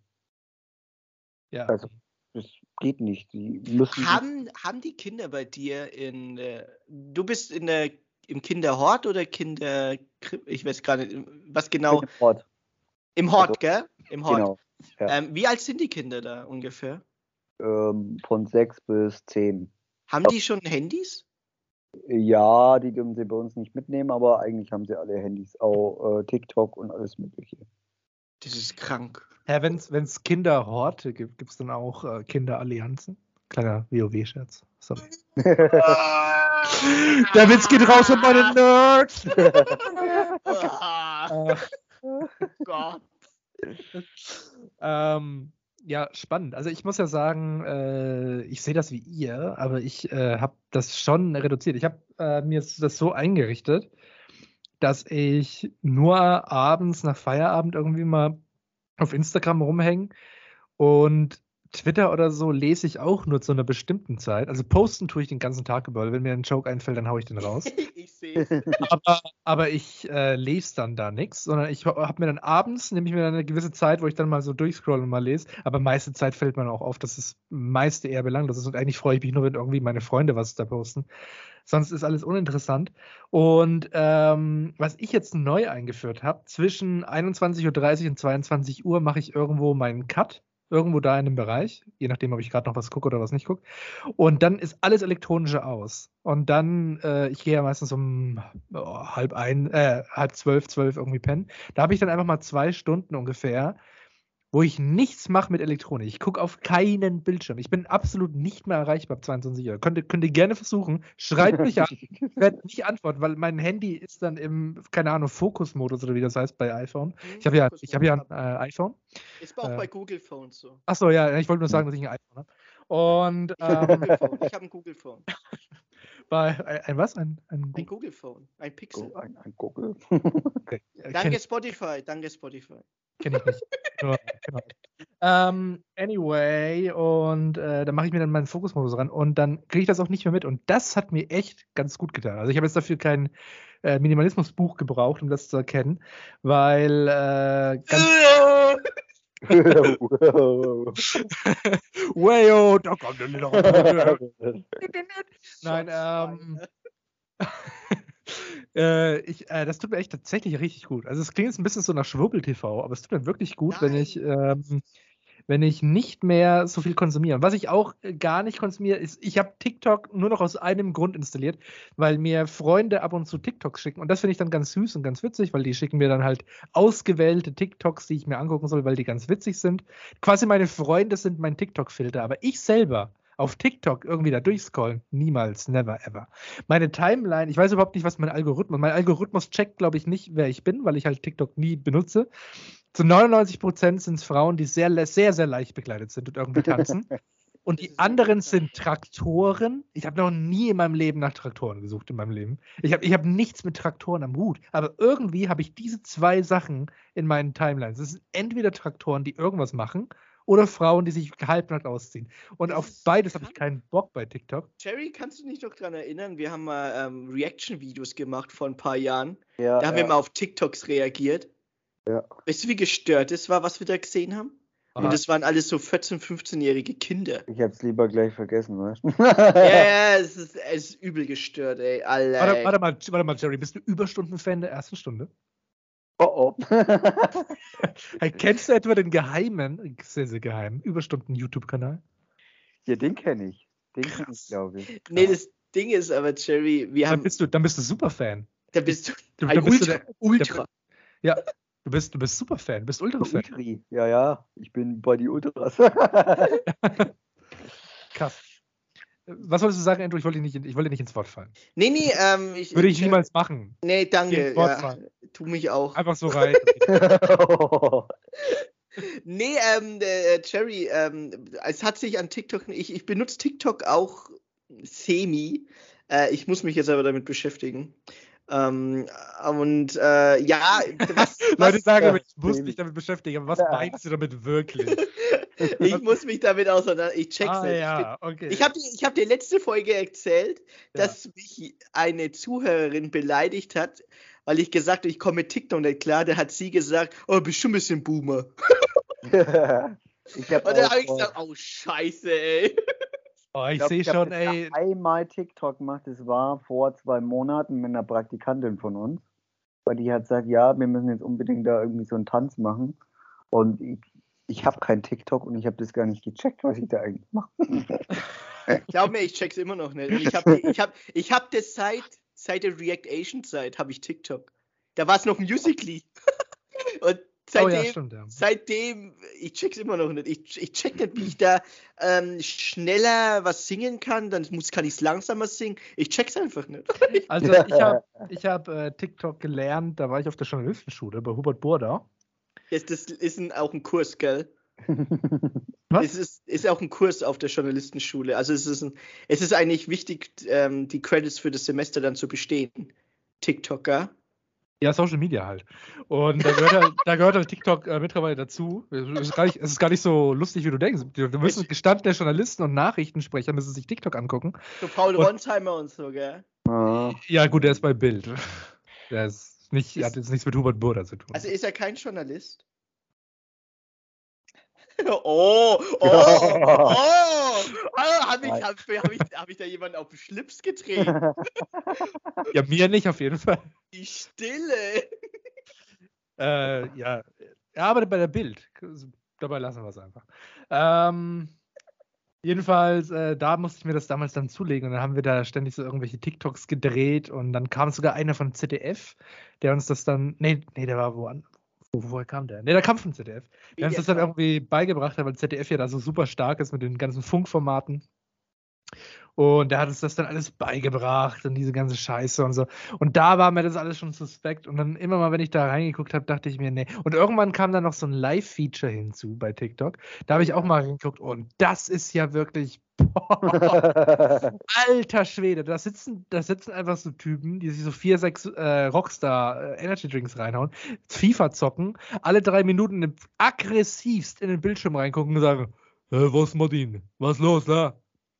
Speaker 2: Ja.
Speaker 1: Also, das geht nicht. Die müssen.
Speaker 3: Haben, haben die Kinder bei dir in. Äh, du bist in der, im Kinderhort oder Kinder. Ich weiß gar nicht, was genau.
Speaker 1: Im Hort.
Speaker 3: Im Hort, gell? Im Hort.
Speaker 1: Genau. Ja.
Speaker 3: Ähm, wie alt sind die Kinder da ungefähr?
Speaker 1: Ähm, von sechs bis zehn.
Speaker 3: Haben die schon Handys?
Speaker 1: Ja, die dürfen sie bei uns nicht mitnehmen, aber eigentlich haben sie alle Handys, auch äh, TikTok und alles Mögliche.
Speaker 3: Das ist krank.
Speaker 2: Ja, wenn es Kinderhorte gibt, gibt es dann auch äh, Kinderallianzen? Kleiner WoW-Scherz. Sorry. Der Witz geht raus an meine Nerds! Äh,
Speaker 3: Gott.
Speaker 2: ähm, ja, spannend. Also ich muss ja sagen, äh, ich sehe das wie ihr, aber ich äh, habe das schon reduziert. Ich habe äh, mir das so eingerichtet, dass ich nur abends nach Feierabend irgendwie mal auf Instagram rumhänge und Twitter oder so lese ich auch nur zu einer bestimmten Zeit. Also posten tue ich den ganzen Tag über. Wenn mir ein Joke einfällt, dann haue ich den raus.
Speaker 3: Ich sehe es.
Speaker 2: aber, aber ich äh, lese dann da nichts, sondern ich habe mir dann abends, nehme ich mir dann eine gewisse Zeit, wo ich dann mal so durchscroll und mal lese. Aber meiste Zeit fällt mir auch auf, dass das meiste eher belanglos ist. Und eigentlich freue ich mich nur, wenn irgendwie meine Freunde was da posten. Sonst ist alles uninteressant. Und ähm, was ich jetzt neu eingeführt habe, zwischen 21.30 Uhr und 22 Uhr mache ich irgendwo meinen Cut. Irgendwo da in dem Bereich, je nachdem, ob ich gerade noch was gucke oder was nicht gucke. Und dann ist alles Elektronische aus. Und dann, äh, ich gehe ja meistens um oh, halb ein, äh, halb zwölf, zwölf irgendwie pennen. Da habe ich dann einfach mal zwei Stunden ungefähr, wo ich nichts mache mit Elektronik. Ich gucke auf keinen Bildschirm. Ich bin absolut nicht mehr erreichbar ab 22 Uhr. Könnt, ihr- könnt ihr gerne versuchen. Schreibt mich an. Ich werde nicht antworten, weil mein Handy ist dann im, keine Ahnung, Fokusmodus oder wie das heißt bei iPhone. Ich habe ja, ich habe ja ein äh, iPhone.
Speaker 3: Ist auch
Speaker 2: äh,
Speaker 3: bei Google Phones so.
Speaker 2: Achso, ja, ich wollte nur sagen, dass ich ein iPhone habe. Und
Speaker 3: Ich habe
Speaker 2: ähm.
Speaker 3: Ich habe ein Google Phone.
Speaker 2: bei ein, ein was? Ein, ein,
Speaker 3: Ein Google Phone. Ein Pixel.
Speaker 1: So, ein, ein Google.
Speaker 2: okay. äh,
Speaker 3: Danke
Speaker 2: kenn,
Speaker 3: Spotify. Danke Spotify.
Speaker 2: kenn ich nicht. Nur, genau. ähm, anyway, und äh, dann mache ich mir dann meinen Fokusmodus ran und dann kriege ich das auch nicht mehr mit. Und das hat mir echt ganz gut getan. Also ich habe jetzt dafür kein äh, Minimalismusbuch gebraucht, um das zu erkennen, weil äh, ganz Wayo, da kommt der Lille Nein, ähm, äh, ich, äh, das tut mir echt tatsächlich richtig gut. Also es klingt jetzt ein bisschen so nach Schwurbel-TV, aber es tut mir wirklich gut, wenn ich, ähm, wenn ich nicht mehr so viel konsumiere. Was ich auch äh, gar nicht konsumiere, ist, ich habe TikTok nur noch aus einem Grund installiert, weil mir Freunde ab und zu TikToks schicken. Und das finde ich dann ganz süß und ganz witzig, weil die schicken mir dann halt ausgewählte TikToks, die ich mir angucken soll, weil die ganz witzig sind. Quasi meine Freunde sind mein TikTok-Filter, aber ich selber auf TikTok irgendwie da durchscrollen. Niemals, never, ever. Meine Timeline, ich weiß überhaupt nicht, was mein Algorithmus, mein Algorithmus checkt, glaube ich, nicht, wer ich bin, weil ich halt TikTok nie benutze. Zu 99 Prozent sind es Frauen, die sehr, sehr, sehr leicht bekleidet sind und irgendwie tanzen. Und die anderen sind Traktoren. Ich habe noch nie in meinem Leben nach Traktoren gesucht in meinem Leben. Ich habe ich hab nichts mit Traktoren am Hut. Aber irgendwie habe ich diese zwei Sachen in meinen Timelines. Es sind entweder Traktoren, die irgendwas machen, oder Frauen, die sich halbnackt ausziehen. Und
Speaker 3: Das
Speaker 2: auf beides habe ich keinen Bock bei TikTok.
Speaker 3: Jerry, kannst du dich noch daran erinnern? Wir haben mal ähm, Reaction-Videos gemacht vor ein paar Jahren.
Speaker 1: ja,
Speaker 3: Da haben
Speaker 1: ja.
Speaker 3: wir mal auf TikToks reagiert.
Speaker 1: Ja.
Speaker 3: Weißt du, wie gestört es war, was wir da gesehen haben? Und das waren alles so 14-, 15-jährige Kinder.
Speaker 1: Ich hab's lieber gleich vergessen, weißt du?
Speaker 3: Ja, ja, es ist, es ist übel gestört, ey. Alle.
Speaker 2: Warte, warte, mal, warte mal, Jerry, bist du Überstundenfan der ersten Stunde?
Speaker 1: Oh oh.
Speaker 2: Hey, kennst du etwa den geheimen, sehr, sehr geheimen Überstunden-YouTube-Kanal?
Speaker 1: ja, den kenne ich. Den kenn
Speaker 2: Krass.
Speaker 1: ich, glaube ich.
Speaker 3: Nee, das Ding ist aber, Jerry, wir
Speaker 2: Dann
Speaker 3: haben.
Speaker 2: bist du, dann bist du Superfan.
Speaker 3: Da bist du
Speaker 2: Du,
Speaker 3: ein
Speaker 2: dann bist du
Speaker 3: Ultra.
Speaker 2: der,
Speaker 3: Ultra.
Speaker 2: ja, du bist, du bist Superfan, bist Ultra-Fan.
Speaker 1: Ultri. Ja, ja, ich bin bei die Ultras.
Speaker 2: Krass. Was wolltest du sagen, Andrew? Ich wollte, nicht, ich wollte nicht ins Wort fallen.
Speaker 3: Nee, nee, ähm, ich.
Speaker 2: Würde ich
Speaker 3: Jerry-
Speaker 2: niemals machen.
Speaker 3: Nee, danke.
Speaker 2: ins Wort
Speaker 3: Ja,
Speaker 2: fallen.
Speaker 3: tu mich auch.
Speaker 2: Einfach so rein.
Speaker 3: Nee, ähm, äh, Jerry, ähm, es hat sich an TikTok, ich, ich benutze TikTok auch semi. Äh, ich muss mich jetzt aber damit beschäftigen. Ähm, und äh, ja, was,
Speaker 2: Leute
Speaker 3: was,
Speaker 2: sagen,
Speaker 1: Ja,
Speaker 2: ich muss mich damit beschäftigen, aber was
Speaker 1: Ja.
Speaker 2: meinst du damit wirklich?
Speaker 3: ich muss mich damit auseinander, ich check's
Speaker 2: ah,
Speaker 3: nicht.
Speaker 2: ja, okay.
Speaker 3: Ich habe ich hab dir letzte Folge erzählt,
Speaker 2: Ja.
Speaker 3: dass mich eine Zuhörerin beleidigt hat, weil ich gesagt habe, ich komme mit TikTok nicht klar. Da hat sie gesagt, oh, bist schon ein bisschen Boomer. Und dann habe ich gesagt, oh Scheiße, ey.
Speaker 2: Oh, ich
Speaker 1: glaub,
Speaker 2: sehe schon, ey.
Speaker 1: einmal TikTok gemacht, das war vor zwei Monaten mit einer Praktikantin von uns. Weil die hat gesagt, ja, wir müssen jetzt unbedingt da irgendwie so einen Tanz machen. Und ich, ich habe kein TikTok und ich habe das gar nicht gecheckt, was ich da eigentlich mache.
Speaker 3: Glaub mir, ich check's immer noch nicht. Ich habe ich hab, ich hab das seit, seit der React-Asian-Zeit, habe ich TikTok. Da war es noch Musically. Und
Speaker 2: Oh
Speaker 3: seitdem,
Speaker 2: ja, stimmt, ja.
Speaker 3: seitdem, ich check's immer noch nicht. Ich, ich check nicht, wie ich da ähm, schneller was singen kann, dann muss, kann ich es langsamer singen. Ich check's einfach nicht.
Speaker 2: Also ich habe ich hab, äh, TikTok gelernt, da war ich auf der Journalistenschule bei Hubert Burda.
Speaker 3: Das, das ist ein, auch ein Kurs, gell?
Speaker 2: Was?
Speaker 3: Es ist, ist auch ein Kurs auf der Journalistenschule. Also es ist, ein, es ist eigentlich wichtig, ähm, die Credits für das Semester dann zu bestehen. TikToker.
Speaker 2: Ja, Social Media halt. Und da gehört halt, da gehört halt TikTok äh, mittlerweile dazu. Es ist, gar nicht, es ist gar nicht so lustig, wie du denkst. Du, du müssen gestandene Journalisten und Nachrichtensprecher müssen sich TikTok angucken.
Speaker 3: So Paul
Speaker 2: Und-
Speaker 3: Ronsheimer und so, gell?
Speaker 1: Ja.
Speaker 2: Ja, gut, der ist bei Bild. Der ist nicht, hat jetzt nichts mit Hubert Burda zu tun.
Speaker 3: Also ist er kein Journalist? Oh, oh, oh, oh, habe ich, hab, hab ich, hab ich da jemanden auf den Schlips getreten?
Speaker 2: ja, mir nicht auf jeden Fall.
Speaker 3: Die Stille.
Speaker 2: Äh, ja, er arbeitet bei der Bild. Dabei lassen wir es einfach. Ähm, jedenfalls, äh, da musste ich mir das damals dann zulegen und dann haben wir da ständig so irgendwelche TikToks gedreht und dann kam sogar einer von ZDF, der uns das dann, nee, nee, der war woanders. Wo, woher kam der? Nee, der kam von ZDF. Der uns das dann irgendwie beigebracht weil ZDF ja da so super stark ist mit den ganzen Funkformaten. Und der hat uns das dann alles beigebracht und diese ganze Scheiße und so. Und da war mir das alles schon suspekt. Und dann immer mal, wenn ich da reingeguckt habe, dachte ich mir, nee. Und irgendwann kam dann noch so ein Live-Feature hinzu bei TikTok. Da habe ich auch mal reingeguckt. Und das ist ja wirklich. Boah, alter Schwede, da sitzen, da sitzen einfach so Typen, die sich so vier, sechs äh, Rockstar äh, Energy Drinks reinhauen, FIFA zocken, alle drei Minuten aggressivst in den Bildschirm reingucken und sagen, äh, was Martin? Was los, da?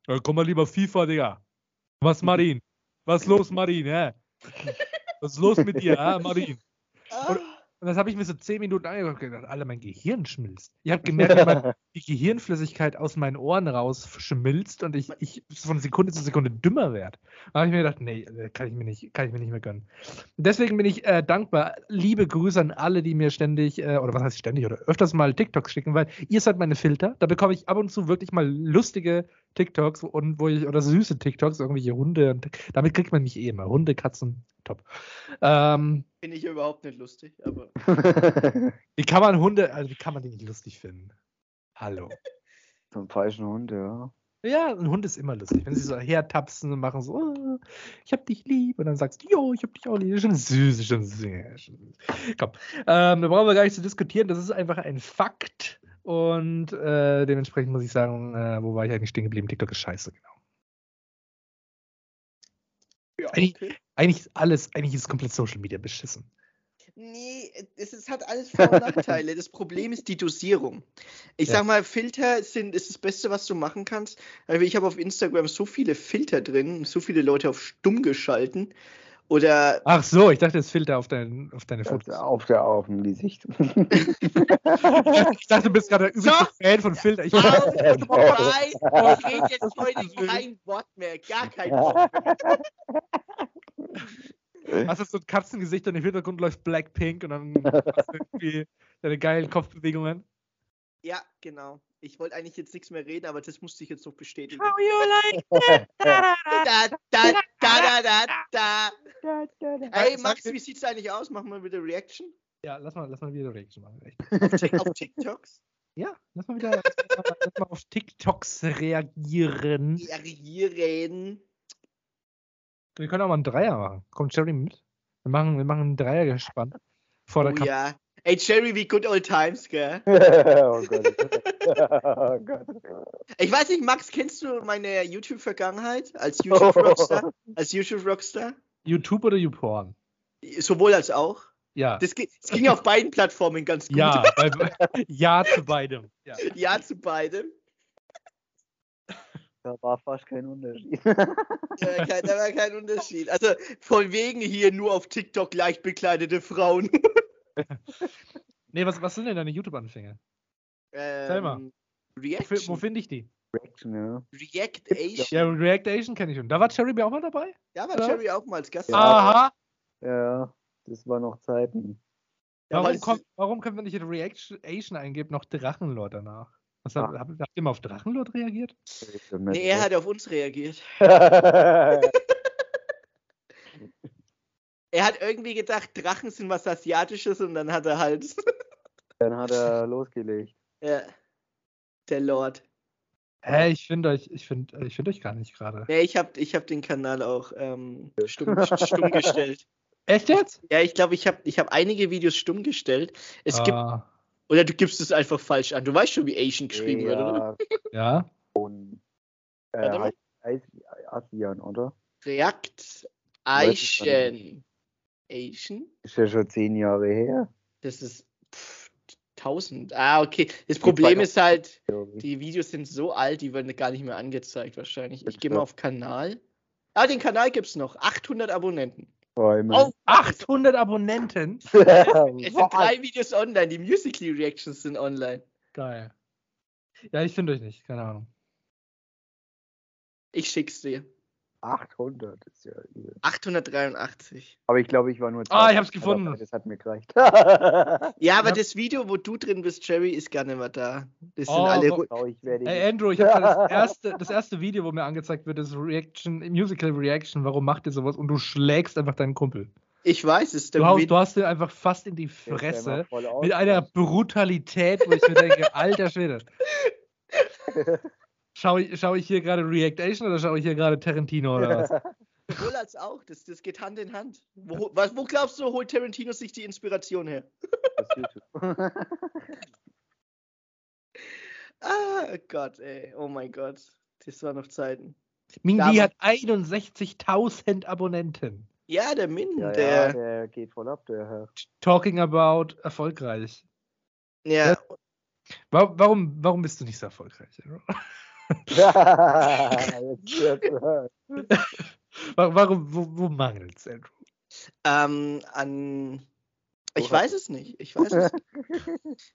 Speaker 2: Äh, komm mal lieber FIFA, Digga. Was Martin? Was los, Martin, hä? Was ist los mit dir, hä, Martin?
Speaker 3: Ah,
Speaker 2: Und das habe ich mir so zehn Minuten angeguckt und gedacht, Alter, mein Gehirn schmilzt. Ich habe gemerkt, wie die Gehirnflüssigkeit aus meinen Ohren raus schmilzt und ich, ich von Sekunde zu Sekunde dümmer werde. Da habe ich mir gedacht, nee, äh, kann ich mir nicht, kann ich mir nicht mehr gönnen. Und deswegen bin ich äh, dankbar. Liebe Grüße an alle, die mir ständig, äh, oder was heißt ständig, oder öfters mal TikToks schicken, weil ihr seid meine Filter. Da bekomme ich ab und zu wirklich mal lustige TikToks und wo ich, oder süße TikToks, irgendwelche Hunde. Und damit kriegt man mich eh immer. Hunde, Katzen, top. Ähm,
Speaker 3: Finde ich überhaupt nicht lustig, aber
Speaker 2: wie kann man Hunde, also wie kann man die nicht lustig finden? Hallo.
Speaker 1: so ein falschen Hund, ja.
Speaker 2: Ja, ein Hund ist immer lustig. Wenn sie so hertapsen und machen so, oh, ich hab dich lieb. Und dann sagst du, jo, ich hab dich auch lieb. Schon süß, schon süß. ja, schon süß. Komm, ähm, da brauchen wir gar nicht zu diskutieren. Das ist einfach ein Fakt. Und äh, dementsprechend muss ich sagen, äh, wo war ich eigentlich stehen geblieben? TikTok ist scheiße, genau. Eigentlich-
Speaker 3: okay.
Speaker 2: Eigentlich ist alles, eigentlich ist komplett Social Media beschissen.
Speaker 3: Nee, es, es hat alles Vor- und Nachteile. Das Problem ist die Dosierung. Ich
Speaker 2: Ja.
Speaker 3: sag mal, Filter sind ist das Beste, was du machen kannst. Also ich habe auf Instagram so viele Filter drin, so viele Leute auf stumm geschalten. Oder
Speaker 2: Ach so, ich dachte, das Filter auf, dein, auf deine Fotos.
Speaker 1: auf der Augen, die Sicht.
Speaker 2: Ich dachte, du bist gerade der übelste
Speaker 3: So.
Speaker 2: Fan von Filter. Ich
Speaker 3: auf vorbei. Ich rede jetzt heute kein Wort mehr, gar kein Wort mehr.
Speaker 2: Hast du so ein Katzengesicht und im Hintergrund läuft Blackpink und dann hast du irgendwie deine geilen Kopfbewegungen.
Speaker 3: Ja, genau. Ich wollte eigentlich jetzt nichts mehr reden, aber das musste ich jetzt noch bestätigen.
Speaker 2: How you like
Speaker 3: Da, da, da, da, da, da. Hey, Max, wie sieht's eigentlich aus? Machen wir wieder Reaction
Speaker 2: Ja, lass mal, lass mal wieder Reaction machen.
Speaker 3: Auf TikToks?
Speaker 2: Ja, lass mal wieder lass mal, lass mal auf TikToks reagieren.
Speaker 3: Reagieren.
Speaker 2: Wir können auch mal einen Dreier machen. Kommt Jerry mit? Wir machen, wir machen einen Dreier gespannt. Vor der
Speaker 3: Oh
Speaker 2: Kamera.
Speaker 3: ja. Ey, Jerry, wie good old times, gell?
Speaker 1: oh Gott. oh Gott.
Speaker 3: Ich weiß nicht, Max, kennst du meine YouTube-Vergangenheit als YouTube-Rockstar? Als YouTube-Rockstar?
Speaker 2: YouTube oder YouPorn?
Speaker 3: Sowohl als auch.
Speaker 2: Ja.
Speaker 3: Das, ge- das ging auf beiden Plattformen ganz gut.
Speaker 2: Ja, bei, ja zu beidem. Ja.
Speaker 3: Ja zu beidem.
Speaker 1: Da war fast kein Unterschied.
Speaker 3: Da war, kein, da war kein Unterschied. Also von wegen hier nur auf TikTok leicht bekleidete Frauen.
Speaker 2: Nee, was, was sind denn deine YouTube-Anfänge? Mal.
Speaker 3: Ähm,
Speaker 2: Wo,
Speaker 3: Reaction.
Speaker 2: wo finde ich die?
Speaker 1: Reaction, ja.
Speaker 3: Reactation.
Speaker 2: Ja, Reactation kenne ich schon. Da war Cherry B auch mal dabei?
Speaker 3: Ja, war
Speaker 2: Ja.
Speaker 3: Cherry auch mal als Gast.
Speaker 1: Ja.
Speaker 2: Aha.
Speaker 1: Ja, das war noch Zeiten.
Speaker 2: Warum, kommt, warum können wir nicht in Reaction eingeben, noch Drachenlord danach? Was habt,
Speaker 1: Ah.
Speaker 2: habt, habt ihr mal auf Drachenlord reagiert?
Speaker 3: Nee, er hat auf uns reagiert. Er hat irgendwie gedacht, Drachen sind was Asiatisches und dann hat er halt.
Speaker 1: Dann hat er losgelegt.
Speaker 3: ja, der Lord.
Speaker 2: Hä, ich finde euch, ich finde, ich finde euch gar nicht gerade.
Speaker 3: Nee, ich habe ich hab den Kanal auch ähm, stumm, stumm gestellt.
Speaker 2: Echt jetzt?
Speaker 3: Ja, ich glaube, ich habe ich hab einige Videos stumm gestellt. Es gibt. Oder du gibst es einfach falsch an. Du weißt schon, wie Asian geschrieben wird, oder?
Speaker 1: Ja,
Speaker 2: ja.
Speaker 1: und äh, ASEAN, oder? Gar
Speaker 3: Asian. Asian?
Speaker 1: Ist ja schon zehn Jahre her.
Speaker 3: Das ist pff, 1000. Ah, okay. Das Problem ist halt, die Videos sind so alt, die werden gar nicht mehr angezeigt wahrscheinlich. Ich gehe mal auf Kanal. Ah, den Kanal gibt's noch. 800 Abonnenten.
Speaker 1: Oh,
Speaker 3: Oh,
Speaker 2: 800 Abonnenten?
Speaker 3: es sind drei Videos online. Die Musically Reactions sind online.
Speaker 2: Geil. Ja, ich finde euch nicht, keine Ahnung.
Speaker 3: Ich schick's dir.
Speaker 1: 800 ist ja übel.
Speaker 3: 883.
Speaker 1: Aber ich glaube, ich war nur
Speaker 2: Ah, ich hab's gefunden.
Speaker 1: dabei, Das hat mir gereicht.
Speaker 3: Ja, aber
Speaker 2: Ja.
Speaker 3: das Video, wo du drin bist, Jerry, ist gar nicht mehr da. Das sind
Speaker 2: Oh,
Speaker 3: alle.
Speaker 2: wo-
Speaker 3: Ru-
Speaker 1: Oh, ich werde
Speaker 2: Ey, Andrew, ich habe das erste, das erste Video, wo mir angezeigt wird, ist Reaction, Musical Reaction. Warum macht ihr sowas? Und du schlägst einfach deinen Kumpel.
Speaker 3: Ich weiß es.
Speaker 2: Du,
Speaker 3: Win-
Speaker 2: du hast dir einfach fast in die Fresse. Mit einer Brutalität, wo ich mir denke, alter Schwede. Schaue ich, schau ich hier gerade Reaction oder schaue ich hier gerade Tarantino oder was?
Speaker 3: Sowohl als auch. Das, das geht Hand in Hand. Wo, was, wo glaubst du, holt Tarantino sich die Inspiration her?
Speaker 1: Aus YouTube.
Speaker 3: Ah, Gott, ey. Oh mein Gott. Das war noch Zeiten.
Speaker 2: Mindy
Speaker 3: Damals-
Speaker 2: hat 61.000 Abonnenten.
Speaker 3: Ja, der Min,
Speaker 1: ja, ja,
Speaker 3: der.
Speaker 1: der geht voll ab, der Herr.
Speaker 2: Talking about erfolgreich.
Speaker 3: Ja,
Speaker 2: Wa- Warum, warum bist du nicht so erfolgreich? Warum, wo, wo mangelt's, Andrew?
Speaker 3: ähm, an. Ich weiß es nicht. Ich weiß es nicht.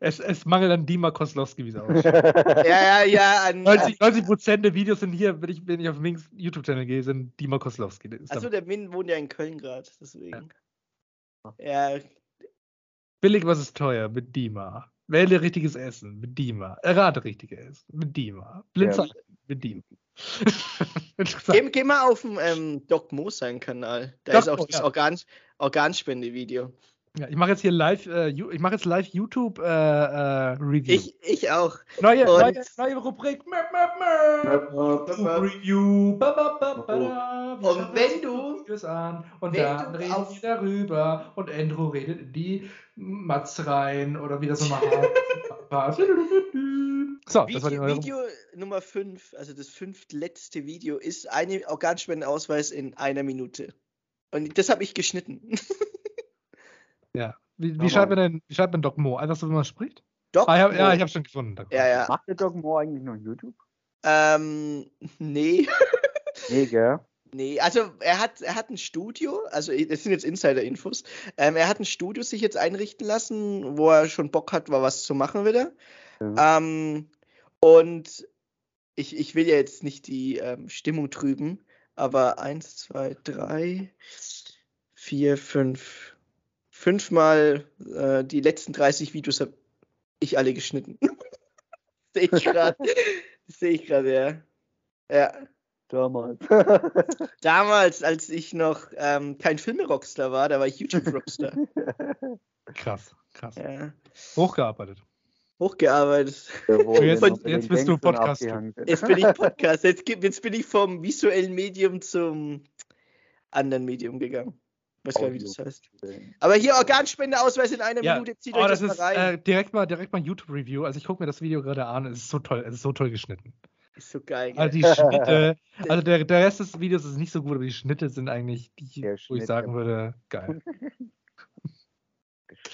Speaker 2: Es, es mangelt an Dima Koslowski, wie es aussieht.
Speaker 3: Ja, ja, ja, an.
Speaker 2: 90, 90 Prozent der Videos sind hier, wenn ich, wenn ich auf Minks YouTube-Channel gehe, sind Dima Koslowski.
Speaker 3: Achso, der Min wohnt ja in Köln gerade, deswegen. Ja,
Speaker 2: Billig, was ist teuer? Mit Dima. Wähle richtiges Essen. Mit Dima. Errate richtige Essen. Mit Dima. Blinzer. Mit Dima.
Speaker 3: Geh, geh mal auf den ähm, Doc Mo seinen Kanal. Da
Speaker 2: Doc
Speaker 3: ist auch
Speaker 2: Mo,
Speaker 3: das
Speaker 2: ja.
Speaker 3: Organ, Organspende-Video.
Speaker 2: Ja, ich mache jetzt hier live, äh, ich mache jetzt live YouTube äh, äh, Review.
Speaker 3: Ich, ich auch.
Speaker 2: neue, neue, neue Rubrik. Möp, möp, möp. Review. Ba, ba, ba,
Speaker 3: Und wenn du-
Speaker 2: an und dann reden
Speaker 3: auf-
Speaker 2: wir darüber und Andrew redet in die Mats rein oder wie das nochmal heißt. So, das war die
Speaker 3: Video,
Speaker 2: neue
Speaker 3: Video Nummer 5, also das fünftletzte Video, ist eine Organspendenausweis in einer Minute. Und das habe ich geschnitten.
Speaker 2: Ja. Wie, wie,
Speaker 1: Aber-
Speaker 2: schreibt man denn, wie schreibt man Doc Mo? Einfach so, wie man spricht?
Speaker 3: Doc
Speaker 2: Ah, ja, ja,
Speaker 3: Mo.
Speaker 2: ich habe schon gefunden. Doc Mo.
Speaker 3: Ja, ja.
Speaker 1: Macht der Doc Moore eigentlich noch YouTube?
Speaker 3: Ähm, nee.
Speaker 1: Nee, gell?
Speaker 3: Nee, also er hat, er hat ein Studio, also das sind jetzt Insider-Infos. Ähm, er hat ein Studio sich jetzt einrichten lassen, wo er schon Bock hat, mal was zu machen wieder. Ähm, und ich, ich will ja jetzt nicht die ähm, Stimmung trüben, aber eins, zwei, drei, vier, fünf, fünfmal äh, die letzten 30 Videos habe ich alle geschnitten. Sehe ich gerade. Sehe ich gerade, ja. Ja.
Speaker 1: Damals.
Speaker 3: Damals, als ich noch ähm, kein Filme-Rockstar war, da war ich YouTube-Rockstar.
Speaker 2: Krass, krass.
Speaker 3: ja.
Speaker 2: Hochgearbeitet.
Speaker 3: Hochgearbeitet.
Speaker 2: Jetzt-
Speaker 1: Jetzt,
Speaker 2: bist du Podcast.
Speaker 3: Jetzt bin ich Podcast. Jetzt, jetzt bin ich vom visuellen Medium zum anderen Medium gegangen. Weiß gar nicht, wie das heißt. Aber hier Organspendeausweis in einer
Speaker 2: Ja,
Speaker 3: Minute. Zieht
Speaker 2: oh,
Speaker 3: euch
Speaker 2: das
Speaker 3: das,
Speaker 2: ist
Speaker 3: mal rein.
Speaker 2: äh, direkt mal direkt mal YouTube-Review. Also ich gucke mir das Video gerade an. Es ist so toll, es ist so toll geschnitten.
Speaker 3: ist so geil.
Speaker 2: Also
Speaker 3: gell?
Speaker 2: die Schnitte, also der, der Rest des Videos ist nicht so gut, aber die Schnitte sind eigentlich die,
Speaker 1: Der
Speaker 2: wo ich sagen
Speaker 1: ja.
Speaker 2: würde, geil.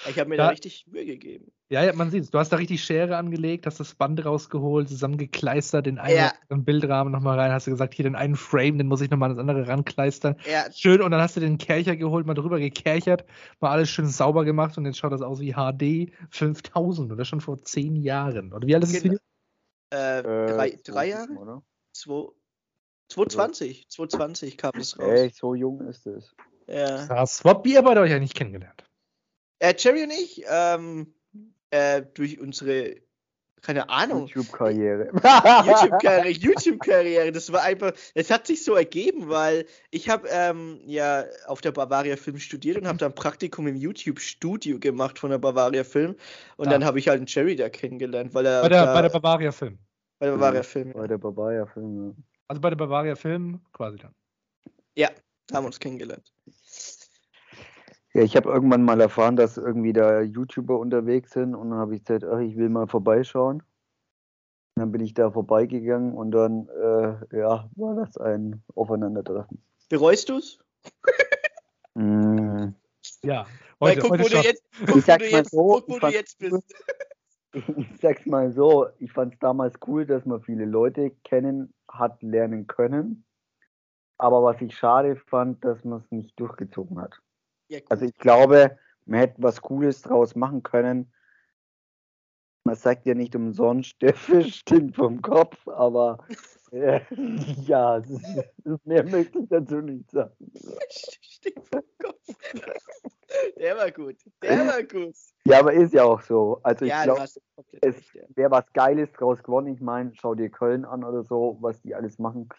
Speaker 3: ich habe mir
Speaker 2: da-
Speaker 3: da richtig Mühe gegeben.
Speaker 2: Ja, ja, man sieht es. Du hast da richtig Schere angelegt, hast das Band rausgeholt, zusammengekleistert, den einen
Speaker 3: Ja.
Speaker 2: Bildrahmen nochmal rein, hast du gesagt, hier den einen Frame, den muss ich nochmal an das andere rankleistern.
Speaker 3: Ja,
Speaker 2: Schön, und dann hast du den Kercher geholt, mal drüber gekerchert, mal alles schön sauber gemacht und jetzt schaut das aus wie HD 5000 oder schon vor zehn Jahren. Oder wie alt ist das
Speaker 3: Genau.
Speaker 2: Video?
Speaker 3: Äh,
Speaker 1: Äh,
Speaker 3: drei, drei Jahre?
Speaker 1: Oder?
Speaker 3: Zwei, 220. 220 kam es raus.
Speaker 1: Ey, so jung ist es.
Speaker 3: Ja.
Speaker 2: Krass. Habt ihr beide euch eigentlich kennengelernt?
Speaker 3: Äh, Jerry und ich, ähm, äh, durch unsere, keine Ahnung,
Speaker 1: YouTube-Karriere.
Speaker 3: YouTube-Karriere, YouTube-Karriere, das war einfach, es hat sich so ergeben, weil ich habe ähm, ja auf der Bavaria Film studiert und habe dann Praktikum im YouTube-Studio gemacht von der Bavaria Film und
Speaker 2: Ah.
Speaker 3: dann habe ich halt einen Jerry da kennengelernt, weil er
Speaker 2: Bei der,
Speaker 3: da,
Speaker 2: bei der Bavaria Film.
Speaker 3: bei der Bavaria Film,
Speaker 1: Bei der Bavaria-Film.
Speaker 2: Also bei der Bavaria Film quasi dann.
Speaker 3: da haben wir uns kennengelernt.
Speaker 1: Ja, ich habe irgendwann mal erfahren, dass irgendwie da YouTuber unterwegs sind und dann habe ich gesagt, ach, ich will mal vorbeischauen. Und dann bin ich da vorbeigegangen und dann, äh, ja, war das ein Aufeinandertreffen.
Speaker 3: Bereust du's?
Speaker 1: Mm,
Speaker 2: Ja. Heute,
Speaker 3: guck,
Speaker 2: heute
Speaker 3: wo du jetzt, guck,
Speaker 1: Ich sag's mal so,
Speaker 3: guck, wo
Speaker 1: ich
Speaker 3: du jetzt bist.
Speaker 1: ich sag's mal so, ich fand es damals cool, dass man viele Leute kennen hat lernen können. Aber was ich schade fand, dass man es nicht durchgezogen hat.
Speaker 3: Ja.
Speaker 1: Also ich glaube, man hätte was Cooles draus machen können. Man sagt ja nicht umsonst, der Fisch stinkt vom Kopf, aber äh, ja, es ist, mehr möchte ich dazu nicht sagen.
Speaker 3: Stinkt vom Kopf. Der war gut. Der war gut.
Speaker 1: Ja, aber ist ja auch so. Also ich
Speaker 3: Ja, du
Speaker 1: glaube, es wäre was Geiles draus gewonnen. Ich meine, schau dir Köln an oder so, was die alles machen.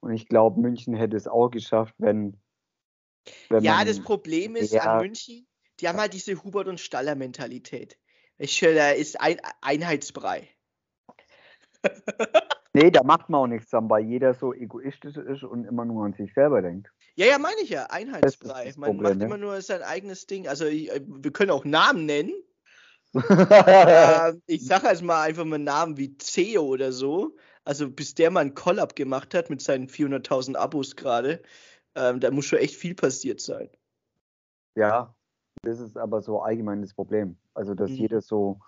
Speaker 1: Und ich glaube, München hätte es auch geschafft, wenn.
Speaker 3: Ja, das Problem ist
Speaker 1: Ja.
Speaker 3: an München, die haben halt diese Hubert und Staller Mentalität. Ich, da ist ein Einheitsbrei.
Speaker 1: Nee, da macht man auch nichts dran, weil jeder so egoistisch ist und immer nur an sich selber denkt.
Speaker 3: Ja, ja, meine ich ja, Einheitsbrei. Man
Speaker 1: Problem,
Speaker 3: macht
Speaker 1: ne?
Speaker 3: immer nur sein eigenes Ding. Also ich, äh, wir können auch Namen nennen. ähm, ich sage jetzt mal einfach mal Namen wie Ceo oder so. Also bis der mal einen Collab gemacht hat mit seinen 400.000 Abos gerade, ähm, da muss schon echt viel passiert sein.
Speaker 1: das ist aber so allgemein das Problem. Also, dass
Speaker 3: Mhm.
Speaker 1: jeder so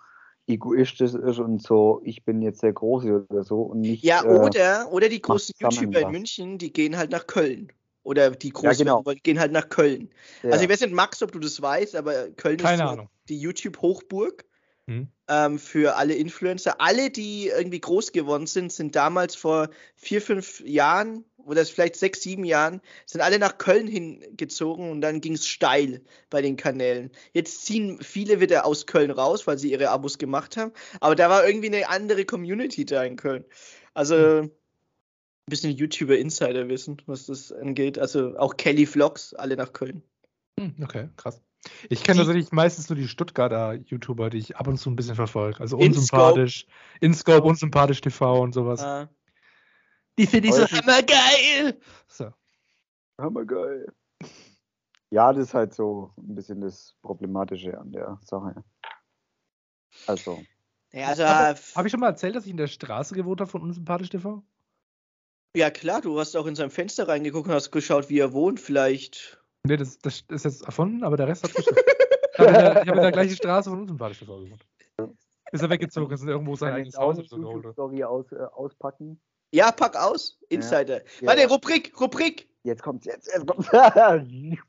Speaker 1: egoistisch ist und so, ich bin jetzt der Große oder so und nicht.
Speaker 3: Ja,
Speaker 1: äh,
Speaker 3: oder, oder die großen YouTuber in. München, die gehen halt nach Köln. Oder die großen
Speaker 1: genau.
Speaker 3: gehen halt nach Köln.
Speaker 1: ja.
Speaker 3: Also ich weiß nicht, Max, ob du das weißt, aber Köln
Speaker 2: Keine
Speaker 3: ist die YouTube-Hochburg
Speaker 2: Hm.
Speaker 3: ähm, für alle Influencer. Alle, die irgendwie groß geworden sind, sind damals vor vier, fünf Jahren oder vielleicht sechs, sieben Jahren, sind alle nach Köln hingezogen und dann ging es steil bei den Kanälen. Jetzt ziehen viele wieder aus Köln raus, weil sie ihre Abos gemacht haben. Aber da war irgendwie eine andere Community da in Köln. Also ein bisschen YouTuber-Insider-Wissen, was das angeht. Also auch Kelly Vlogs, alle nach Köln.
Speaker 2: Hm, Okay, krass. Ich kenne tatsächlich meistens nur die Stuttgarter YouTuber, die ich ab und zu ein bisschen verfolge. Also
Speaker 3: InScope.
Speaker 2: unsympathisch, InScope, unsympathisch TV und sowas.
Speaker 3: Ah.
Speaker 2: Die finde ich so hammergeil. So.
Speaker 1: Hammergeil. Ja, das ist halt so ein bisschen das Problematische an der Sache. Also,
Speaker 3: Ja, also,
Speaker 2: Habe
Speaker 3: äh,
Speaker 2: hab ich schon mal erzählt, dass ich in der Straße gewohnt habe von unsympathisch TV?
Speaker 3: ja klar, du hast auch in sein Fenster reingeguckt und hast geschaut, wie er wohnt. Vielleicht.
Speaker 2: Nee, das, das ist jetzt erfunden, aber der Rest hat gestimmt. Ich habe in, der- ich hab in der gleichen Straße von unsympathisch TV gewohnt. Ist er weggezogen, ist irgendwo sein eigenes Haus
Speaker 1: eine
Speaker 2: oder so geholt. hat.
Speaker 1: YouTube-Story aus, äh, auspacken?
Speaker 3: Ja, pack aus. Insider.
Speaker 1: Ja.
Speaker 3: Warte, Rubrik, Rubrik.
Speaker 1: Jetzt kommt's, jetzt, jetzt kommt's.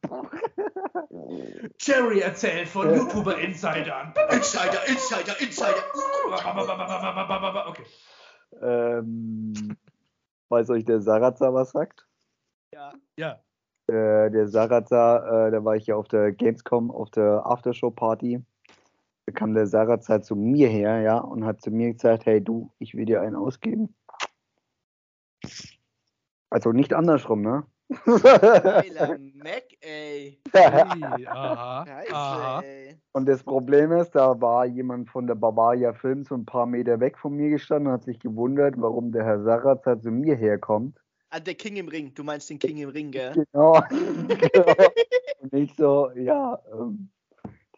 Speaker 2: Jerry erzählt von
Speaker 1: Ja.
Speaker 2: YouTuber-Insidern.
Speaker 3: Insider, Insider, Insider.
Speaker 2: Okay.
Speaker 1: ähm, weiß euch der Sarazar was sagt?
Speaker 3: Ja.
Speaker 2: Ja.
Speaker 1: Äh, der Sarazar, äh, da war ich ja auf der Gamescom, auf der Aftershow-Party. Da kam der Sarazar zu mir her, ja, und hat zu mir gesagt, hey du, ich will dir einen ausgeben. Also nicht andersrum, ne?
Speaker 3: Geiler Mac, ey.
Speaker 2: Aha,
Speaker 3: Scheiße,
Speaker 2: aha.
Speaker 3: ey.
Speaker 1: Und das Problem ist, da war jemand von der Bavaria Film so ein paar Meter weg von mir gestanden und hat sich gewundert, warum der Herr Sarazar zu mir herkommt.
Speaker 3: Ah, der King im Ring. Du meinst den King im Ring, gell?
Speaker 1: Genau. genau. Und ich so, ja, ähm,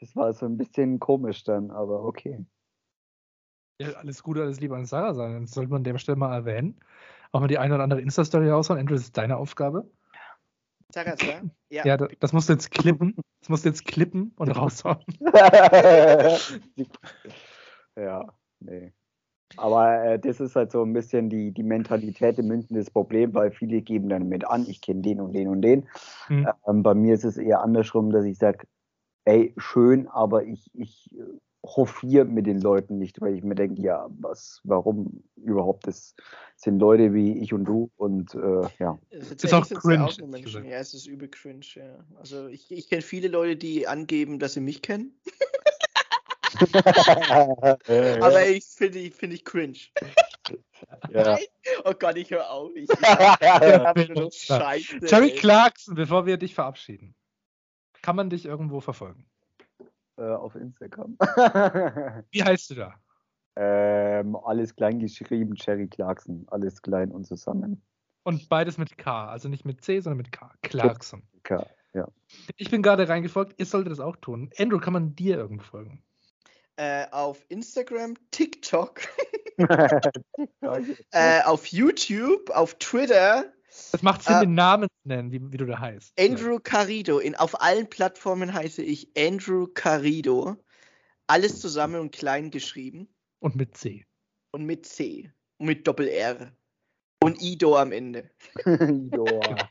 Speaker 1: das war so ein bisschen komisch dann, aber okay.
Speaker 2: Ja, alles Gute, alles Liebe an Sarah sein. Das sollte man an der Stelle mal erwähnen. Auch mal die eine oder andere Insta-Story raushauen. Andrew, das ist deine Aufgabe.
Speaker 3: Sarasa? Ja.
Speaker 2: Ja, da- das musst du jetzt klippen. Das musst du jetzt klippen und raushauen.
Speaker 1: ja, nee. Aber äh, das ist halt so ein bisschen die, die Mentalität in München das Problem, weil viele geben dann mit an, ich kenne den und den und den.
Speaker 2: Hm.
Speaker 1: Ähm, bei mir ist es eher andersrum, dass ich sage, ey, schön, aber ich, ich hofiere mit den Leuten nicht, weil ich mir denke, ja, was, warum überhaupt? Das sind Leute wie ich und du und äh, ja.
Speaker 3: Ist
Speaker 2: auch cringe, ehrlich
Speaker 3: Menschen. Ja, es ist übel cringe, ja. Also ich, ich kenne viele Leute, die angeben, dass sie mich kennen. Aber ich finde ich, find ich cringe.
Speaker 1: ja.
Speaker 3: Oh Gott, ich höre auf. Ich, ich noch Scheiße.
Speaker 2: Jerry. Clarkson, bevor wir dich verabschieden. Kann man dich irgendwo verfolgen?
Speaker 1: Äh, auf Instagram.
Speaker 2: Wie heißt du da?
Speaker 1: ähm, alles klein geschrieben, Cherry Clarkson, alles klein und zusammen.
Speaker 2: Und beides mit K, also nicht mit C, sondern mit K. Clarkson.
Speaker 1: K, ja.
Speaker 2: Ich bin gerade reingefolgt, ihr solltet das auch tun. Andrew, kann man dir irgendwo folgen?
Speaker 3: Äh, auf Instagram, TikTok, äh, auf YouTube, auf Twitter,
Speaker 2: Das macht Sinn,
Speaker 3: Äh,
Speaker 2: den Namen zu nennen, wie, wie du da heißt.
Speaker 3: Andrew Carido. In, auf allen Plattformen heiße ich Andrew Carido. Alles zusammen und klein geschrieben.
Speaker 2: Und mit C.
Speaker 3: Und mit C. Und mit Doppel R. Und Ido am Ende.
Speaker 1: Joa.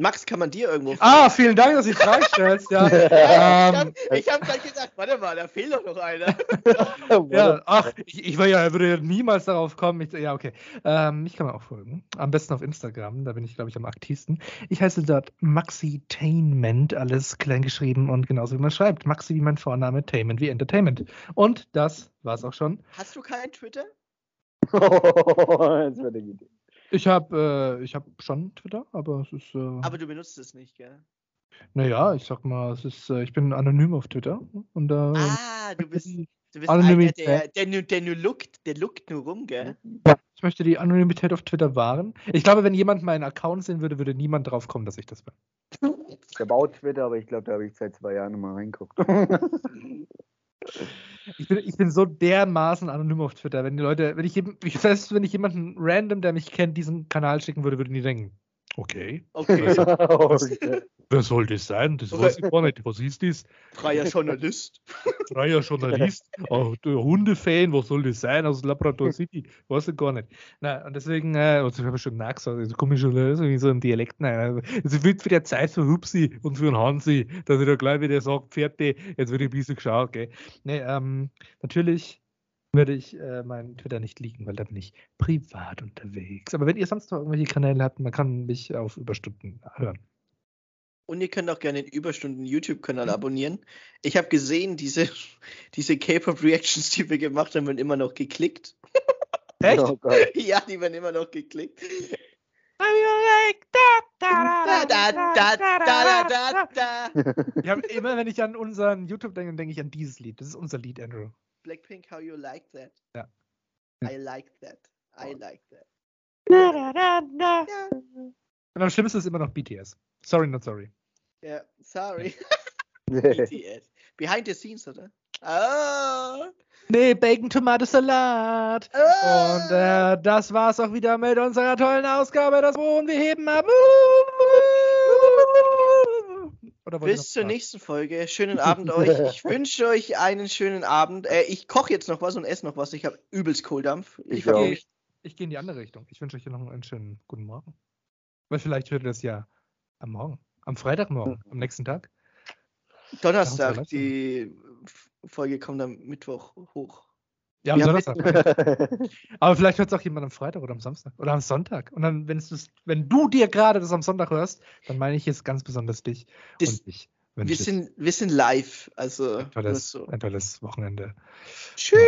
Speaker 3: Max, kann man dir irgendwo
Speaker 2: Ah, vielen Dank, dass du die Frage stellst. Ja, ähm,
Speaker 3: ich habe hab gleich gesagt, warte mal, da fehlt doch noch einer.
Speaker 2: ja ach, ich, ich ja, würde niemals darauf kommen. Ich, ja, okay. Ähm, mich kann man auch folgen. Am besten auf Instagram, da bin ich, glaube ich, am aktivsten. Ich heiße dort Maxitainment, alles klein geschrieben und genauso wie man schreibt. Maxi wie mein Vorname, Tainment wie Entertainment. Und das war's auch schon.
Speaker 3: Hast du kein Twitter?
Speaker 1: das wäre eine Idee.
Speaker 2: Ich habe äh, ich hab schon Twitter, aber es ist. Äh,
Speaker 3: Aber du benutzt es nicht, gell?
Speaker 2: naja, ich sag mal, es ist, äh, ich bin anonym auf Twitter. Und da.
Speaker 3: Ah, du bist, du bist
Speaker 2: Anonymität.
Speaker 3: einer, der, der, nur- der nur lookt, der lookt nur rum, gell?
Speaker 2: Ich möchte die Anonymität auf Twitter wahren. Ich glaube, wenn jemand meinen Account sehen würde, würde niemand drauf kommen, dass ich das bin.
Speaker 1: Habe auch Twitter, aber ich glaube, da habe ich seit zwei Jahren mal reingeguckt.
Speaker 2: Ich bin, ich bin so dermaßen anonym auf Twitter. Wenn die Leute, wenn ich, ich fest, wenn ich jemanden random, der mich kennt, diesen Kanal schicken würde, würden die denken, okay,
Speaker 3: Okay,
Speaker 2: wer soll das sein? Das
Speaker 3: weiß
Speaker 2: ich gar nicht. Was ist das?
Speaker 3: freier Journalist.
Speaker 2: Freier Journalist, der Hundefan, was soll das sein aus Labrador City? Weiß ich gar nicht. Na, und deswegen, äh, also ich habe schon nachgesagt, also komme ich schon so in so einen Dialekt rein. Also, es wird für die Zeit für Hupsi und für den Hansi, dass ich da gleich wieder sage, Pferde, jetzt wird ein bisschen geschaut, gell. Nee, ähm, natürlich würde ich äh, meinen Twitter nicht liegen, weil da bin ich privat unterwegs. Aber wenn ihr sonst noch irgendwelche Kanäle habt, man kann mich auf Überstunden hören.
Speaker 3: Und ihr könnt auch gerne den Überstunden YouTube-Kanal abonnieren. Ich habe gesehen, diese, diese K-Pop-Reactions, die wir gemacht haben, werden immer noch geklickt.
Speaker 2: Echt?
Speaker 1: Oh Gott.
Speaker 3: Ja, die werden immer noch geklickt.
Speaker 2: Ich hab, immer wenn ich an unseren YouTube denke, denke ich an dieses Lied. Das ist unser Lied, Andrew.
Speaker 3: Blackpink, how you like that?
Speaker 2: Ja.
Speaker 3: I like that. I like that.
Speaker 2: Und am schlimmsten ist immer noch BTS. Sorry, not sorry.
Speaker 3: Ja, sorry. BTS. Behind the scenes, oder? Ah.
Speaker 2: Nee, Bacon Tomato Salat.
Speaker 3: Ah.
Speaker 2: Und äh, das war's auch wieder mit unserer tollen Ausgabe. Das Wohnen wir heben ab. Noch
Speaker 3: Bis zur nächsten Folge. Schönen Abend euch. Ich wünsche euch einen schönen Abend. Äh, ich koche jetzt noch was und esse noch was. Ich habe übelst Kohldampf.
Speaker 1: Ich
Speaker 2: Ich gehe ich geh in die andere Richtung. Ich wünsche euch noch einen schönen guten Morgen. Weil vielleicht hört ihr das ja am Morgen. Am Freitagmorgen, am nächsten Tag.
Speaker 3: Donnerstag. Die Folge kommt am Mittwoch hoch.
Speaker 2: Ja, am Donnerstag. Aber vielleicht hört es auch jemand am Freitag oder am Samstag oder am Sonntag. Und dann, wenn, es, wenn du dir gerade das am Sonntag hörst, dann meine ich jetzt ganz besonders dich.
Speaker 3: Das-
Speaker 2: und ich
Speaker 3: Wir sind, wir sind live. Also,
Speaker 2: ein tolles,
Speaker 3: so.
Speaker 2: ein tolles Wochenende.
Speaker 3: Tschüss.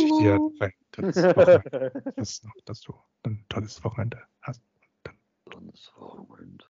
Speaker 2: Ich dir ein tolles Wochenende. Dass, dass du ein tolles Wochenende hast.
Speaker 1: Tolles Wochenende.